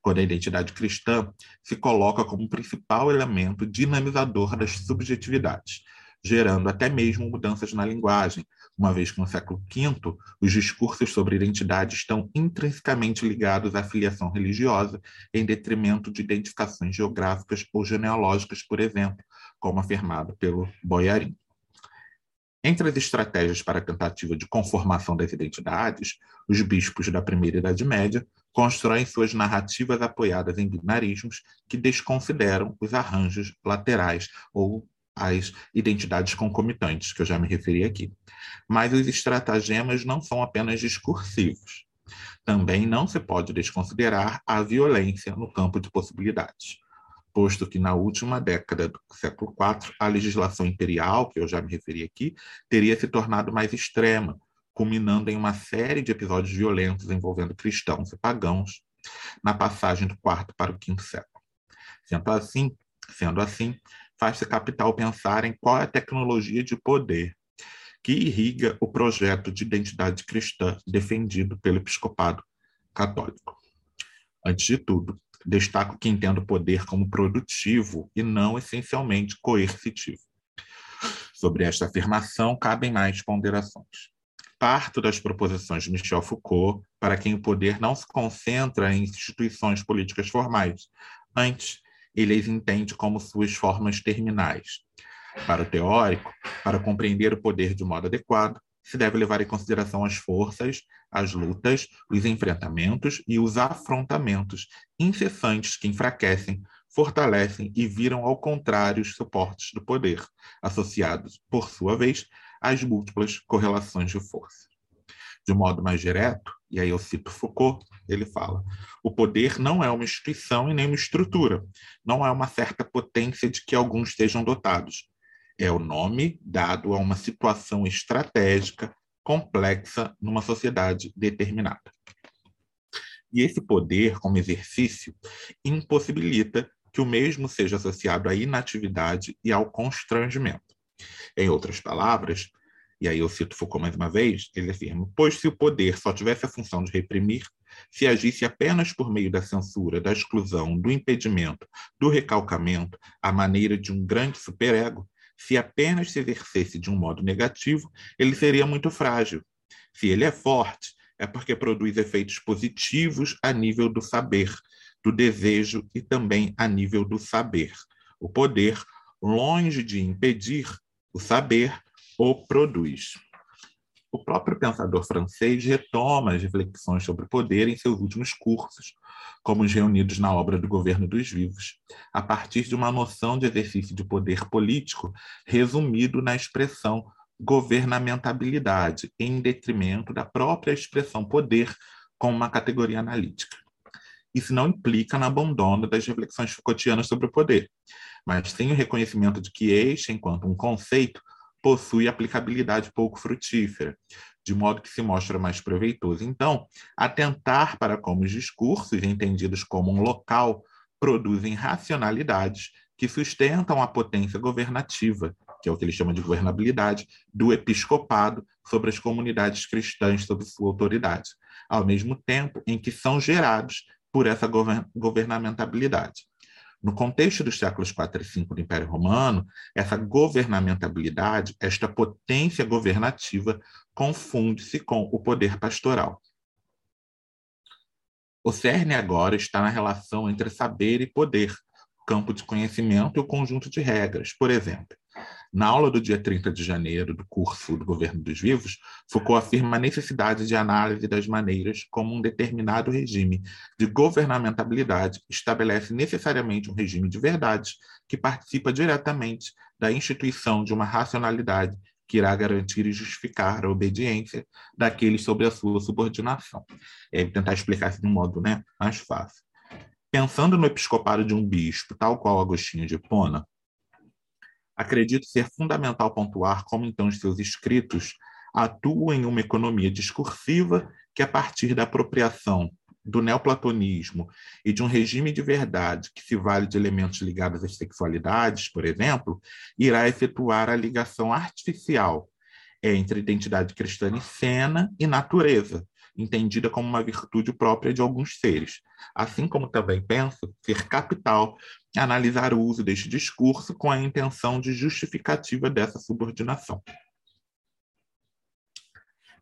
quando a identidade cristã se coloca como principal elemento dinamizador das subjetividades, gerando até mesmo mudanças na linguagem, uma vez que no século V os discursos sobre identidade estão intrinsecamente ligados à filiação religiosa, em detrimento de identificações geográficas ou genealógicas, por exemplo, como afirmado pelo Boyarin. Entre as estratégias para a tentativa de conformação das identidades, os bispos da Primeira Idade Média constroem suas narrativas apoiadas em binarismos que desconsideram os arranjos laterais ou as identidades concomitantes, que eu já me referi aqui. Mas os estratagemas não são apenas discursivos. Também não se pode desconsiderar a violência no campo de possibilidades, posto que na última década do século IV, a legislação imperial, que eu já me referi aqui, teria se tornado mais extrema, culminando em uma série de episódios violentos envolvendo cristãos e pagãos, na passagem do quarto para o quinto século. Sendo assim, sendo assim faz-se capital pensar em qual é a tecnologia de poder que irriga o projeto de identidade cristã defendido pelo episcopado católico. Antes de tudo, destaco que entendo o poder como produtivo e não essencialmente coercitivo. Sobre esta afirmação, cabem mais ponderações. Parto das proposições de Michel Foucault, para quem o poder não se concentra em instituições políticas formais. Antes, ele as entende como suas formas terminais. Para o teórico, para compreender o poder de modo adequado, se deve levar em consideração as forças, as lutas, os enfrentamentos e os afrontamentos incessantes que enfraquecem, fortalecem e viram ao contrário os suportes do poder, associados, por sua vez, às múltiplas correlações de força. De modo mais direto, e aí eu cito Foucault, ele fala: o poder não é uma instituição e nem uma estrutura, não é uma certa potência de que alguns estejam dotados. É o nome dado a uma situação estratégica complexa numa sociedade determinada. E esse poder, como exercício, impossibilita que o mesmo seja associado à inatividade e ao constrangimento. Em outras palavras, e aí eu cito Foucault mais uma vez, ele afirma: pois se o poder só tivesse a função de reprimir, se agisse apenas por meio da censura, da exclusão, do impedimento, do recalcamento, à maneira de um grande superego, se apenas se exercesse de um modo negativo, ele seria muito frágil. Se ele é forte, é porque produz efeitos positivos a nível do saber, do desejo e também a nível do saber. O poder, longe de impedir o saber, o produz. O próprio pensador francês retoma as reflexões sobre o poder em seus últimos cursos, como os reunidos na obra do Governo dos Vivos, a partir de uma noção de exercício de poder político resumido na expressão governamentabilidade, em detrimento da própria expressão poder como uma categoria analítica. Isso não implica no abandono das reflexões Foucaultianas sobre o poder, mas sim o reconhecimento de que este, enquanto um conceito, possui aplicabilidade pouco frutífera, de modo que se mostra mais proveitoso. Então, atentar para como os discursos, entendidos como um local, produzem racionalidades que sustentam a potência governativa, que é o que ele chama de governabilidade, do episcopado sobre as comunidades cristãs sob sua autoridade, ao mesmo tempo em que são gerados por essa governamentabilidade. No contexto dos séculos 4 e 5 do Império Romano, essa governamentabilidade, esta potência governativa, confunde-se com o poder pastoral. O cerne agora está na relação entre saber e poder, campo de conhecimento e o conjunto de regras. Por exemplo, na aula do dia 30 de janeiro do curso do Governo dos Vivos, Foucault afirma a necessidade de análise das maneiras como um determinado regime de governamentabilidade estabelece necessariamente um regime de verdades que participa diretamente da instituição de uma racionalidade que irá garantir e justificar a obediência daqueles sobre a sua subordinação. É tentar explicar isso de um modo né, mais fácil. Pensando no episcopado de um bispo, tal qual Agostinho de Hipona, Acredito ser fundamental pontuar como então os seus escritos atuam em uma economia discursiva que, a partir da apropriação do neoplatonismo e de um regime de verdade que se vale de elementos ligados às sexualidades, por exemplo, irá efetuar a ligação artificial entre identidade cristã e cena e natureza, entendida como uma virtude própria de alguns seres. Assim como também penso ser capital analisar o uso deste discurso com a intenção de justificativa dessa subordinação.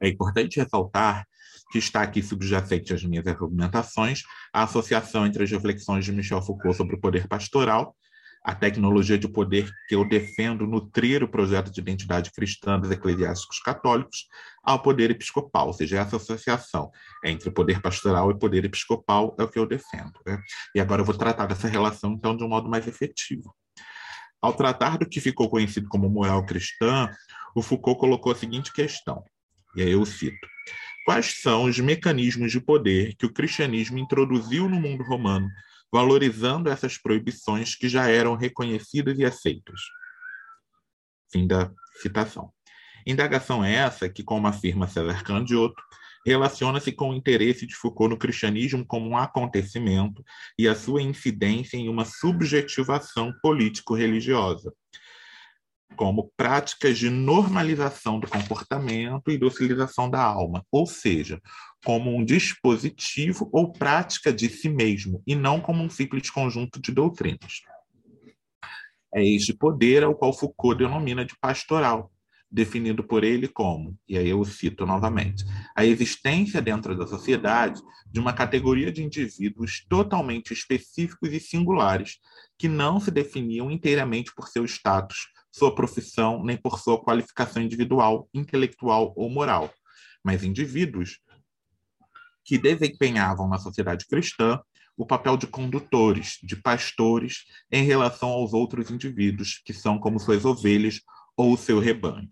É importante ressaltar que está aqui subjacente às minhas argumentações a associação entre as reflexões de Michel Foucault sobre o poder pastoral a tecnologia de poder que eu defendo nutrir o projeto de identidade cristã dos eclesiásticos católicos ao poder episcopal, ou seja, essa associação entre poder pastoral e poder episcopal é o que eu defendo. Né? E agora eu vou tratar dessa relação, então, de um modo mais efetivo. Ao tratar do que ficou conhecido como moral cristã, o Foucault colocou a seguinte questão, e aí eu cito: Quais são os mecanismos de poder que o cristianismo introduziu no mundo romano valorizando essas proibições que já eram reconhecidas e aceitas. Fim da citação. Indagação essa que, como afirma César Candiotto, relaciona-se com o interesse de Foucault no cristianismo como um acontecimento e a sua incidência em uma subjetivação político-religiosa, como práticas de normalização do comportamento e docilização da alma, ou seja, como um dispositivo ou prática de si mesmo, e não como um simples conjunto de doutrinas. É este poder ao qual Foucault denomina de pastoral, definido por ele como, e aí eu cito novamente, a existência dentro da sociedade de uma categoria de indivíduos totalmente específicos e singulares, que não se definiam inteiramente por seu status, sua profissão, nem por sua qualificação individual, intelectual ou moral, mas indivíduos que desempenhavam na sociedade cristã o papel de condutores, de pastores em relação aos outros indivíduos, que são como suas ovelhas ou o seu rebanho.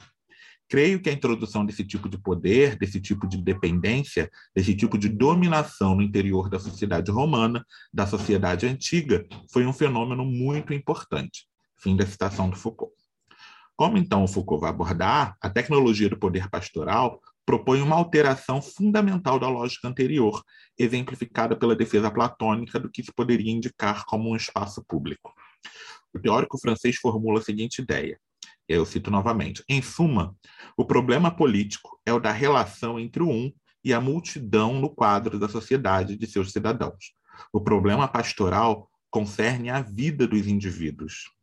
Creio que a introdução desse tipo de poder, desse tipo de dependência, desse tipo de dominação no interior da sociedade romana, da sociedade antiga, foi um fenômeno muito importante. Fim da citação do Foucault. Como então Foucault vai abordar, a tecnologia do poder pastoral propõe uma alteração fundamental da lógica anterior, exemplificada pela defesa platônica do que se poderia indicar como um espaço público. O teórico francês formula a seguinte ideia: eu cito novamente. Em suma, o problema político é o da relação entre o um e a multidão no quadro da sociedade de seus cidadãos. O problema pastoral concerne a vida dos indivíduos.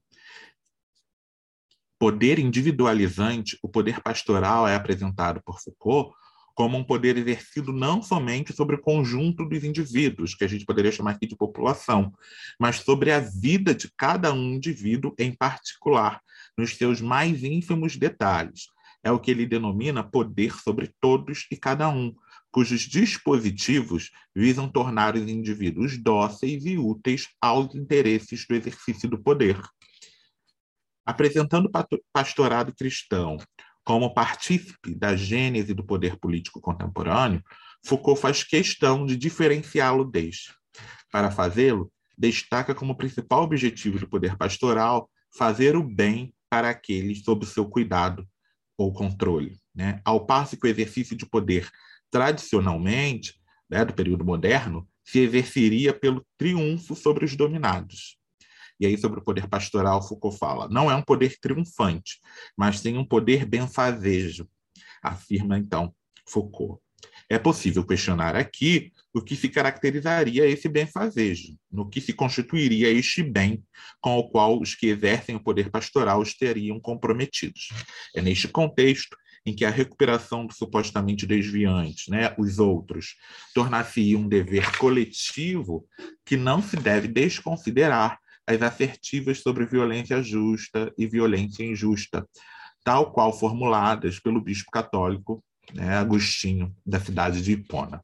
Poder individualizante, o poder pastoral é apresentado por Foucault como um poder exercido não somente sobre o conjunto dos indivíduos, que a gente poderia chamar aqui de população, mas sobre a vida de cada um indivíduo em particular, nos seus mais ínfimos detalhes. É o que ele denomina poder sobre todos e cada um, cujos dispositivos visam tornar os indivíduos dóceis e úteis aos interesses do exercício do poder. Apresentando o pastorado cristão como partícipe da gênese do poder político contemporâneo, Foucault faz questão de diferenciá-lo deste. Para fazê-lo, destaca como principal objetivo do poder pastoral fazer o bem para aqueles sob seu cuidado ou controle. Né? Ao passo que o exercício de poder, tradicionalmente, né, do período moderno, se exerceria pelo triunfo sobre os dominados. E aí, sobre o poder pastoral, Foucault fala: não é um poder triunfante, mas sim um poder benfazejo, afirma então Foucault. É possível questionar aqui o que se caracterizaria esse benfazejo, no que se constituiria este bem com o qual os que exercem o poder pastoral estariam comprometidos. É neste contexto em que a recuperação do supostamente desviante, né, os outros, tornar-se um dever coletivo que não se deve desconsiderar as assertivas sobre violência justa e violência injusta, tal qual formuladas pelo bispo católico né, Agostinho, da cidade de Hipona.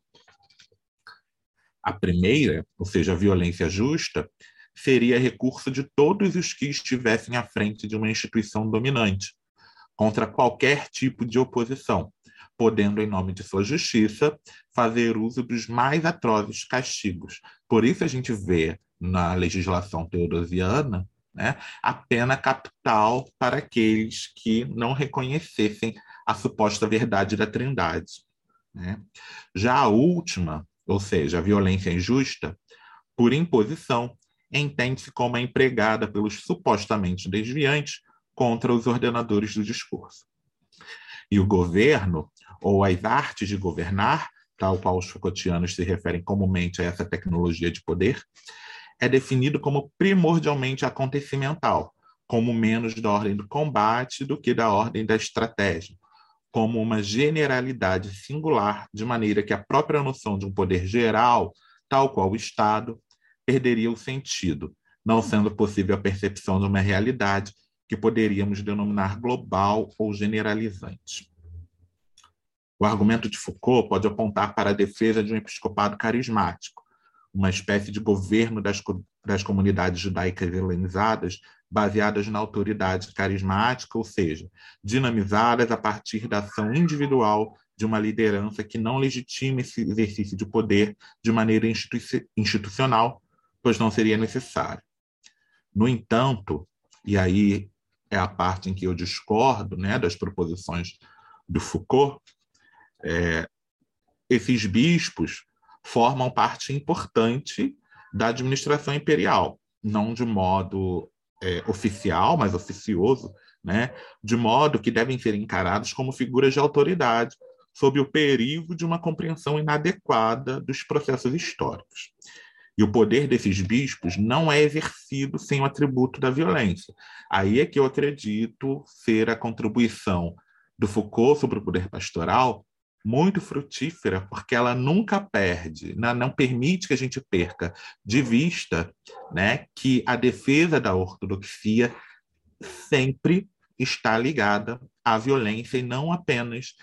A primeira, ou seja, a violência justa, seria recurso de todos os que estivessem à frente de uma instituição dominante, contra qualquer tipo de oposição, podendo, em nome de sua justiça, fazer uso dos mais atrozes castigos. Por isso a gente vê na legislação teodosiana né, a pena capital para aqueles que não reconhecessem a suposta verdade da Trindade. Né? Já a última, ou seja, a violência injusta, por imposição, entende-se como a empregada pelos supostamente desviantes contra os ordenadores do discurso. E o governo, ou as artes de governar, tal qual os Foucaultianos se referem comumente a essa tecnologia de poder, é definido como primordialmente acontecimental, como menos da ordem do combate do que da ordem da estratégia, como uma generalidade singular, de maneira que a própria noção de um poder geral, tal qual o Estado, perderia o sentido, não sendo possível a percepção de uma realidade que poderíamos denominar global ou generalizante. O argumento de Foucault pode apontar para a defesa de um episcopado carismático, uma espécie de governo das, das comunidades judaicas helenizadas baseadas na autoridade carismática, ou seja, dinamizadas a partir da ação individual de uma liderança que não legitima esse exercício de poder de maneira institucional, pois não seria necessário. No entanto, e aí é a parte em que eu discordo né, das proposições do Foucault, é, esses bispos formam parte importante da administração imperial, não de modo é, oficial, mas oficioso, né? de modo que devem ser encarados como figuras de autoridade, sob o perigo de uma compreensão inadequada dos processos históricos. E o poder desses bispos não é exercido sem o atributo da violência. Aí é que eu acredito ser a contribuição do Foucault sobre o poder pastoral muito frutífera, porque ela nunca perde, não, não permite que a gente perca de vista né, que a defesa da ortodoxia sempre está ligada à violência e não apenas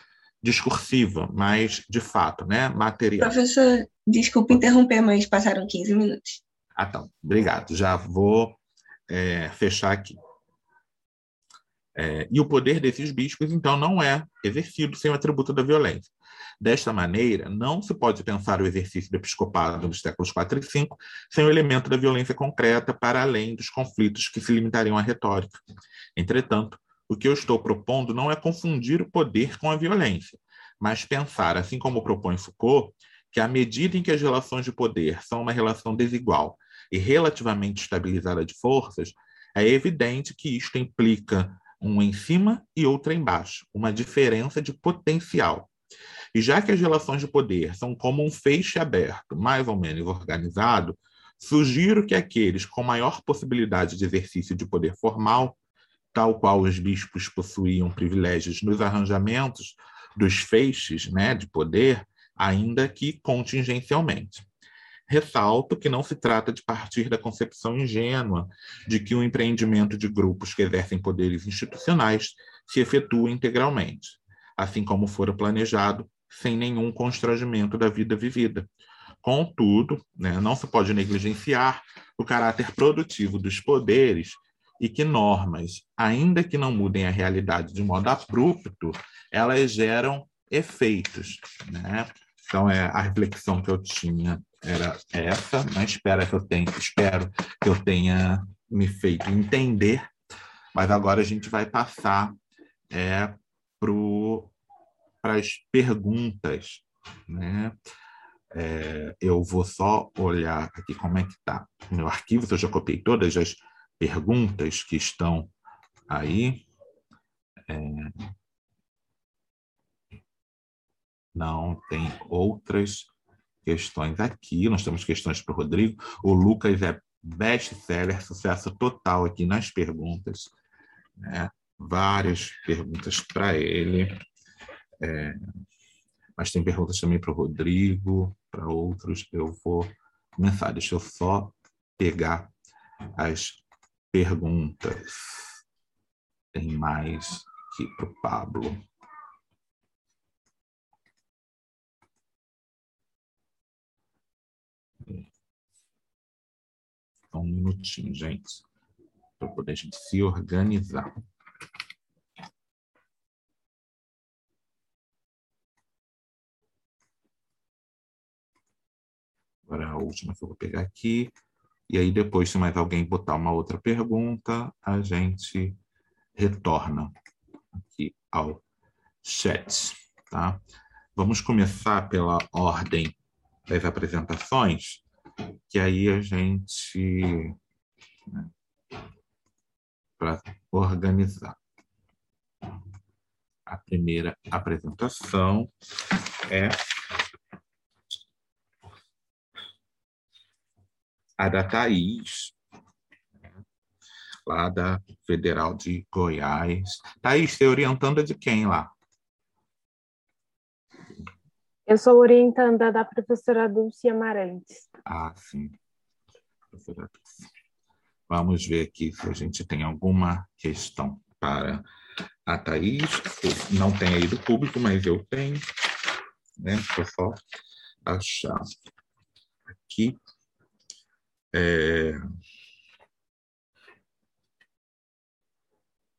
discursiva, mas de fato, né, material. Professor, desculpe interromper, mas passaram 15 minutos. Ah, então, obrigado. Já vou é, fechar aqui. É, e o poder desses bispos, então, não é exercido sem o atributo da violência. Desta maneira, não se pode pensar o exercício do episcopado nos séculos IV e V sem o elemento da violência concreta para além dos conflitos que se limitariam à retórica. Entretanto, o que eu estou propondo não é confundir o poder com a violência, mas pensar, assim como propõe Foucault, que à medida em que as relações de poder são uma relação desigual e relativamente estabilizada de forças, é evidente que isto implica um em cima e outro embaixo, uma diferença de potencial. E já que as relações de poder são como um feixe aberto, mais ou menos organizado, sugiro que aqueles com maior possibilidade de exercício de poder formal, tal qual os bispos possuíam privilégios nos arranjamentos dos feixes né, de poder, ainda que contingencialmente. Ressalto que não se trata de partir da concepção ingênua de que o empreendimento de grupos que exercem poderes institucionais se efetua integralmente, assim como fora planejado, sem nenhum constrangimento da vida vivida. Contudo, né, não se pode negligenciar o caráter produtivo dos poderes e que normas, ainda que não mudem a realidade de modo abrupto, elas geram efeitos. Né? Então, é, a reflexão que eu tinha era essa, né? espero, que eu tenha, espero que eu tenha me feito entender, mas agora a gente vai passar é, para as perguntas. Né? É, eu vou só olhar aqui como é que está meu arquivo, eu já copiei todas as perguntas que estão aí. É, não tem outras questões aqui. Nós temos questões para o Rodrigo. O Lucas é best-seller, sucesso total aqui nas perguntas. Né? Várias perguntas para ele. É, mas tem perguntas também para o Rodrigo, para outros. Eu vou começar. Deixa eu só pegar as perguntas. Tem mais aqui para o Pablo. Só um minutinho, gente, para poder a gente se organizar. Agora a última que eu vou pegar aqui. E aí depois, se mais alguém botar uma outra pergunta, a gente retorna aqui ao chat, tá? Vamos começar pela ordem das apresentações, que aí a gente né, para organizar. A primeira apresentação é a da Thaís, lá da Federal de Goiás. Thaís, você é orientanda de quem lá? Eu sou orientanda da professora Dulce Amarantes. Ah, sim. Professora Dulce. Vamos ver aqui se a gente tem alguma questão para a Thaís. Não tem aí do público, mas eu tenho. Né? Eu só achar aqui. É...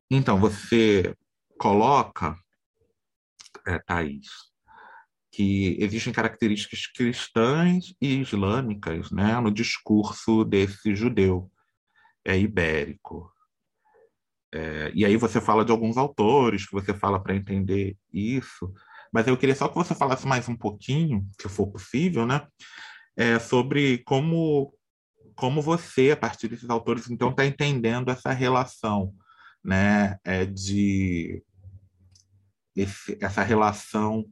Então, você coloca, é, que existem características cristãs e islâmicas né, no discurso desse judeu é, ibérico. É, e aí você fala de alguns autores que você fala para entender isso, Mas eu queria só que você falasse mais um pouquinho, se for possível, né? É, sobre como, como você, a partir desses autores, então, está entendendo essa relação né, é, de esse, essa relação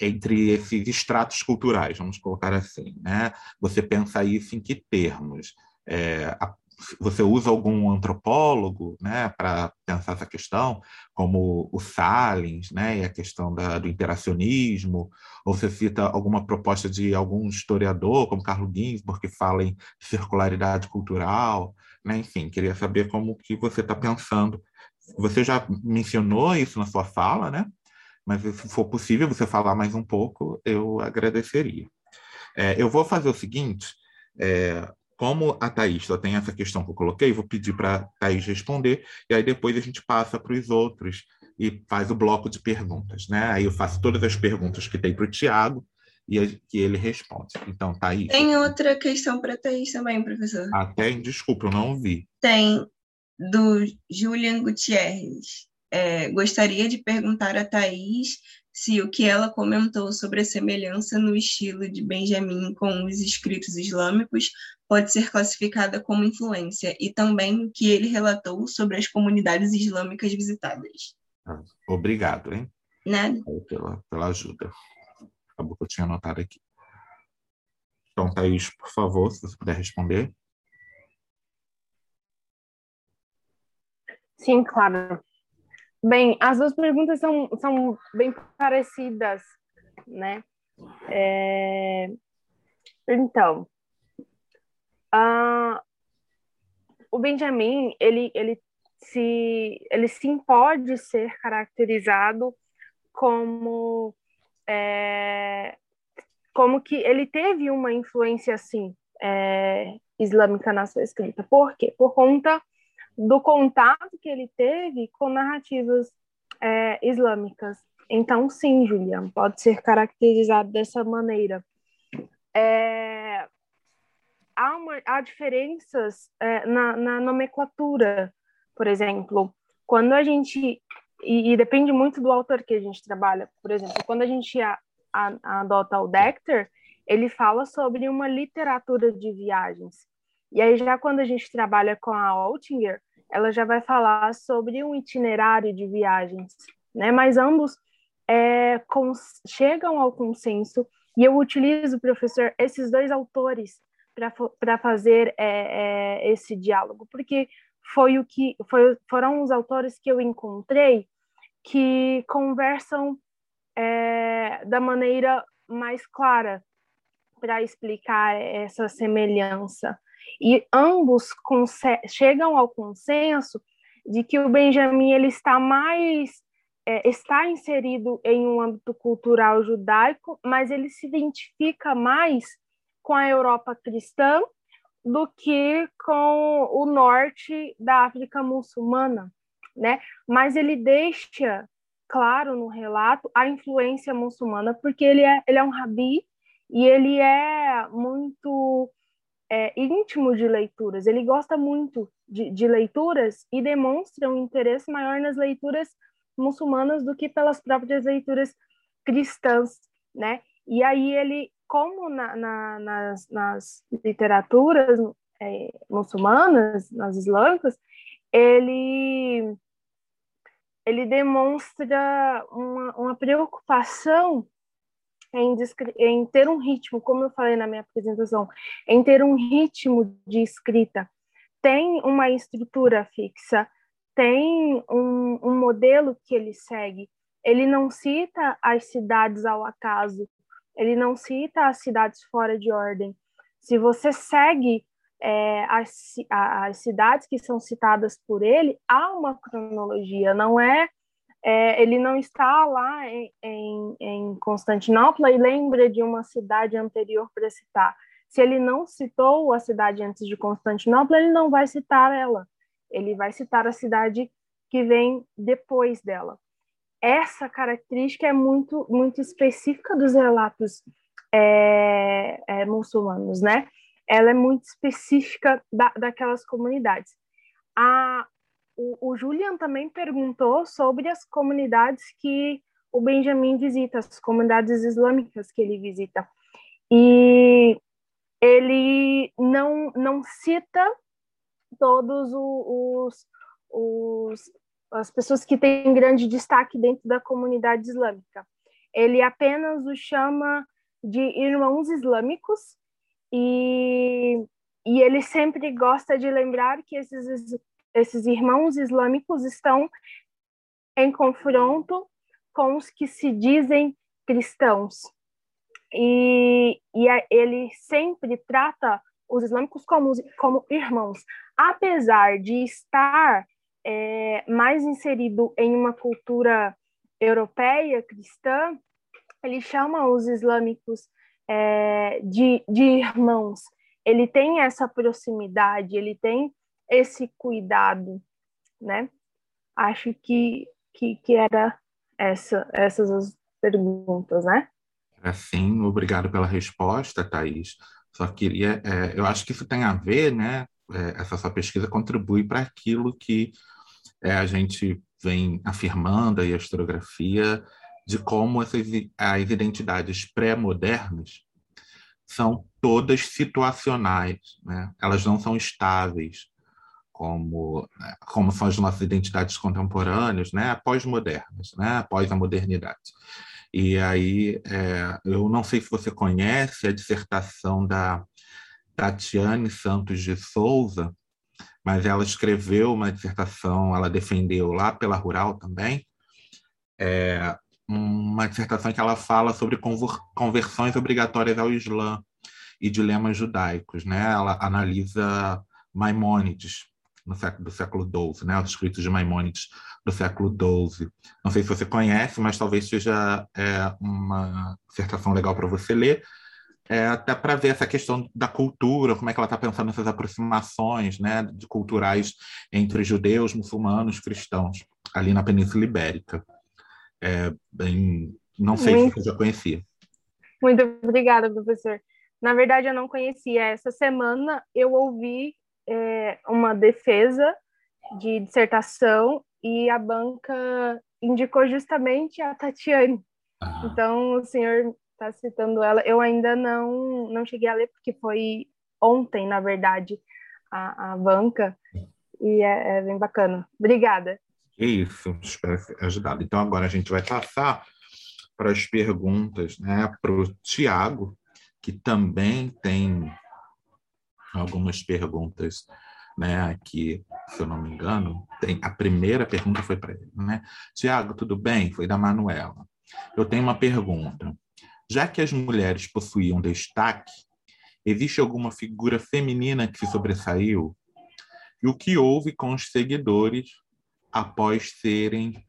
entre esses estratos culturais, vamos colocar assim, né? Você pensa isso em que termos? É, a, você usa algum antropólogo, né, para pensar essa questão, como o Salins, né, e a questão da, do interacionismo, ou você cita alguma proposta de algum historiador, como Carlo Ginsburg, que fala em circularidade cultural, né? Enfim, queria saber como que você está pensando. Você já mencionou isso na sua fala, né? Mas se for possível você falar mais um pouco, eu agradeceria. É, eu vou fazer o seguinte, é, como a Thaís só tem essa questão que eu coloquei, vou pedir para a Thaís responder, e aí depois a gente passa para os outros e faz o bloco de perguntas. Né? Aí eu faço todas as perguntas que tem para o Tiago, e que ele responde. Então, Thaís. Tem outra questão para Thaís também, professor. Ah, tem? Desculpa, eu não ouvi. Tem, do Julian Gutierrez é, gostaria de perguntar a Thais se o que ela comentou sobre a semelhança no estilo de Benjamin com os escritos islâmicos pode ser classificada como influência, e também o que ele relatou sobre as comunidades islâmicas visitadas. Obrigado, hein? Nada. Pela, pela ajuda. Acabou que eu tinha anotado aqui. Então, Thaís, por favor, se você puder responder. Sim, claro. Bem, as duas perguntas são, são bem parecidas, né? É... Então, uh, o Benjamin, ele, ele, se, ele sim pode ser caracterizado como, é, como que ele teve uma influência, assim, é, islâmica na sua escrita. Por quê? Por conta do contato que ele teve com narrativas é, islâmicas. Então, sim, Julian, pode ser caracterizado dessa maneira. É, há, uma, há diferenças é, na, na, nomenclatura, por exemplo, quando a gente. E, e, depende muito do autor que a gente trabalha. Por exemplo, quando a gente a, a, adota o Dexter, ele fala sobre uma literatura de viagens. E aí, já quando a gente trabalha com a Altinger, ela já vai falar sobre um itinerário de viagens, né? Mas ambos é, chegam ao consenso e eu utilizo, professor, esses dois autores para fazer é, é, esse diálogo, porque foi o que foi, foram os autores que eu encontrei que conversam é, da maneira mais clara para explicar essa semelhança. E ambos chegam ao consenso de que o Benjamin ele está mais é, está inserido em um âmbito cultural judaico, mas ele se identifica mais com a Europa cristã do que com o norte da África muçulmana, né? Mas ele deixa claro no relato a influência muçulmana, porque ele é, ele é um rabi e ele é muito é, íntimo de leituras, ele gosta muito de, de leituras e demonstra um interesse maior nas leituras muçulmanas do que pelas próprias leituras cristãs, né? E aí ele, como na, na, nas, nas, literaturas é, muçulmanas, nas islâmicas, ele ele demonstra uma, uma preocupação em, em ter um ritmo, como eu falei na minha apresentação, em ter um ritmo de escrita. Tem uma estrutura fixa, tem um, um modelo que ele segue. Ele não cita as cidades ao acaso, ele não cita as cidades fora de ordem. Se você segue é, as, as cidades que são citadas por ele, há uma cronologia, não é é, ele não está lá em, em, em, Constantinopla e lembra de uma cidade anterior para citar. Se ele não citou a cidade antes de Constantinopla, ele não vai citar ela. Ele vai citar a cidade que vem depois dela. Essa característica é muito, muito específica dos relatos é, é, muçulmanos, né? Ela é muito específica da, daquelas comunidades. A, o, o Julian também perguntou sobre as comunidades que o Benjamin visita, as comunidades islâmicas que ele visita. E ele não, não cita todos os, os, as pessoas que têm grande destaque dentro da comunidade islâmica. Ele apenas os chama de irmãos islâmicos e, e ele sempre gosta de lembrar que esses, esses irmãos islâmicos estão em confronto com os que se dizem cristãos. E, e ele sempre trata os islâmicos como, como irmãos, apesar de estar é, mais inserido em uma cultura europeia cristã, ele chama os islâmicos é, de, de irmãos. Ele tem essa proximidade, ele tem esse cuidado, né? Acho que, que, que era essa, essas as perguntas, né? Sim, obrigado pela resposta, Thaís. Só queria, é, eu acho que isso tem a ver, né? É, essa sua pesquisa contribui para aquilo que é, a gente vem afirmando aí a historiografia de como essas as identidades pré-modernas são todas situacionais, né? Elas não são estáveis como como são as nossas identidades contemporâneas, né? Pós-modernas, né? Após a modernidade. E aí, é, eu não sei se você conhece a dissertação da Tatiane Santos de Souza, mas ela escreveu uma dissertação, ela defendeu lá pela Rural também, é, uma dissertação que ela fala sobre conversões obrigatórias ao Islã e dilemas judaicos. Né? Ela analisa Maimônides, no século, do século XII, né? os escritos de Maimônides do século XII. Não sei se você conhece, mas talvez seja é, uma dissertação legal para você ler, é, até para ver essa questão da cultura, como é que ela está pensando nessas aproximações né, de culturais entre judeus, muçulmanos, cristãos, ali na Península Ibérica. É, bem, não sei Muito... se você já conhecia. Muito obrigada, professor. Na verdade, eu não conhecia. Essa semana eu ouvi é, uma defesa de dissertação e a banca indicou justamente a Tatiane. Ah. Então, o senhor está citando ela. Eu ainda não, não cheguei a ler, porque foi ontem, na verdade, a, a banca, e é, é bem bacana. Obrigada. Isso, espero ajudado. Então, agora a gente vai passar para as perguntas né, para o Tiago, que também tem algumas perguntas né, aqui, se eu não me engano. Tem, a primeira pergunta foi para ele. Né? Tiago, tudo bem? Foi da Manuela. Eu tenho uma pergunta. Já que as mulheres possuíam destaque, existe alguma figura feminina que se sobressaiu? E o que houve com os seguidores após serem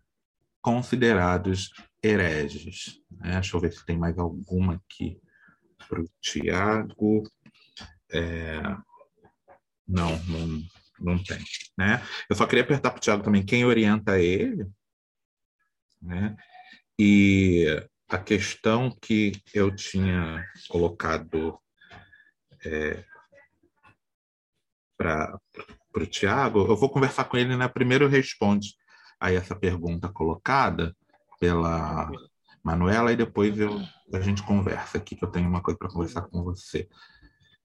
considerados hereges? É, deixa eu ver se tem mais alguma aqui para o Tiago. É... Não, não, não tem. Né? Eu só queria apertar para o Tiago também quem orienta ele. Né? E a questão que eu tinha colocado é, para o Tiago, eu vou conversar com ele, né? Primeiro responde a essa pergunta colocada pela Manuela e depois eu, a gente conversa aqui, que eu tenho uma coisa para conversar com você.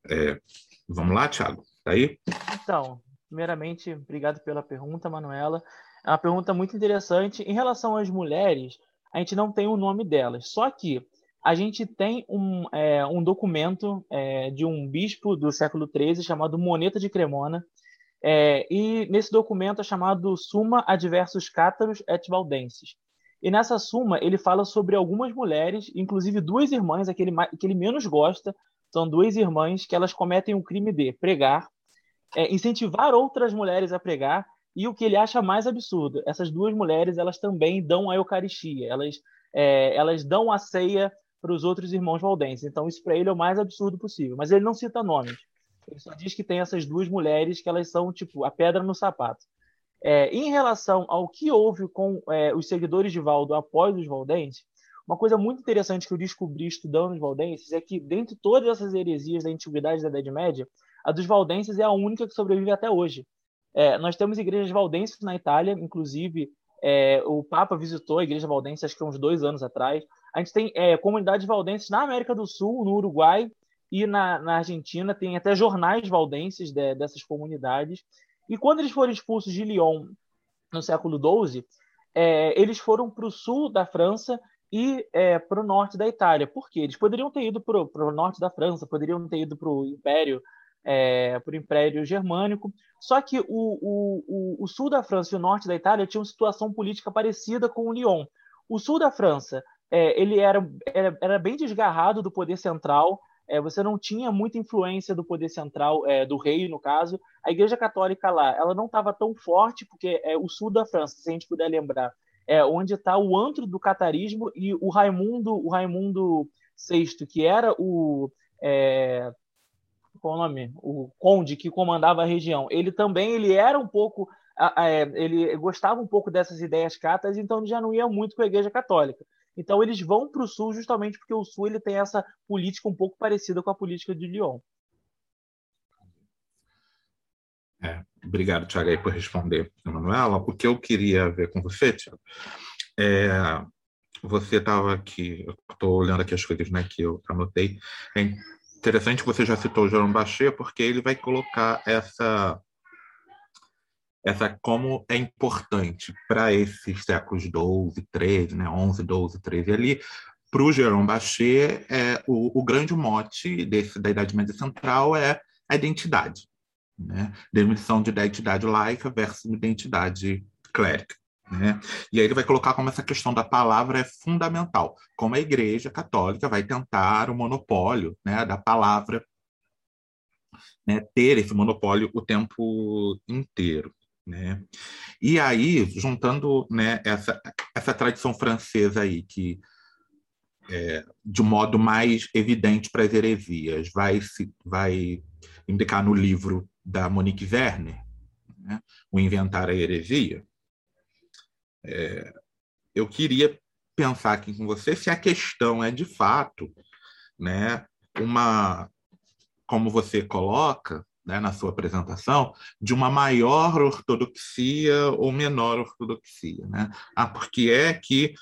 É, vamos lá, Tiago? Tá aí? Então, primeiramente, obrigado pela pergunta, Manuela. É uma pergunta muito interessante. Em relação às mulheres, a gente não tem o nome delas. Só que a gente tem um, é, um documento é, de um bispo do século XIII chamado Moneta de Cremona, é, e nesse documento é chamado Suma Adversus Cátaros et Valdenses. E nessa suma ele fala sobre algumas mulheres, inclusive duas irmãs, que ele menos gosta, são duas irmãs que elas cometem o crime de pregar, é, incentivar outras mulheres a pregar e o que ele acha mais absurdo, essas duas mulheres elas também dão a Eucaristia, elas, é, elas dão a ceia para os outros irmãos valdenses. Então isso para ele é o mais absurdo possível. Mas ele não cita nomes. Ele só diz que tem essas duas mulheres que elas são tipo a pedra no sapato. É, em relação ao que houve com é, os seguidores de Valdo após os valdenses, uma coisa muito interessante que eu descobri estudando os valdenses é que, dentre todas essas heresias da antiguidade da Idade Média, a dos valdenses é a única que sobrevive até hoje. É, nós temos igrejas valdenses na Itália, inclusive É, o Papa visitou a Igreja Valdense, acho que uns dois anos atrás. A gente tem é, comunidades valdenses na América do Sul, no Uruguai e na, na Argentina. Tem até jornais valdenses de, dessas comunidades. E quando eles foram expulsos de Lyon no século XII, é, eles foram para o sul da França e é, para o norte da Itália. Por quê? Eles poderiam ter ido para o norte da França, poderiam ter ido para o Império, é, para o Império Germânico. Só que o, o, o, sul da França e o norte da Itália tinham situação política parecida com o Lyon. O sul da França é, ele era, era, era, bem desgarrado do poder central. É, você não tinha muita influência do poder central, é, do rei, no caso. A Igreja Católica lá, ela não estava tão forte, porque é o sul da França, se a gente puder lembrar, é, onde está o antro do catarismo e o Raimundo, o Raimundo VI, que era o é, qual o nome? O conde que comandava a região. Ele também ele era um pouco é, ele gostava um pouco dessas ideias catas, então ele já não ia muito com a Igreja Católica. Então eles vão para o sul justamente porque o sul ele tem essa política um pouco parecida com a política de Lyon. É, obrigado, Tiago, por responder, Emanuela. O que eu queria ver com você, Tiago, é, você estava aqui, estou olhando aqui as coisas né, que eu anotei. É interessante que você já citou o Jerome Bachet, porque ele vai colocar essa essa como é importante para esses séculos 12, 13, né, 11, 12, 13 ali, para o Jerome Bachet, é, o, o grande mote desse, da Idade Média Central é a identidade né? Demissão de identidade laica versus identidade clérica. Né? E aí ele vai colocar como essa questão da palavra é fundamental, como a Igreja Católica vai tentar o monopólio né, da palavra, né, ter esse monopólio o tempo inteiro. Né? E aí, juntando né, essa, essa tradição francesa aí, que é, de um modo mais evidente para as heresias, vai, se, vai indicar no livro da Monique Werner, né? o Inventar a Heresia, é, eu queria pensar aqui com você se a questão é de fato né, uma, como você coloca né, na sua apresentação, de uma maior ortodoxia ou menor ortodoxia. Né? Ah, porque é que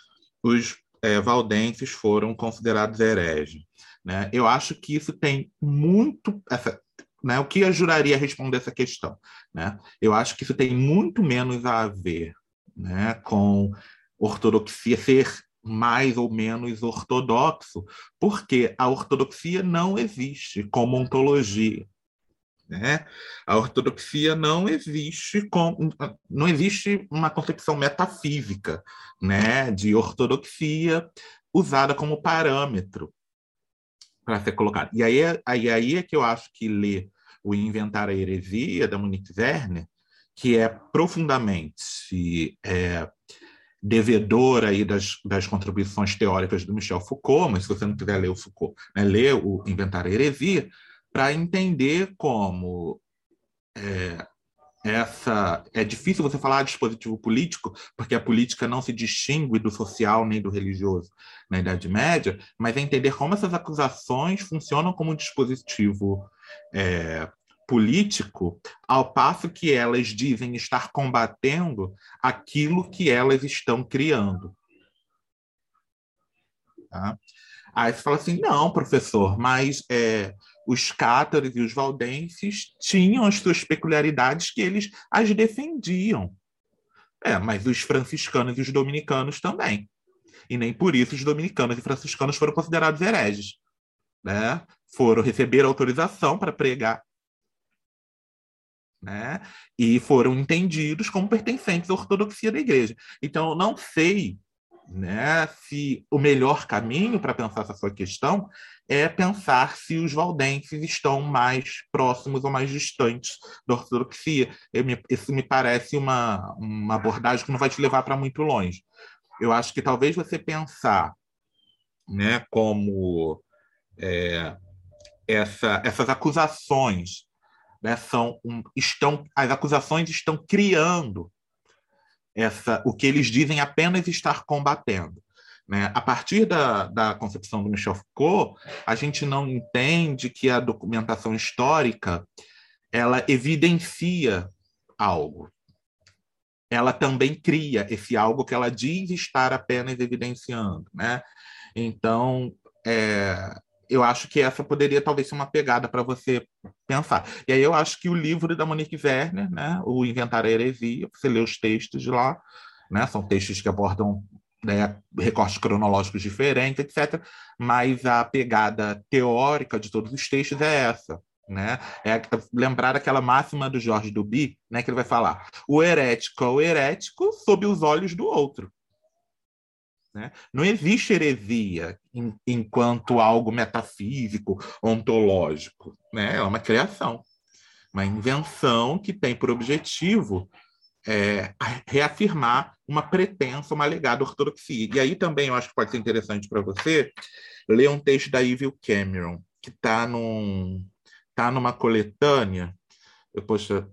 os é, valdenses foram considerados hereges. Né? Eu acho que isso tem muito. Essa, né? O que ajudaria a responder essa questão? Né? Eu acho que isso tem muito menos a ver né, com ortodoxia ser mais ou menos ortodoxo, porque a ortodoxia não existe como ontologia. Né? A ortodoxia não existe com, não existe uma concepção metafísica né, de ortodoxia usada como parâmetro para ser colocado. E aí, é, aí, aí é que eu acho que ler o Inventar a Heresia, da Monique Werner, que é profundamente é, devedora aí das, das contribuições teóricas do Michel Foucault, mas se você não quiser ler o Foucault, né, ler o Inventar a Heresia, para entender como é, essa é difícil você falar dispositivo político, porque a política não se distingue do social nem do religioso na Idade Média, mas é entender como essas acusações funcionam como um dispositivo é, político, ao passo que elas dizem estar combatendo aquilo que elas estão criando. Tá? Aí você fala assim, não, professor, mas é, os cátaros e os valdenses tinham as suas peculiaridades que eles as defendiam. É, mas os franciscanos e os dominicanos também. E nem por isso os dominicanos e franciscanos foram considerados hereges. Né? Foram receber autorização para pregar. Né? E foram entendidos como pertencentes à ortodoxia da igreja. Então, eu não sei né, se o melhor caminho para pensar essa sua questão é pensar se os valdenses estão mais próximos ou mais distantes da ortodoxia. Isso me parece uma, uma abordagem que não vai te levar para muito longe. Eu acho que talvez você pensar né, como é, essa, essas acusações né, são um, estão as acusações estão criando essa o que eles dizem apenas estar combatendo né? A partir da, da concepção do Michel Foucault, a gente não entende que a documentação histórica ela evidencia algo. ela também cria esse algo que ela diz estar apenas evidenciando, né? Então, é, eu acho que essa poderia talvez ser uma pegada para você pensar. E aí eu acho que o livro da Monique Werner, né, o Inventar a Heresia, você lê os textos de lá, né, são textos que abordam né, recortes cronológicos diferentes, etc. Mas a pegada teórica de todos os textos é essa né? É lembrar aquela máxima do Jorge Duby, né? Que ele vai falar: o herético é o herético sob os olhos do outro. Né? Não existe heresia em, enquanto algo metafísico, ontológico. Né? É uma criação, uma invenção que tem por objetivo é, reafirmar uma pretensa, uma alegada ortodoxia. E aí também eu acho que pode ser interessante para você ler um texto da Evil Cameron, que está num, está numa coletânea. Eu, poxa,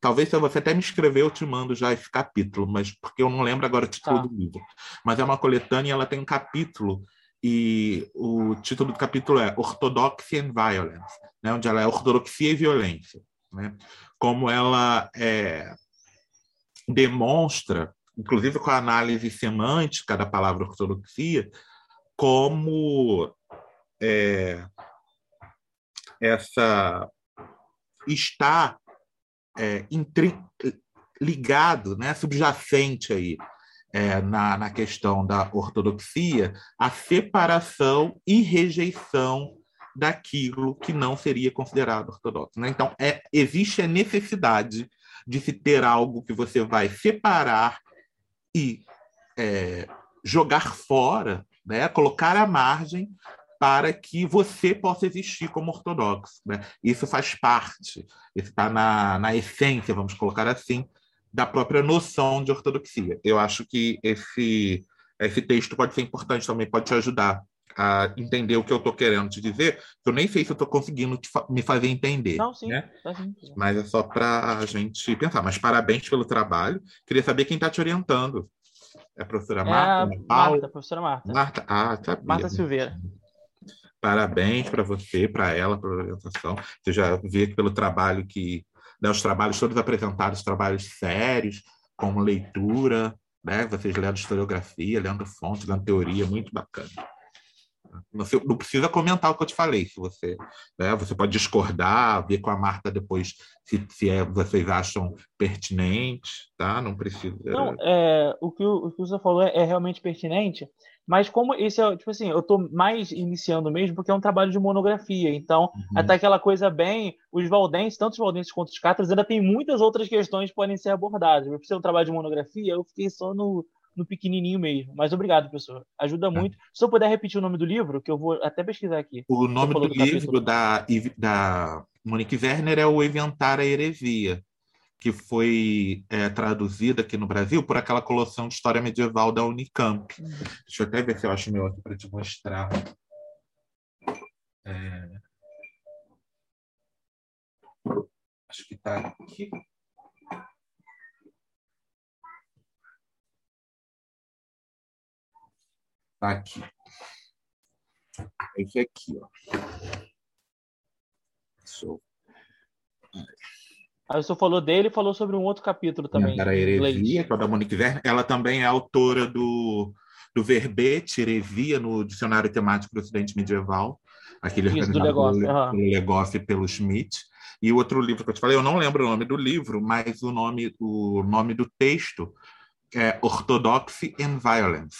talvez se você até me escrever, eu te mando já esse capítulo, mas porque eu não lembro agora o título tá. do livro. Mas é uma coletânea e ela tem um capítulo, e o título do capítulo é Orthodoxy and Violence, né, onde ela é ortodoxia e violência. Né? Como ela é, demonstra, inclusive com a análise semântica da palavra ortodoxia, como é, essa está é, ligado, né, subjacente aí é, na, na questão da ortodoxia, a separação e rejeição daquilo que não seria considerado ortodoxo. Né? Então, é, existe a necessidade de se ter algo que você vai separar e é, jogar fora, né? colocar à margem para que você possa existir como ortodoxo. Né? Isso faz parte, isso está na, na essência, vamos colocar assim, da própria noção de ortodoxia. Eu acho que esse, esse texto pode ser importante também, pode te ajudar a entender o que eu estou querendo te dizer, eu nem sei se eu estou conseguindo fa me fazer entender. Não, sim, né? tá sim. Mas é só para a gente pensar. Mas parabéns pelo trabalho. Queria saber quem está te orientando. É a professora Marta? É a Marta, professora Marta. Marta, ah, sabia. Marta Silveira. Parabéns para você, para ela, pela orientação. Você já vê que pelo trabalho que. Né, os trabalhos todos apresentados, trabalhos sérios, como leitura, né? Vocês lendo historiografia, lendo fontes, lendo teoria, muito bacana. Você não precisa comentar o que eu te falei, se você, né, você pode discordar, ver com a Marta depois se, se é, vocês acham pertinente, tá? Não precisa. Não, é, o, que o, o que você falou é, é, realmente pertinente, mas como esse é, tipo assim, eu estou mais iniciando mesmo porque é um trabalho de monografia, então uhum. até aquela coisa bem, os valdenses, tanto os valdenses quanto os catras, ainda tem muitas outras questões que podem ser abordadas. Por ser um trabalho de monografia, eu fiquei só no, no pequenininho mesmo. Mas obrigado, professor. Ajuda é. muito. Se eu puder repetir o nome do livro, que eu vou até pesquisar aqui. O nome do, do livro da, da Monique Werner é O Inventar a Heresia que foi é, traduzida aqui no Brasil por aquela coleção de história medieval da Unicamp. Uhum. Deixa eu até ver se eu acho meu aqui para te mostrar. É... Acho que está aqui. Está aqui. Esse aqui, ó. Show. Aí o senhor falou dele e falou sobre um outro capítulo também. Era a Heresia, que é da Monique Werner. Ela também é autora do, do verbete Heresia no Dicionário Temático do Ocidente Medieval, aquele Isso, do Legoff, pelo, uhum. pelo Legoff pelo Schmidt. E o outro livro que eu te falei, eu não lembro o nome do livro, mas o nome, o nome do texto é Orthodoxy and Violence,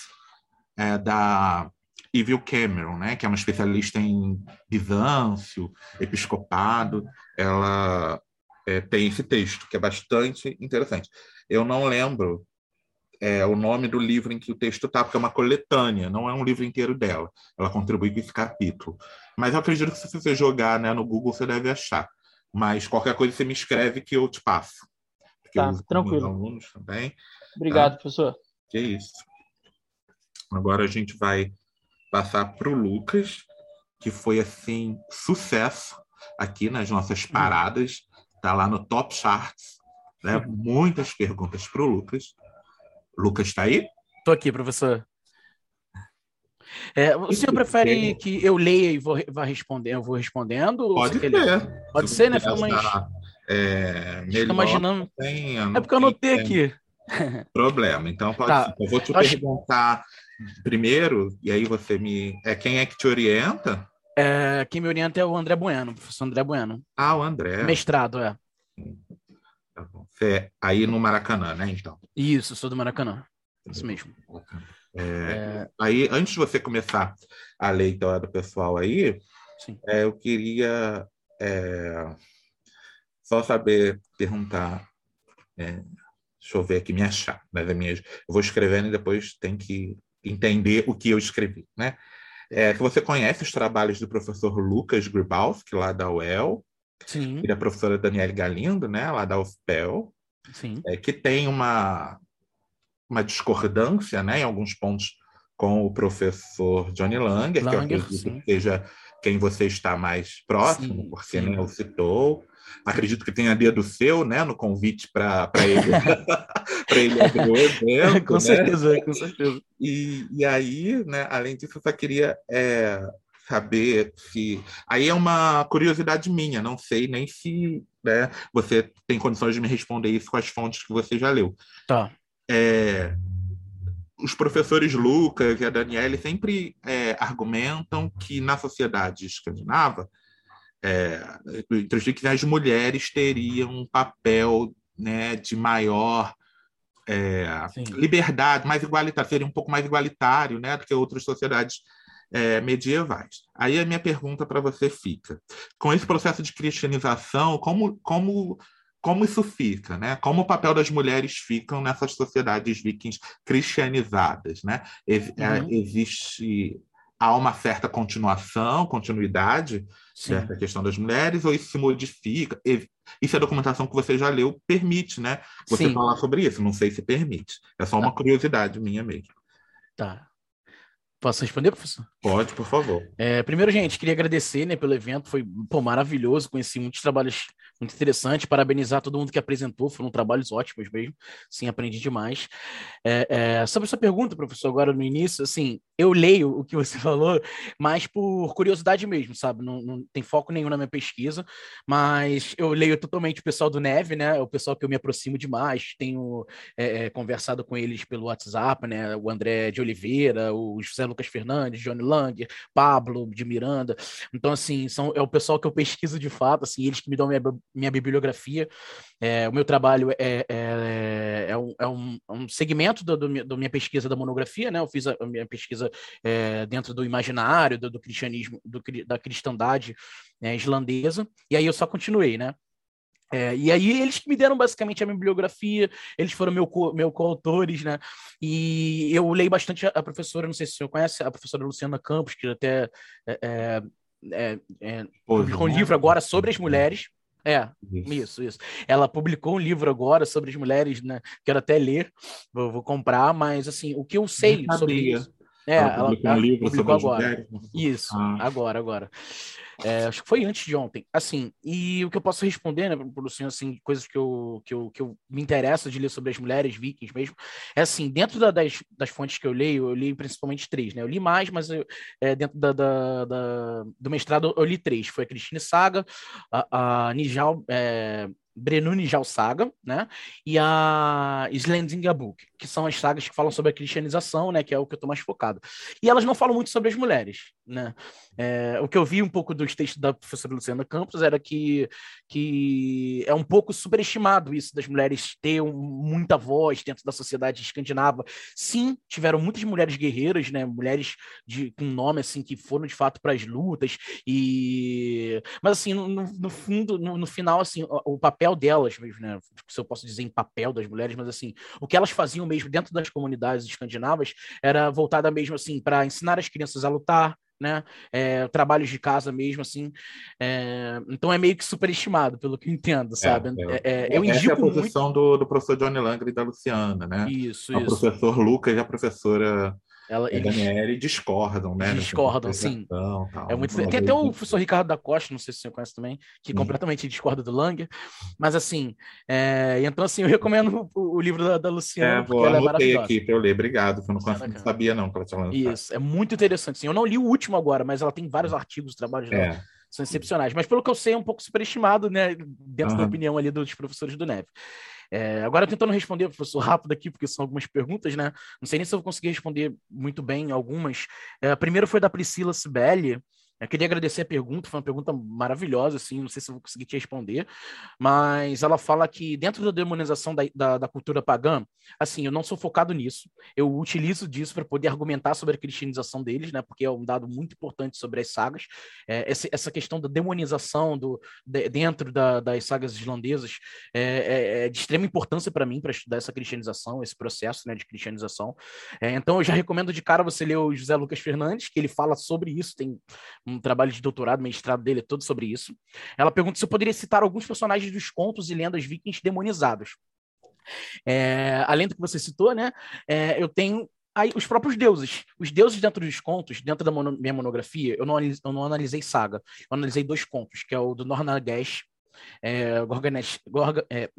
é da Evil Cameron, né, que é uma especialista em Bizâncio, episcopado. Ela é, tem esse texto, que é bastante interessante. Eu não lembro é, o nome do livro em que o texto está, porque é uma coletânea, não é um livro inteiro dela. Ela contribui com esse capítulo. Mas eu acredito que se você jogar né, no Google, você deve achar. Mas qualquer coisa você me escreve que eu te passo. Porque tá, tranquilo. alunos também. Obrigado, tá? professor. Que isso. Agora a gente vai passar para o Lucas, que foi assim sucesso aqui nas nossas hum. paradas Está lá no Top Charts. Né? Muitas perguntas para o Lucas. Lucas está aí? Estou aqui, professor. É, o senhor prefere que eu leia e vou, vá responder, eu vou respondendo? Pode ser. Pode ser, né? Fica mais... É, imaginando. é porque eu anotei aqui. problema. Então, pode tá. Eu vou te Acho... perguntar primeiro, e aí você me. É quem é que te orienta? É, quem me orienta é o André Bueno, o professor André Bueno. Ah, o André. Mestrado, é. Tá bom. Você é aí no Maracanã, né, então? Isso, sou do Maracanã. Isso mesmo. É, é... Aí, antes de você começar a ler então, do pessoal aí, é, eu queria é, só saber perguntar. É, deixa eu ver aqui, me achar. Né, minhas, eu vou escrevendo e depois tem que entender o que eu escrevi. Né? É, que você conhece os trabalhos do professor Lucas Gribowski, lá da UEL, Sim. e da professora Daniele Galindo, né, lá da UFPEL, Sim. É, que tem uma, uma discordância né, em alguns pontos com o professor Johnny Langer, Langer que eu acredito que seja quem você está mais próximo, sim, porque sim. Né, o citou. Acredito que tenha dedo seu, né, no convite para ele, para ele abrir o evento. com né? certeza, com certeza. E, e aí, né, além disso, eu só queria é, saber se. Aí é uma curiosidade minha, não sei nem se né, você tem condições de me responder isso com as fontes que você já leu. Tá. É, os professores Lucas e a Daniele sempre é, argumentam que na sociedade escandinava é, as mulheres teriam um papel né, de maior é, liberdade, mais igualitário, seria um pouco mais igualitário né, do que outras sociedades é, medievais. Aí a minha pergunta para você fica: com esse processo de cristianização, como, como, como isso fica? Né? Como o papel das mulheres ficam nessas sociedades vikings cristianizadas? Né? Ex é, uhum. existe há uma certa continuação, continuidade Sim. dessa questão das mulheres, ou isso se modifica? Isso é a documentação que você já leu, permite, né? Você Sim. falar sobre isso. Não sei se permite. É só uma tá. curiosidade minha mesmo. Tá. Posso responder, professor? Pode, por favor. É, primeiro, gente, queria agradecer né, pelo evento, foi pô, maravilhoso, conheci muitos trabalhos muito interessantes, parabenizar todo mundo que apresentou, foram trabalhos ótimos mesmo, sim, aprendi demais. É, é, sobre a sua pergunta, professor, agora no início, assim, eu leio o que você falou, mas por curiosidade mesmo, sabe? Não, não tem foco nenhum na minha pesquisa, mas eu leio totalmente o pessoal do Neve, né? O pessoal que eu me aproximo demais, tenho é, é, conversado com eles pelo WhatsApp, né? O André de Oliveira, o José Lucas Fernandes, Johnny Lang, Pablo de Miranda. Então, assim, são, é o pessoal que eu pesquiso de fato, assim, eles que me dão minha, minha bibliografia. É, o meu trabalho é, é, é, um, é um, é um segmento da minha pesquisa da monografia, né? Eu fiz a, a minha pesquisa é, dentro do imaginário, do, do cristianismo, do, da cristandade né, islandesa, e aí eu só continuei, né? É, e aí eles que me deram basicamente a minha bibliografia, eles foram meu, co, meu coautores, né? E eu leio bastante a, professora, não sei se o senhor conhece, a professora Luciana Campos, que até é, é, é, publicou um livro agora sobre as mulheres. É, isso. isso, isso. Ela publicou um livro agora sobre as mulheres, né? Quero até ler, vou, vou comprar, mas assim, o que eu sei sobre isso. É, ela, ela publicou um livro publicou agora. Mulheres. Isso, ah. agora, agora. É, acho que foi antes de ontem. Assim, e o que eu posso responder, né, para o senhor, assim, coisas que eu, que, eu, que eu me interessa de ler sobre as mulheres vikings mesmo, é assim, dentro da, das, das fontes que eu leio, eu li principalmente três, né? Eu li mais, mas eu, é, dentro da, da, da, do mestrado eu li três. Foi a Cristina Saga, a, a Nijal é, Brenuni Saga, né? E a Slendinga Book, que são as sagas que falam sobre a cristianização, né? Que é o que eu estou mais focado. E elas não falam muito sobre as mulheres, né? É, o que eu vi um pouco dos textos da professora Luciana Campos era que, que é um pouco superestimado isso das mulheres ter muita voz dentro da sociedade escandinava. Sim, tiveram muitas mulheres guerreiras, né? Mulheres de, com nome assim que foram de fato para as lutas e, mas assim no, no fundo, no, no final assim o, o papel papel delas mesmo, né? Se eu posso dizer em papel das mulheres, mas assim, o que elas faziam mesmo dentro das comunidades escandinavas era voltada mesmo assim para ensinar as crianças a lutar, né? É, trabalhos de casa mesmo, assim. É, então é meio que superestimado, pelo que eu entendo, sabe? É, é. é eu indico Essa é a posição muito... do, do professor Johnny Langer e da Luciana, né? Isso, o isso. O professor Lucas e a professora ela, eles, Daniele discordam, né? Discordam, sim. Tal, é muito... Tem até o professor Ricardo da Costa, não sei se você conhece também, que sim. completamente discorda do Langer. Mas assim, é... então assim, eu recomendo o, o livro da, da Luciana. É, vou ela é aqui para eu ler, obrigado, eu não, não sabia não que ela tinha lançado. Isso, é muito interessante. Sim. Eu não li o último agora, mas ela tem vários artigos, trabalhos dela. É. São excepcionais. Mas pelo que eu sei, é um pouco superestimado, né? Dentro uhum. da opinião ali dos professores do Neve. É, agora tentando responder, professor, rápido aqui, porque são algumas perguntas, né? Não sei nem se eu vou conseguir responder muito bem algumas. É, a primeira foi da Priscila Sibeli. Eu queria agradecer a pergunta, foi uma pergunta maravilhosa, assim, não sei se eu vou conseguir te responder, mas ela fala que dentro da demonização da, da, da cultura pagã, assim, eu não sou focado nisso, eu utilizo disso para poder argumentar sobre a cristianização deles, né, porque é um dado muito importante sobre as sagas, é, essa, essa questão da demonização do, de, dentro da, das sagas islandesas é, é, é de extrema importância para mim, para estudar essa cristianização, esse processo, né, de cristianização, é, então eu já recomendo de cara você ler o José Lucas Fernandes, que ele fala sobre isso, tem um trabalho de doutorado, mestrado dele é todo sobre isso. Ela pergunta se eu poderia citar alguns personagens dos contos e lendas vikings demonizados. É, além do que você citou, né? É, eu tenho aí os próprios deuses. Os deuses dentro dos contos, dentro da mono, minha monografia, eu não, analisei, eu não analisei saga. Eu analisei dois contos, que é o do Nornagesh, é, Gorga, é,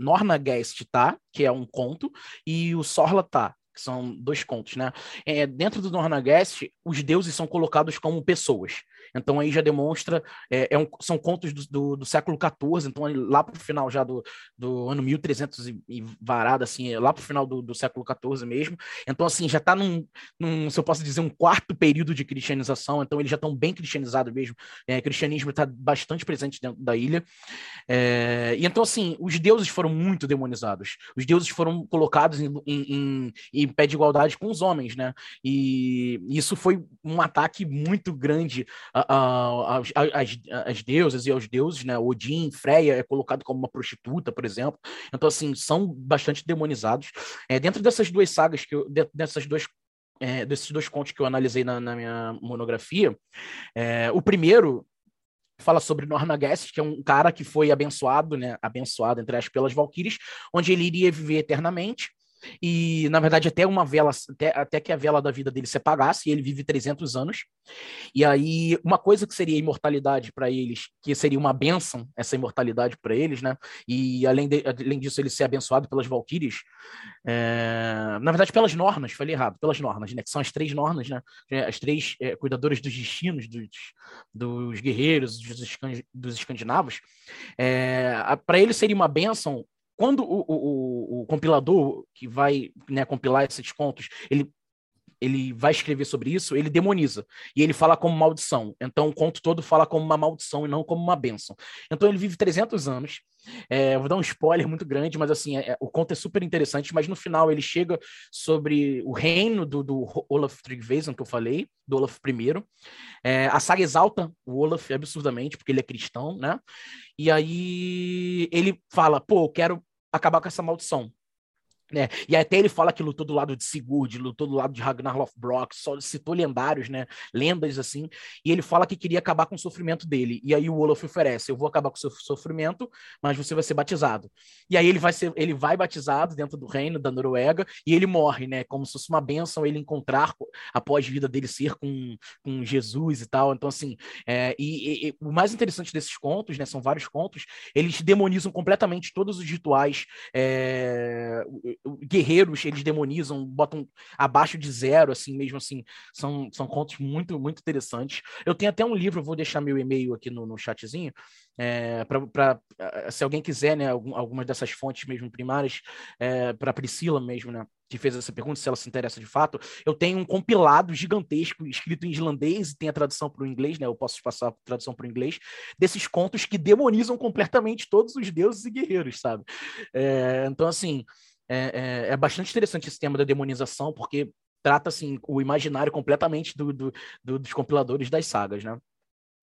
tá? Que é um conto, e o Sorla, tá? que são dois contos, né? É, dentro do Nornagest, os deuses são colocados como pessoas. Então aí já demonstra, é, é um, são contos do, do, do século XIV, então lá para o final já do, do ano 1300 e, e varada, assim, é lá para o final do, século XIV mesmo. Então assim, já está num, num, se eu posso dizer, um quarto período de cristianização, então eles já estão bem cristianizados mesmo. É, cristianismo está bastante presente dentro da ilha. É, e então assim, os deuses foram muito demonizados. Os deuses foram colocados em, em, em, em pé de igualdade com os homens, né? E isso foi um ataque muito grande as, as deusas e aos deuses, né? Odin, Freya é colocado como uma prostituta, por exemplo. Então, assim, são bastante demonizados. É, dentro dessas duas sagas, que eu, dessas duas é, desses dois contos que eu analisei na, na minha monografia, é, o primeiro fala sobre Nornagest, que é um cara que foi abençoado, né, abençoado entre as pelas Valquírias, onde ele iria viver eternamente. E, na verdade, até uma vela, até, até que a vela da vida dele se apagasse, ele vive 300 anos. E aí, uma coisa que seria imortalidade para eles, que seria uma benção, essa imortalidade para eles, né? E além, de, além disso, ele ser abençoado pelas Valquírias, é... na verdade, pelas Nornas, falei errado, pelas Nornas, né? Que são as três Nornas, né? As três é, cuidadoras dos destinos dos, dos guerreiros, dos, dos escandinavos. É... para ele seria uma benção quando o, o, o, compilador que vai né, compilar esses contos, ele ele vai escrever sobre isso, ele demoniza. E ele fala como maldição. Então o conto todo fala como uma maldição e não como uma bênção. Então ele vive 300 anos. É, vou dar um spoiler muito grande, mas assim, é, o conto é super interessante. Mas no final ele chega sobre o reino do, do Olaf Tryggvason, que eu falei, do Olaf I. É, a saga exalta o Olaf absurdamente, porque ele é cristão, né? E aí ele fala: pô, eu quero acabar com essa maldição. Né? E até ele fala que lutou do lado de Sigurd, lutou do lado de Ragnar Lothbrok, só citou lendários, né? Lendas assim. E ele fala que queria acabar com o sofrimento dele. E aí o Olaf oferece: "Eu vou acabar com o seu sofrimento, mas você vai ser batizado". E aí ele vai ser, ele vai batizado dentro do reino da Noruega e ele morre, né? Como se fosse uma bênção ele encontrar após a vida dele ser com, com Jesus e tal. Então assim, é, e, e, o mais interessante desses contos, né? São vários contos. Eles demonizam completamente todos os rituais. É, guerreiros eles demonizam, botam abaixo de zero, assim mesmo assim. São, são contos muito, muito interessantes. Eu tenho até um livro, vou deixar meu e-mail aqui no, no chatzinho, é, para se alguém quiser, né, algumas dessas fontes mesmo primárias, é, para Priscila mesmo, né, que fez essa pergunta, se ela se interessa de fato, eu tenho um compilado gigantesco, escrito em islandês, e tem a tradução para o inglês, né, eu posso passar a tradução para o inglês, desses contos que demonizam completamente todos os deuses e guerreiros, sabe? É, então, assim, é, é, é bastante interessante esse tema da demonização, porque trata assim, o imaginário completamente do, do, do, dos compiladores das sagas, né?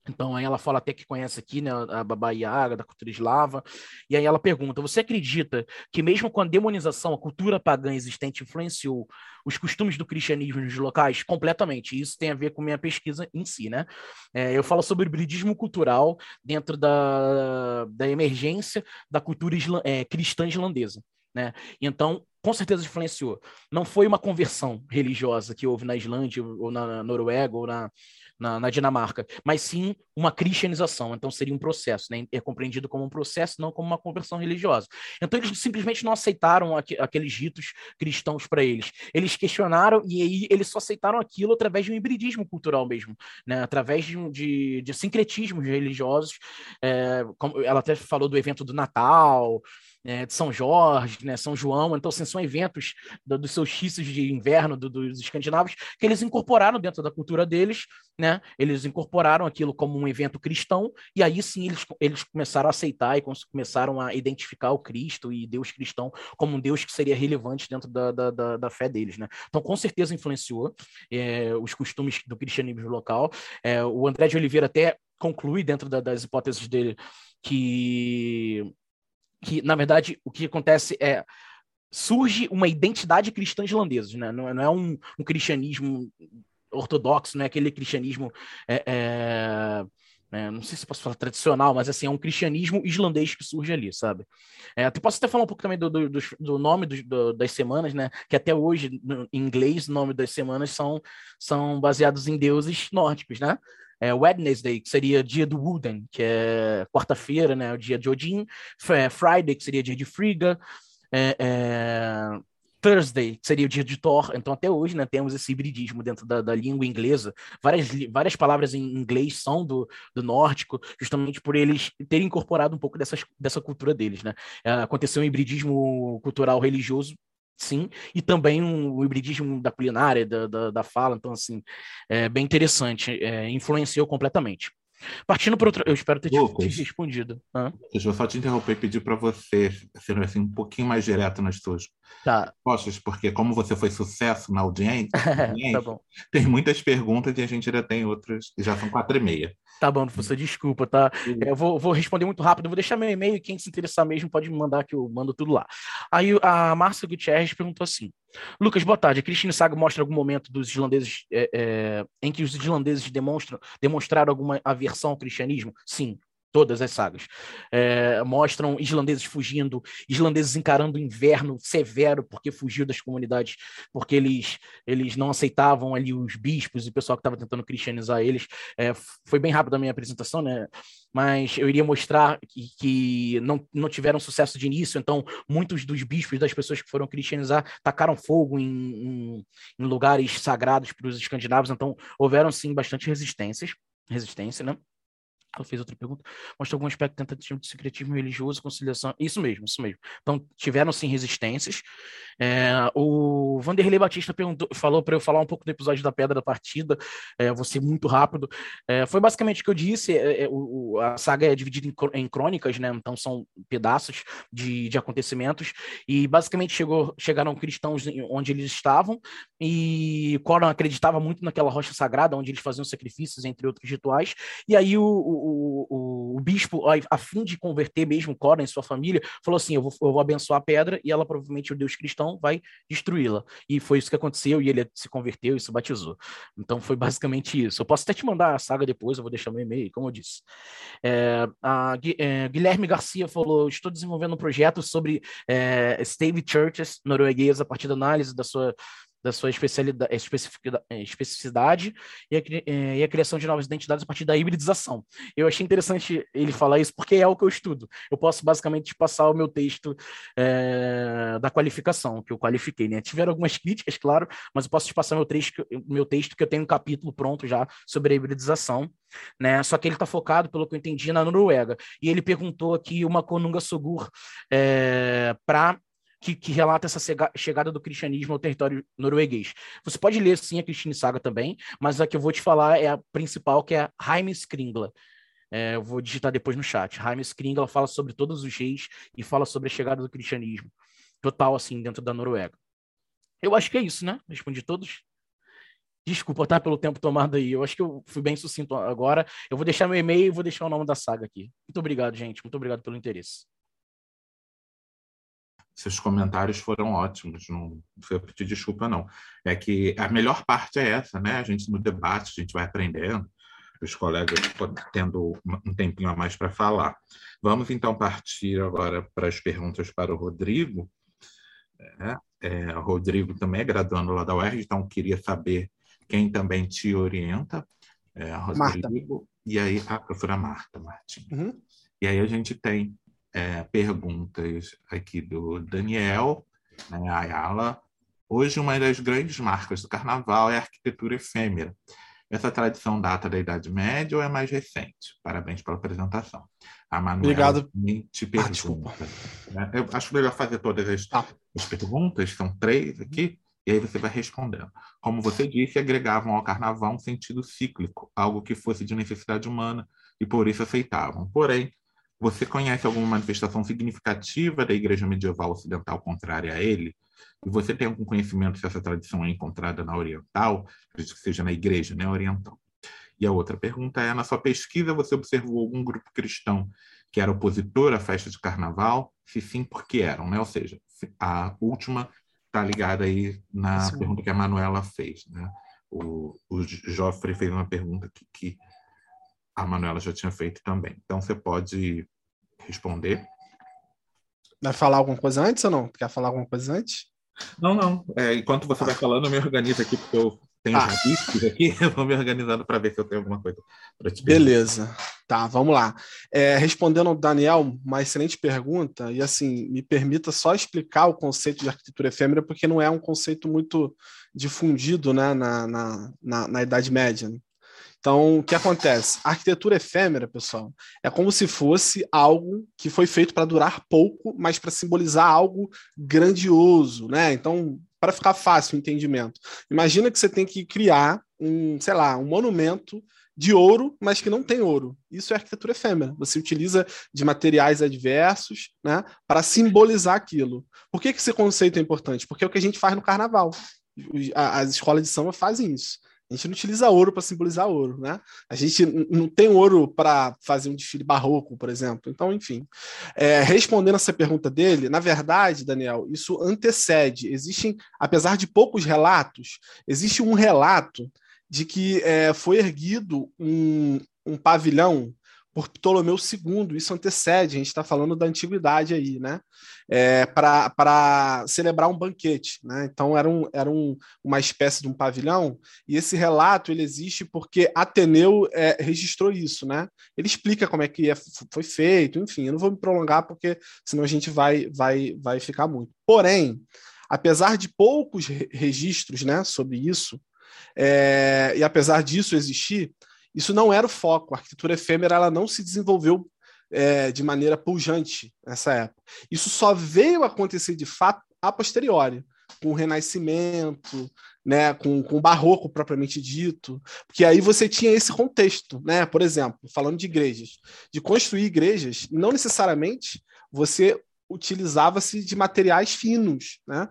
Então aí ela fala até que conhece aqui, né, a Baba Yaga, da cultura eslava, e aí ela pergunta, você acredita que mesmo com a demonização, a cultura pagã existente influenciou os costumes do cristianismo nos locais? Completamente, isso tem a ver com minha pesquisa em si, né? É, eu falo sobre o hibridismo cultural dentro da, da emergência da cultura isla, é, cristã islandesa. Né? Então, com certeza influenciou. Não foi uma conversão religiosa que houve na Islândia, ou na Noruega, ou na, na, na, Dinamarca, mas sim uma cristianização. Então seria um processo, né? é compreendido como um processo, não como uma conversão religiosa. Então eles simplesmente não aceitaram aqu aqueles ritos cristãos para eles. Eles questionaram e aí eles só aceitaram aquilo através de um hibridismo cultural mesmo, né? através de, de, de sincretismos religiosos. É, como ela até falou do evento do Natal, é, de São Jorge, né, São João, então assim, são eventos do, dos solstícios de inverno do, dos escandinavos que eles incorporaram dentro da cultura deles, né? Eles incorporaram aquilo como um evento cristão e aí sim eles, eles começaram a aceitar e começaram a identificar o Cristo e Deus cristão como um Deus que seria relevante dentro da, da, da, da fé deles, né? Então com certeza influenciou é, os costumes do cristianismo local. É, o André de Oliveira até conclui dentro da, das hipóteses dele que que, na verdade, o que acontece é surge uma identidade cristã islandesa, né? não, é, não é um, um, cristianismo ortodoxo, não é aquele cristianismo, é, é, é, não sei se posso falar tradicional, mas assim, é um cristianismo islandês que surge ali, sabe? É, posso até falar um pouco também do, do, do nome do, das semanas, né? Que até hoje, no, em inglês, o nome das semanas são, são baseados em deuses nórdicos, né? É, Wednesday, que seria dia do Wooden, que é quarta-feira, né, o dia de Odin, é, Friday, que seria dia de Frigga, é, é, Thursday, que seria o dia de Thor. Então, até hoje, né, temos esse hibridismo dentro da, da língua inglesa. Várias, várias palavras em inglês são do, do nórdico, justamente por eles terem incorporado um pouco dessas, dessa cultura deles, né? É, aconteceu um hibridismo cultural religioso sim, e também um, um hibridismo da culinária, da, da, da, fala, então, assim, é bem interessante, é, influenciou completamente. Partindo para outra, eu espero ter Lucas, te, respondido. Hã? Deixa eu só te interromper e pedir para você ser assim, um pouquinho mais direto nas suas tá. respostas, porque como você foi sucesso na audiência, tá tem muitas perguntas e a gente ainda tem outras, já são quatro e meia. Tá bom, professor, desculpa, tá? Eu vou, vou responder muito rápido, vou deixar meu e-mail, quem se interessar mesmo pode me mandar que eu mando tudo lá. Aí a Márcia Gutierrez perguntou assim, Lucas, boa tarde, a Cristina Saga mostra algum momento dos islandeses é, é, em que os islandeses demonstram, demonstraram alguma aversão ao cristianismo? Sim, todas as sagas. É, mostram islandeses fugindo, islandeses encarando o inverno severo porque fugiu das comunidades, porque eles, eles não aceitavam ali os bispos e o pessoal que estava tentando cristianizar eles. É, foi bem rápido a minha apresentação, né? Mas eu iria mostrar que, que não, não tiveram sucesso de início, então muitos dos bispos, das pessoas que foram cristianizar, tacaram fogo em, em, em lugares sagrados para os escandinavos, então houveram sim bastante resistências, resistência, né? Ela fez outra pergunta. Mostra algum aspecto tentativa de secretismo religioso, conciliação. Isso mesmo, isso mesmo. Então, tiveram sim resistências. É, o Vanderlei Batista falou para eu falar um pouco do episódio da Pedra da Partida. É, vou ser muito rápido. É, foi basicamente o que eu disse. É, é, o, a saga é dividida em, em, crônicas, né? Então, são pedaços de, de acontecimentos. E basicamente chegou, chegaram cristãos onde eles estavam. E Coran acreditava muito naquela rocha sagrada, onde eles faziam sacrifícios, entre outros rituais. E aí o, o o, o, bispo, a fim de converter mesmo Cora em sua família, falou assim: eu vou, eu vou abençoar a pedra e ela, provavelmente, o Deus cristão, vai destruí-la. E foi isso que aconteceu, e ele se converteu e se batizou. Então foi basicamente isso. Eu posso até te mandar a saga depois, eu vou deixar meu e-mail, como eu disse. É, a, é, Guilherme Garcia falou: estou desenvolvendo um projeto sobre é, Stave Churches norueguesa a partir da análise da sua da sua especialidade, eh, especificidade e a, eh, e a, criação de novas identidades a partir da hibridização. Eu achei interessante ele falar isso porque é o que eu estudo. Eu posso basicamente passar o meu texto é, da qualificação, que eu qualifiquei. Né? Tiveram algumas críticas, claro, mas eu posso te passar meu texto, meu texto que eu tenho um capítulo pronto já sobre a hibridização. Né? Só que ele está focado, pelo que eu entendi, na Noruega. E ele perguntou aqui uma Konunga Sogur é, para que, que, relata essa chegada do cristianismo ao território norueguês. Você pode ler sim a Cristine Saga também, mas a que eu vou te falar é a principal, que é a Jaime Skringla. É, eu vou digitar depois no chat. Jaime Skringla fala sobre todos os reis e fala sobre a chegada do cristianismo. Total, assim, dentro da Noruega. Eu acho que é isso, né? Respondi todos. Desculpa, tá? Pelo tempo tomado aí. Eu acho que eu fui bem sucinto agora. Eu vou deixar meu e-mail e vou deixar o nome da saga aqui. Muito obrigado, gente. Muito obrigado pelo interesse seus comentários foram ótimos, não foi pedir desculpa, não. É que a melhor parte é essa, né? A gente no debate, a gente vai aprendendo, os colegas tendo um tempinho a mais para falar. Vamos então partir agora para as perguntas para o Rodrigo. É, é, o Rodrigo também é graduando lá da UERJ, então queria saber quem também te orienta. É, Rodrigo, Marta. e aí a professora Marta Martins. Uhum. E aí a gente tem é, perguntas aqui do Daniel né, Ayala. Hoje, uma das grandes marcas do carnaval é a arquitetura efêmera. Essa tradição data da Idade Média ou é mais recente? Parabéns pela apresentação. A Manuela Obrigado. te ah, pergunta. Ah, Eu acho melhor fazer todas as, ah. as perguntas, são três aqui, e aí você vai respondendo. Como você disse, agregavam ao carnaval um sentido cíclico, algo que fosse de necessidade humana, e por isso aceitavam. Porém, você conhece alguma manifestação significativa da igreja medieval ocidental contrária a ele? e você tem algum conhecimento se essa tradição é encontrada na oriental, acredito que seja na igreja né, oriental. E a outra pergunta é: na sua pesquisa, você observou algum grupo cristão que era opositor à festa de carnaval? Se sim, por que eram? Né? Ou seja, a última está ligada aí na sim. pergunta que a Manuela fez. Né? O, o Joffre fez uma pergunta que, que a Manuela já tinha feito também. Então, você pode responder. Vai falar alguma coisa antes ou não? Quer falar alguma coisa antes? Não, não. É, enquanto você vai falando, eu me organizo aqui, porque eu tenho ah. rabiscos aqui, eu vou me organizando para ver se eu tenho alguma coisa para te Beleza. Tá, vamos lá. É, respondendo ao Daniel, uma excelente pergunta, e assim, me permita só explicar o conceito de arquitetura efêmera, porque não é um conceito muito difundido né, na, na, na, na Idade Média. Né? Então, o que acontece? A arquitetura efêmera, pessoal, é como se fosse algo que foi feito para durar pouco, mas para simbolizar algo grandioso, né? Então, para ficar fácil o entendimento. Imagina que você tem que criar um, sei lá, um monumento de ouro, mas que não tem ouro. Isso é arquitetura efêmera. Você utiliza de materiais adversos, né, para simbolizar aquilo. Por que, que esse conceito é importante? Porque é o que a gente faz no carnaval. As escolas de samba fazem isso. A gente não utiliza ouro para simbolizar ouro, né? A gente não tem ouro para fazer um desfile barroco, por exemplo. Então, enfim. É, respondendo essa pergunta dele, na verdade, Daniel, isso antecede. Existem, apesar de poucos relatos, existe um relato de que é, foi erguido um, um pavilhão por Ptolomeu II, isso antecede, a gente está falando da antiguidade aí, né? É, para celebrar um banquete, né? Então era, um, era um, uma espécie de um pavilhão, e esse relato ele existe porque Ateneu é, registrou isso, né? Ele explica como é que é, foi feito, enfim, eu não vou me prolongar porque senão a gente vai, vai, vai ficar muito. Porém, apesar de poucos registros né, sobre isso, é, e apesar disso existir, isso não era o foco. A arquitetura efêmera ela não se desenvolveu é, de maneira pujante nessa época. Isso só veio acontecer de fato a posteriori, com o Renascimento, né, com, com o Barroco propriamente dito, porque aí você tinha esse contexto, né? Por exemplo, falando de igrejas, de construir igrejas, não necessariamente você utilizava-se de materiais finos, né?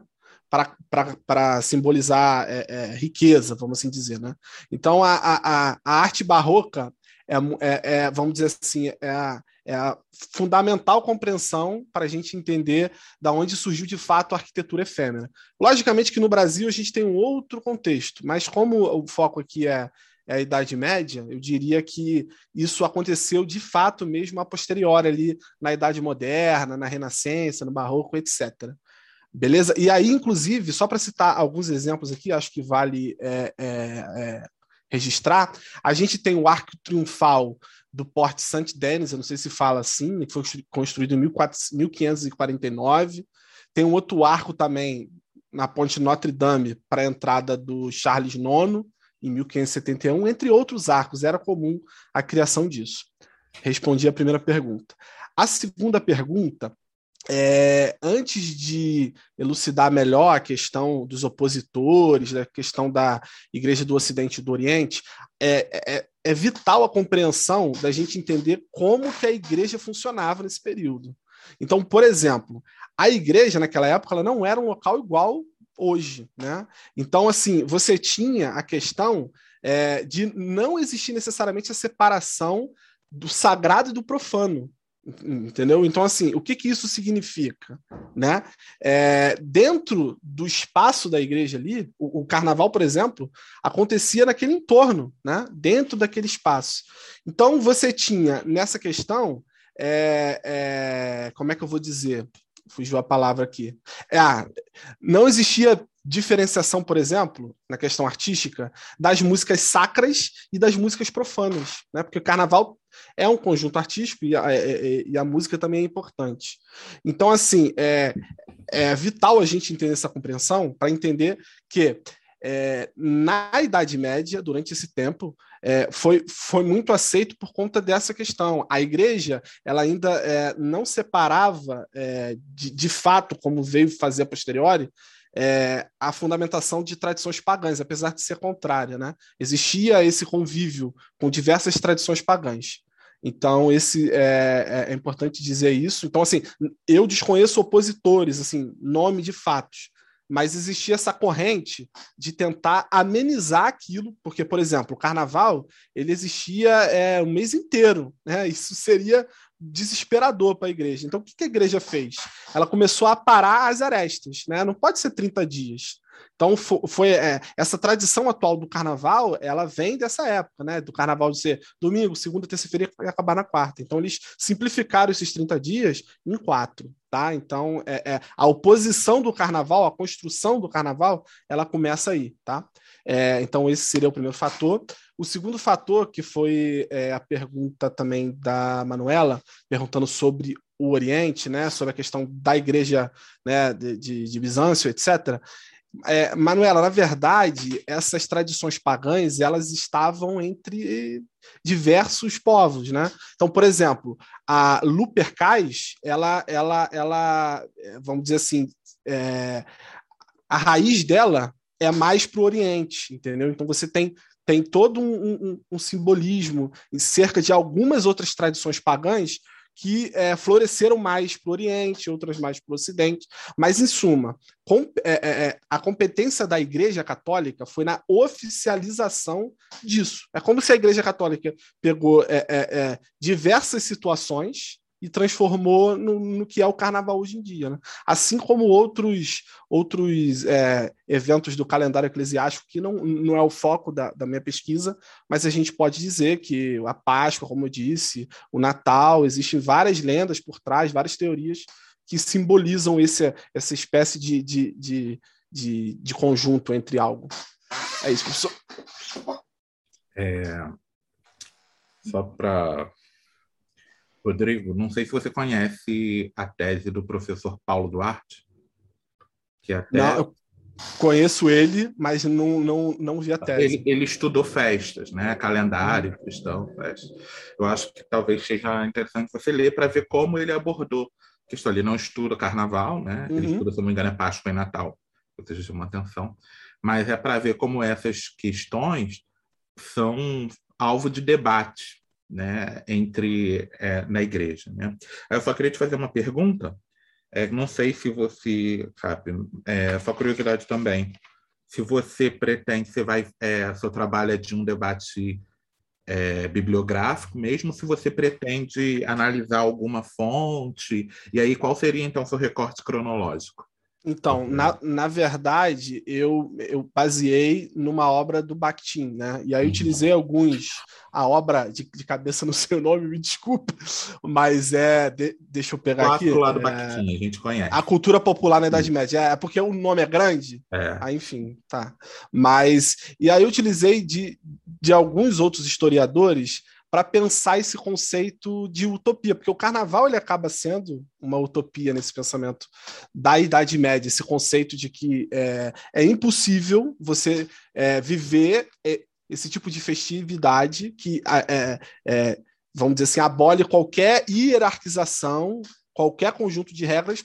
Para simbolizar é, é, riqueza, vamos assim dizer. Né? Então, a, a, a arte barroca é, é, é, vamos dizer assim, é a, é a fundamental compreensão para a gente entender da onde surgiu de fato a arquitetura efêmera. Logicamente que no Brasil a gente tem um outro contexto, mas como o foco aqui é, é a Idade Média, eu diria que isso aconteceu de fato mesmo a posteriori ali na Idade Moderna, na Renascença, no Barroco, etc. Beleza? E aí, inclusive, só para citar alguns exemplos aqui, acho que vale é, é, é, registrar, a gente tem o arco triunfal do Porte Saint-Denis, eu não sei se fala assim, que foi construído em 1549. Tem um outro arco também na Ponte Notre Dame para a entrada do Charles IX, em 1571, entre outros arcos. Era comum a criação disso. Respondi a primeira pergunta. A segunda pergunta é, antes de elucidar melhor a questão dos opositores, né, a questão da Igreja do Ocidente e do Oriente, é, é, é, vital a compreensão da gente entender como que a igreja funcionava nesse período. Então, por exemplo, a igreja naquela época ela não era um local igual hoje, né? Então, assim, você tinha a questão é, de não existir necessariamente a separação do sagrado e do profano. Entendeu? Então, assim, o que, que isso significa? Né? É, dentro do espaço da igreja ali, o, o, carnaval, por exemplo, acontecia naquele entorno, né? dentro daquele espaço. Então, você tinha nessa questão, é, é, como é que eu vou dizer? Fugiu a palavra aqui. É, ah, não existia diferenciação, por exemplo, na questão artística, das músicas sacras e das músicas profanas, né? Porque o carnaval é um conjunto artístico e a, é, é, e a música também é importante. Então, assim, é, é vital a gente entender essa compreensão para entender que é, na Idade Média, durante esse tempo, é, foi, foi muito aceito por conta dessa questão. A igreja ela ainda é, não separava é, de, de fato, como veio fazer a posteriori, é, a fundamentação de tradições pagãs, apesar de ser contrária. Né? Existia esse convívio com diversas tradições pagãs. Então, esse é, é, é, importante dizer isso. Então, assim, eu desconheço opositores, assim, nome de fatos, mas existia essa corrente de tentar amenizar aquilo, porque, por exemplo, o carnaval ele existia é, um mês inteiro, né? Isso seria desesperador para a igreja. Então, o que a igreja fez? Ela começou a parar as arestas, né? Não pode ser 30 dias. Então, foi é, essa tradição atual do carnaval, ela vem dessa época, né? Do carnaval de ser domingo, segunda, terça-feira e acabar na quarta. Então, eles simplificaram esses 30 dias em quatro, tá? Então, é, é, a oposição do carnaval, a construção do carnaval, ela começa aí, tá? É, então, esse seria o primeiro fator. O segundo fator, que foi é, a pergunta também da Manuela, perguntando sobre o Oriente, né, sobre a questão da igreja né, de, de, de Bizâncio, etc. É, Manuela, na verdade, essas tradições pagãs elas estavam entre diversos povos, né? Então, por exemplo, a Lupercais, ela, ela, ela, vamos dizer assim, é, a raiz dela é mais para o Oriente, entendeu? Então você tem tem todo um, um, um simbolismo em cerca de algumas outras tradições pagãs que é, floresceram mais para o Oriente, outras mais para o Ocidente. Mas, em suma, com, é, é, é, a competência da Igreja Católica foi na oficialização disso. É como se a Igreja Católica pegou é, é, diversas situações e transformou no, no, que é o carnaval hoje em dia. Né? Assim como outros, outros é, eventos do calendário eclesiástico, que não, não é o foco da, da, minha pesquisa, mas a gente pode dizer que a Páscoa, como eu disse, o Natal, existem várias lendas por trás, várias teorias que simbolizam esse, essa espécie de, de, de, de, de conjunto entre algo. É isso, professor. É, só para Rodrigo, não sei se você conhece a tese do professor Paulo Duarte, que até... Não, eu conheço ele, mas não, não, não vi a tese. Ele, ele estudou festas, né? calendário cristão, festas. Eu acho que talvez seja interessante você ler para ver como ele abordou a questão. Ele não estuda carnaval, né? ele uhum. estuda, se não me engano, é Páscoa e Natal, ou seja, chama atenção. Mas é para ver como essas questões são alvo de debate né, entre é, na igreja. Né? Eu só queria te fazer uma pergunta. É, não sei se você sabe, é, só curiosidade também. Se você pretende, você vai, é, seu trabalho é de um debate é, bibliográfico, mesmo se você pretende analisar alguma fonte, e aí qual seria então seu recorte cronológico? Então, na, na verdade, eu, eu baseei numa obra do Bakhtin, né? E aí uhum. utilizei alguns. A obra de, de cabeça no seu nome, me desculpe, mas é. De, deixa eu pegar Quatro aqui. lá do é, Bakhtin, a gente conhece. A cultura popular na Idade Média. É, é porque o nome é grande. É. Aí, enfim, tá. Mas. E aí eu utilizei de, de alguns outros historiadores para pensar esse conceito de utopia, porque o carnaval ele acaba sendo uma utopia nesse pensamento da Idade Média, esse conceito de que é, é impossível você é, viver é, esse tipo de festividade que, é, é, vamos dizer assim, abole qualquer hierarquização, qualquer conjunto de regras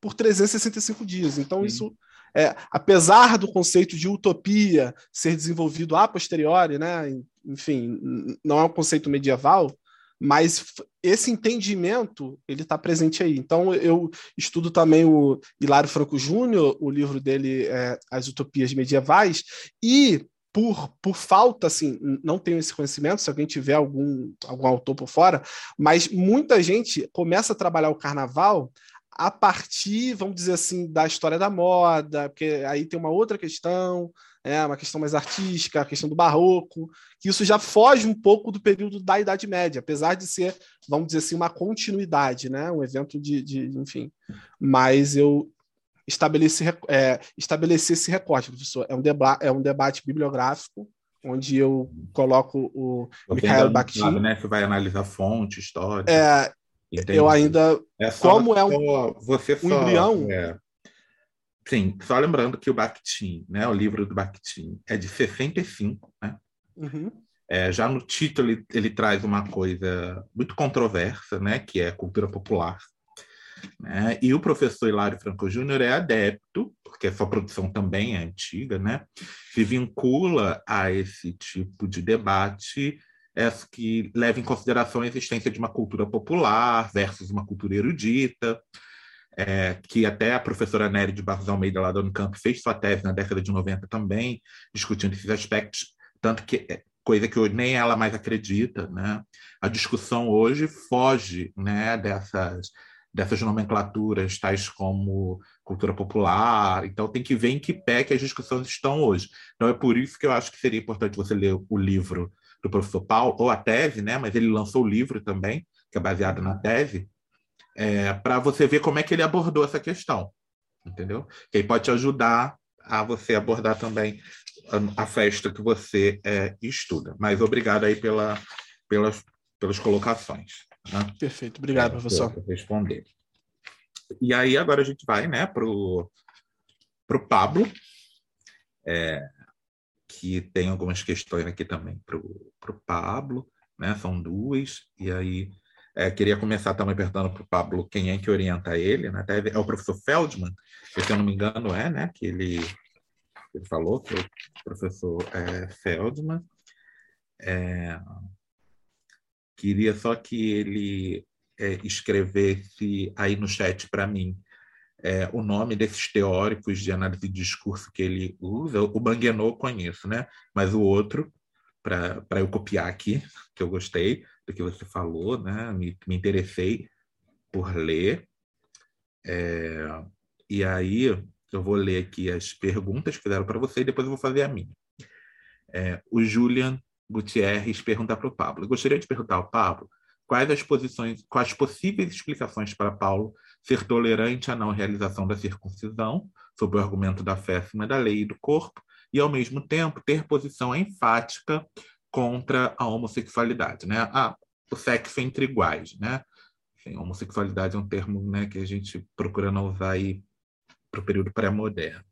por 365 dias. Então, Sim. isso é, apesar do conceito de utopia ser desenvolvido a posteriori, né, enfim, não é um conceito medieval, mas esse entendimento ele está presente aí. Então eu estudo também o Hilário Franco Júnior, o livro dele é As Utopias Medievais, e por, por falta, assim, não tenho esse conhecimento, se alguém tiver algum, algum autor por fora, mas muita gente começa a trabalhar o carnaval a partir, vamos dizer assim, da história da moda, porque aí tem uma outra questão, é uma questão mais artística, a questão do barroco, que isso já foge um pouco do período da Idade Média, apesar de ser, vamos dizer assim, uma continuidade, né? um evento de, de enfim. Mas eu estabeleci, é, estabeleci esse recorte, professor. É um, deba é um debate bibliográfico, onde eu coloco o Mikhail Bakhtin. Né? Você vai analisar fonte, história. É, Entendi. Eu ainda, é como é um, você um embrião, é, sim, só lembrando que o Bakhtin, né, o livro do Bakhtin, é de 65, né? Uhum. É, já no título ele, ele, traz uma coisa muito controversa, né, que é cultura popular. Né? E o professor Hilário Franco Júnior é adepto, porque a sua produção também é antiga, né? se vincula a esse tipo de debate que leva em consideração a existência de uma cultura popular versus uma cultura erudita, é, que até a professora Nery de Barros Almeida, lá da Unicamp, fez sua tese na década de 90 também, discutindo esses aspectos, tanto que é, coisa que hoje nem ela mais acredita, né? A discussão hoje foge, né, dessas dessas nomenclaturas tais como cultura popular. Então tem que ver em que pé que as discussões estão hoje. Então é por isso que eu acho que seria importante você ler o livro do professor Paulo ou a tese, né? Mas ele lançou o livro também, que é baseado na tese, é, para você ver como é que ele abordou essa questão, entendeu? Que aí pode te ajudar a você abordar também a festa que você é, estuda. Mas obrigado aí pela, pelas, pelas colocações. Né? Perfeito, obrigado, professor. Responder. E aí agora a gente vai né, para o Pablo, é, que tem algumas questões aqui também para o Pablo, né? São duas, e aí é, queria começar também perguntando para o Pablo quem é que orienta ele, né? É o professor Feldman, que, se eu não me engano é, né? Que ele ele falou, que é o professor é, Feldman. É, queria só que ele é, escrevesse aí no chat para mim é, o nome desses teóricos de análise de discurso que ele usa. O Banguenot conheço, né? mas o outro, para eu copiar aqui, que eu gostei do que você falou, né? me, me interessei por ler. É, e aí eu vou ler aqui as perguntas que fizeram para você e depois eu vou fazer a minha. É, o Julian Gutierrez pergunta para o Pablo. Eu gostaria de perguntar ao Pablo quais as posições, quais possíveis explicações para Paulo ser tolerante à não realização da circuncisão, sob o argumento da fé acima da lei e do corpo, e ao mesmo tempo ter posição enfática contra a homossexualidade, né? Ah, o sexo entre iguais, né? Enfim, homossexualidade é um termo né, que a gente procura não usar para o período pré-moderno.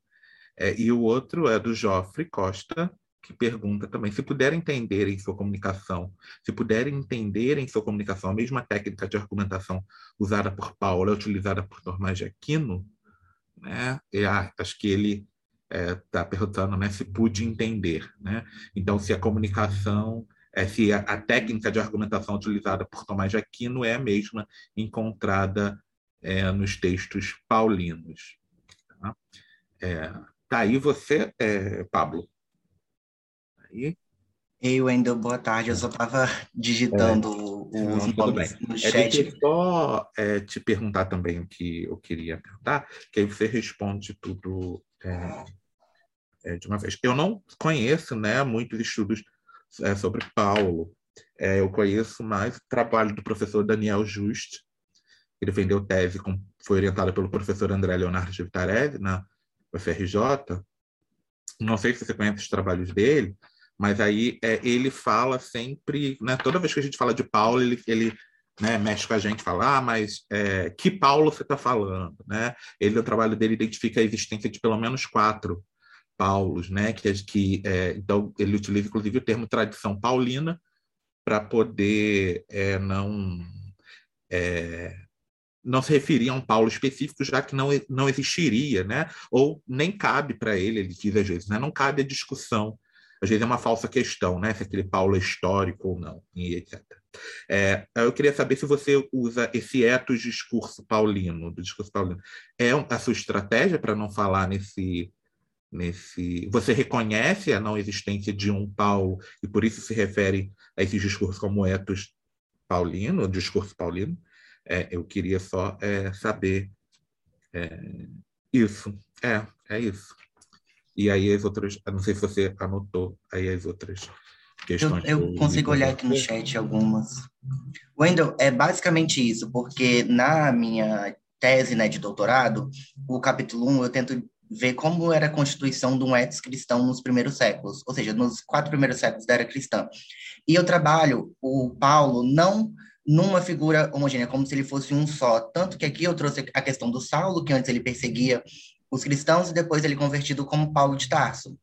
É, e o outro é do Joffre Costa, que pergunta também se puder entender em sua comunicação, se puderem entender em sua comunicação a mesma técnica de argumentação usada por Paulo é utilizada por Tomás de Aquino, né? E, ah, acho que ele está é, perguntando né, se pude entender. Né? Então, se a comunicação, é, se a, a, técnica de argumentação utilizada por Tomás de Aquino é a mesma encontrada é, nos textos paulinos. Tá, é, tá aí você, é, Pablo. Aí. Ei, Wendel, boa tarde. Eu só estava digitando é, os nomes no chat. É, deixa eu só é, te perguntar também o que eu queria perguntar, que aí você responde tudo é, é, de uma vez. Eu não conheço né, muitos estudos é, sobre Paulo. É, eu conheço mais o trabalho do professor Daniel Just. Ele vendeu tese, com, foi orientado pelo professor André Leonardo de Vitarese, na UFRJ. Não sei se você conhece os trabalhos dele, mas aí é, ele fala sempre, né, toda vez que a gente fala de Paulo, ele, ele né, mexe com a gente, fala, ah, mas é, que Paulo você está falando? Né? Ele, no trabalho dele, identifica a existência de pelo menos quatro Paulos, né? que, que é, então ele utiliza, inclusive, o termo tradição paulina para poder é, não é, não se referir a um Paulo específico, já que não, não existiria, né? ou nem cabe para ele, ele diz às vezes, né? não cabe a discussão às vezes é uma falsa questão, né? Se aquele Paulo é histórico ou não, e etc. É, eu queria saber se você usa esse etos discurso paulino, do discurso paulino. É a sua estratégia para não falar nesse, nesse. Você reconhece a não existência de um Paulo e por isso se refere a esse discurso como etos paulino, discurso paulino? É, eu queria só é, saber é, isso. É, é isso. E aí as outras, não sei se você anotou aí as outras questões. Eu, eu consigo olhar aqui no chat algumas. Wendel, é basicamente isso, porque na minha tese né, de doutorado, o capítulo 1 eu tento ver como era a constituição de um etos cristão nos primeiros séculos, ou seja, nos quatro primeiros séculos da era cristã. E eu trabalho o Paulo não numa figura homogênea, como se ele fosse um só. Tanto que aqui eu trouxe a questão do Saulo, que antes ele perseguia os cristãos e depois ele convertido como Paulo de Tarso.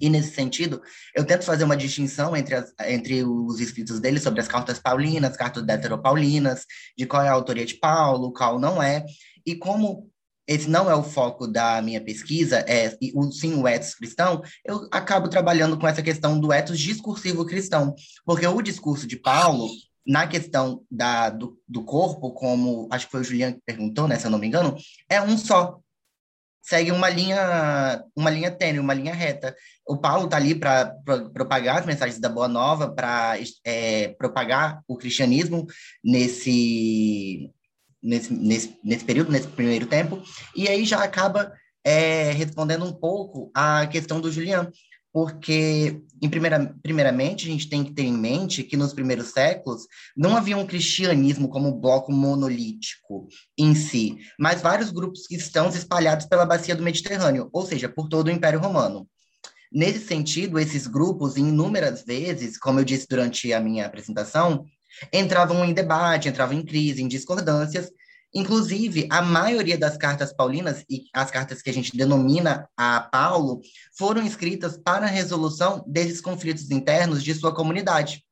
E nesse sentido, eu tento fazer uma distinção entre, as, entre os escritos dele sobre as cartas paulinas, cartas deuteropaulinas, de qual é a autoria de Paulo, qual não é, e como esse não é o foco da minha pesquisa, é o, sim o ethos cristão, eu acabo trabalhando com essa questão do ethos discursivo cristão, porque o discurso de Paulo, na questão da, do, do corpo, como acho que foi o Juliano que perguntou, né, se eu não me engano, é um só. Segue uma linha, uma linha tênue, uma linha reta. O Paulo está ali para propagar as mensagens da Boa Nova, para é, propagar o cristianismo nesse, nesse, nesse, nesse período, nesse primeiro tempo, e aí já acaba é, respondendo um pouco à questão do Julian, porque, em primeira, primeiramente, a gente tem que ter em mente que nos primeiros séculos não havia um cristianismo como bloco monolítico em si, mas vários grupos cristãos espalhados pela bacia do Mediterrâneo, ou seja, por todo o Império Romano. Nesse sentido, esses grupos, inúmeras vezes, como eu disse durante a minha apresentação, entravam em debate, entravam em crise, em discordâncias. Inclusive, a maioria das cartas paulinas, e as cartas que a gente denomina a Paulo, foram escritas para a resolução desses conflitos internos de sua comunidade.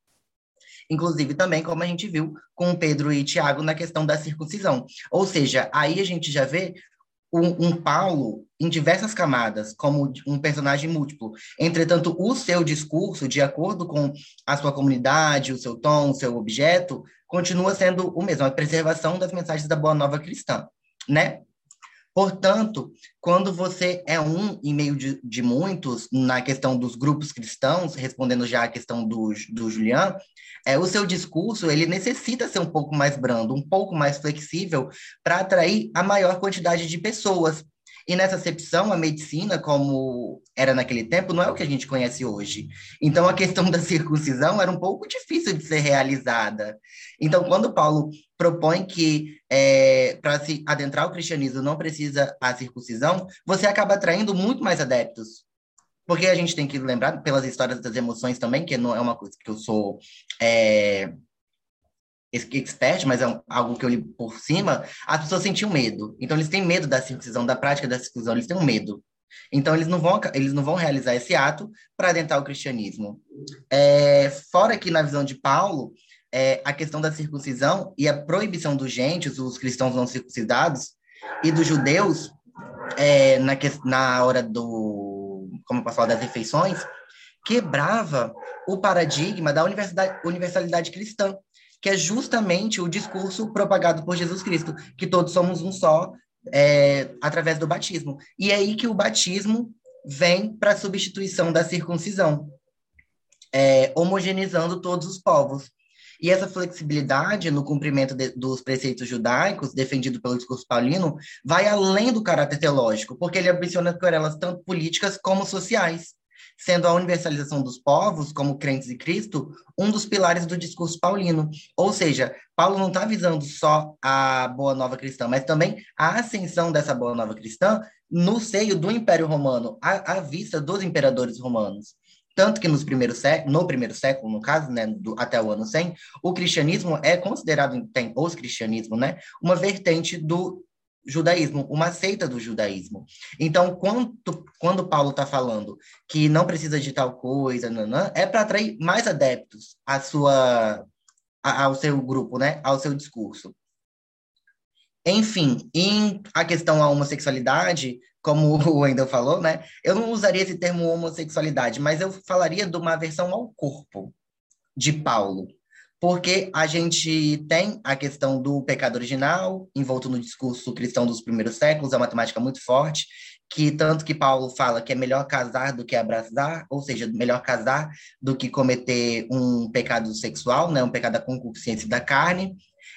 Inclusive, também, como a gente viu com Pedro e Tiago na questão da circuncisão. Ou seja, aí a gente já vê um, um, Paulo em diversas camadas, como um personagem múltiplo. Entretanto, o seu discurso, de acordo com a sua comunidade, o seu tom, o seu objeto, continua sendo o mesmo, a preservação das mensagens da Boa Nova Cristã, né? Portanto, quando você é um em meio de, de, muitos, na questão dos grupos cristãos, respondendo já a questão do, do Julian, é, o seu discurso ele necessita ser um pouco mais brando, um pouco mais flexível, para atrair a maior quantidade de pessoas. E nessa acepção, a medicina, como era naquele tempo, não é o que a gente conhece hoje. Então, a questão da circuncisão era um pouco difícil de ser realizada. Então, quando Paulo propõe que é, para se adentrar o cristianismo não precisa a circuncisão, você acaba atraindo muito mais adeptos. Porque a gente tem que lembrar, pelas histórias das emoções também, que não é uma coisa que eu sou é, expert, mas é algo que eu li por cima, as pessoas sentiam medo. Então, eles têm medo da circuncisão, da prática da circuncisão, eles têm um medo. Então, eles não vão, eles não vão realizar esse ato para adentrar o cristianismo. É, fora que, na visão de Paulo, é, a questão da circuncisão e a proibição dos gentes, os cristãos não circuncidados, e dos judeus, é, na, na hora do, como eu posso falar, das refeições, quebrava o paradigma da universalidade cristã que é justamente o discurso propagado por Jesus Cristo, que todos somos um só é, através do batismo. E é aí que o batismo vem para a substituição da circuncisão, é, homogeneizando todos os povos. E essa flexibilidade no cumprimento de, dos preceitos judaicos, defendido pelo discurso paulino, vai além do caráter teológico, porque ele ambiciona querelas tanto políticas como sociais sendo a universalização dos povos, como crentes em Cristo, um dos pilares do discurso paulino. Ou seja, Paulo não está visando só a boa nova cristã, mas também a ascensão dessa boa nova cristã no seio do Império Romano, à, à vista dos imperadores romanos. Tanto que nos primeiros séculos, no primeiro século, no caso, né, do, até o ano 100, o cristianismo é considerado, tem os cristianismo, né, uma vertente do judaísmo, uma seita do judaísmo. Então, quando, quando Paulo está falando que não precisa de tal coisa, nanã, é para atrair mais adeptos à sua, ao seu grupo, né? ao seu discurso. Enfim, em a questão da homossexualidade, como o Wendel falou, né? Eu não usaria esse termo homossexualidade, mas eu falaria de uma versão ao corpo de Paulo porque a gente tem a questão do pecado original, envolto no discurso cristão dos primeiros séculos, é uma temática muito forte, que tanto que Paulo fala que é melhor casar do que abraçar, ou seja, melhor casar do que cometer um pecado sexual, né, um pecado da concupiscência da carne,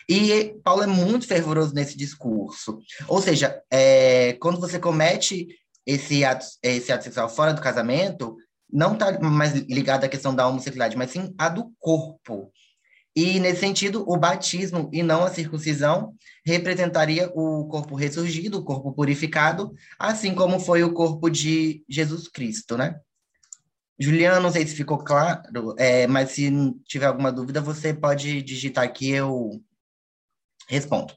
e Paulo é muito fervoroso nesse discurso. Ou seja, é, quando você comete esse ato, esse ato sexual fora do casamento, não está mais ligado à questão da homossexualidade, mas sim a do corpo. E, nesse sentido, o batismo e não a circuncisão representaria o corpo ressurgido, o corpo purificado, assim como foi o corpo de Jesus Cristo, né? Juliana, não sei se ficou claro, é, mas se tiver alguma dúvida, você pode digitar aqui, eu respondo.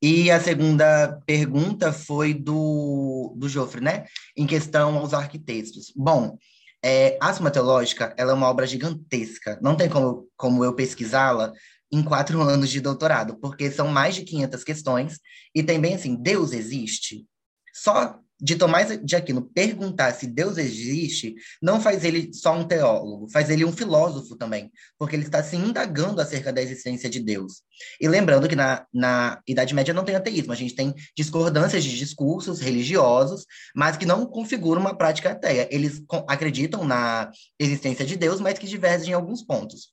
E a segunda pergunta foi do, do Joffre, né? Em questão aos arquitetos. Bom, é, a Suma Teológica ela é uma obra gigantesca. Não tem como, como eu pesquisá-la em quatro anos de doutorado, porque são mais de 500 questões. E tem bem assim, Deus existe? Só de Tomás de Aquino perguntar se Deus existe, não faz ele só um teólogo, faz ele um filósofo também, porque ele está se indagando acerca da existência de Deus. E lembrando que na, na Idade Média não tem ateísmo, a gente tem discordâncias de discursos religiosos, mas que não configuram uma prática ateia. Eles acreditam na existência de Deus, mas que divergem em alguns pontos.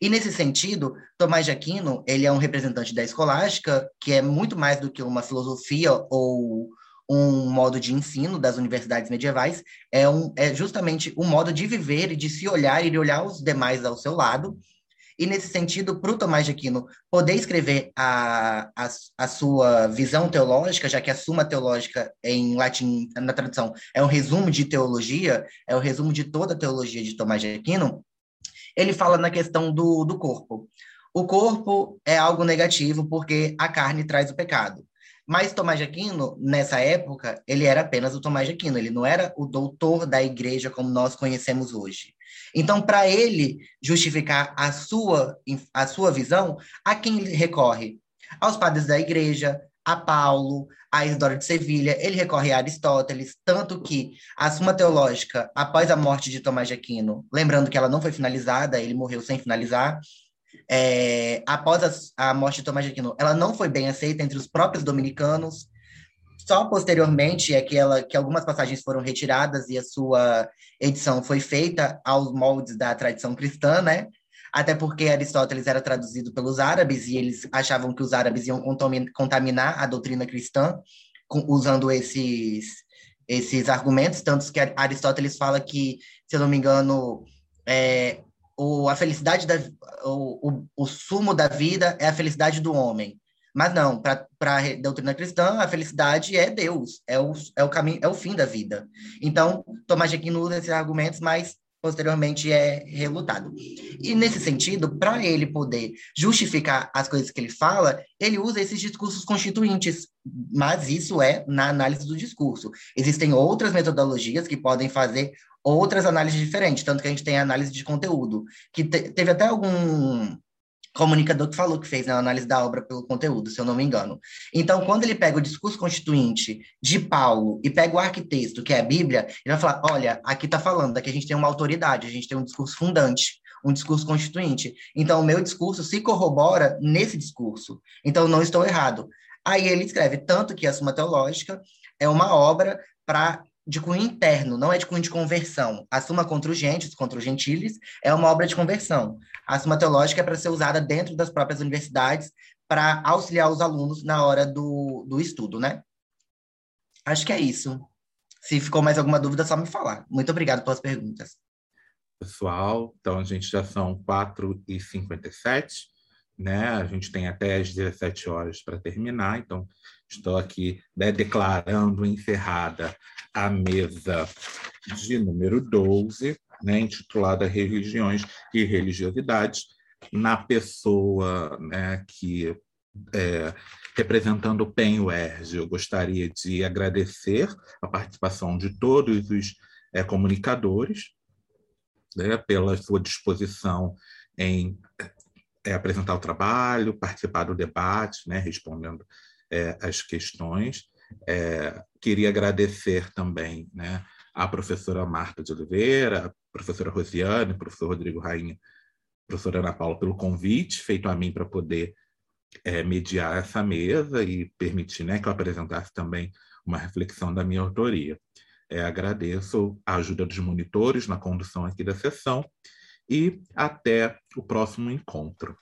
E nesse sentido, Tomás de Aquino, ele é um representante da escolástica, que é muito mais do que uma filosofia ou um modo de ensino das universidades medievais, é, um, é justamente um modo de viver e de se olhar e de olhar os demais ao seu lado. E nesse sentido, para o Tomás de Aquino poder escrever a, a, a, sua visão teológica, já que a Suma Teológica em latim, na tradução, é um resumo de teologia, é o resumo de toda a teologia de Tomás de Aquino, ele fala na questão do, do corpo. O corpo é algo negativo porque a carne traz o pecado. Mas Tomás de Aquino, nessa época, ele era apenas o Tomás de Aquino, ele não era o doutor da igreja como nós conhecemos hoje. Então, para ele justificar a sua, a sua visão, a quem ele recorre? Aos padres da igreja, a Paulo, a Isidora de Sevilha, ele recorre a Aristóteles, tanto que a Suma Teológica, após a morte de Tomás de Aquino, lembrando que ela não foi finalizada, ele morreu sem finalizar, é, após a, a, morte de Tomás de Aquino, ela não foi bem aceita entre os próprios dominicanos. Só posteriormente é que, ela, que algumas passagens foram retiradas e a sua edição foi feita aos moldes da tradição cristã, né? Até porque Aristóteles era traduzido pelos árabes e eles achavam que os árabes iam contaminar a doutrina cristã com, usando esses esses argumentos, tanto que Aristóteles fala que, se eu não me engano, é, o, a felicidade da o, o, o sumo da vida é a felicidade do homem. Mas não, para a doutrina cristã, a felicidade é Deus, é o, é o caminho, é o fim da vida. Então, Tomás de Aquino usa esses argumentos, mas posteriormente é relutado. E nesse sentido, para ele poder justificar as coisas que ele fala, ele usa esses discursos constituintes, mas isso é na análise do discurso. Existem outras metodologias que podem fazer outras análises diferentes, tanto que a gente tem a análise de conteúdo, que te, teve até algum comunicador que falou que fez né, a análise da obra pelo conteúdo, se eu não me engano. Então, quando ele pega o discurso constituinte de Paulo e pega o arquitexto, que é a Bíblia, ele vai falar: olha, aqui está falando, aqui a gente tem uma autoridade, a gente tem um discurso fundante, um discurso constituinte. Então, o meu discurso se corrobora nesse discurso. Então, não estou errado. Aí ele escreve tanto que a Suma Teológica é uma obra para de cunho interno, não é de cunho de conversão. A Suma contra os Gentes, contra os Gentiles, é uma obra de conversão. A Suma Teológica é para ser usada dentro das próprias universidades para auxiliar os alunos na hora do, do estudo, né? Acho que é isso. Se ficou mais alguma dúvida, é só me falar. Muito obrigado pelas perguntas. Pessoal, então a gente já são 4h57, né? A gente tem até as 17 horas para terminar, então Estou aqui né, declarando encerrada a mesa de número 12, né, intitulada Religiões e Religiosidades, na pessoa né, que, é, representando o PEN UERJ, eu gostaria de agradecer a participação de todos os é, comunicadores né, pela sua disposição em é, apresentar o trabalho, participar do debate, né, respondendo é, as questões. É, queria agradecer também né, à professora Marta de Oliveira, à professora Rosiane, professor Rodrigo Rainha, professora Ana Paula, pelo convite feito a mim para poder é, mediar essa mesa e permitir né, que eu apresentasse também uma reflexão da minha autoria. É, agradeço a ajuda dos monitores na condução aqui da sessão e até o próximo encontro.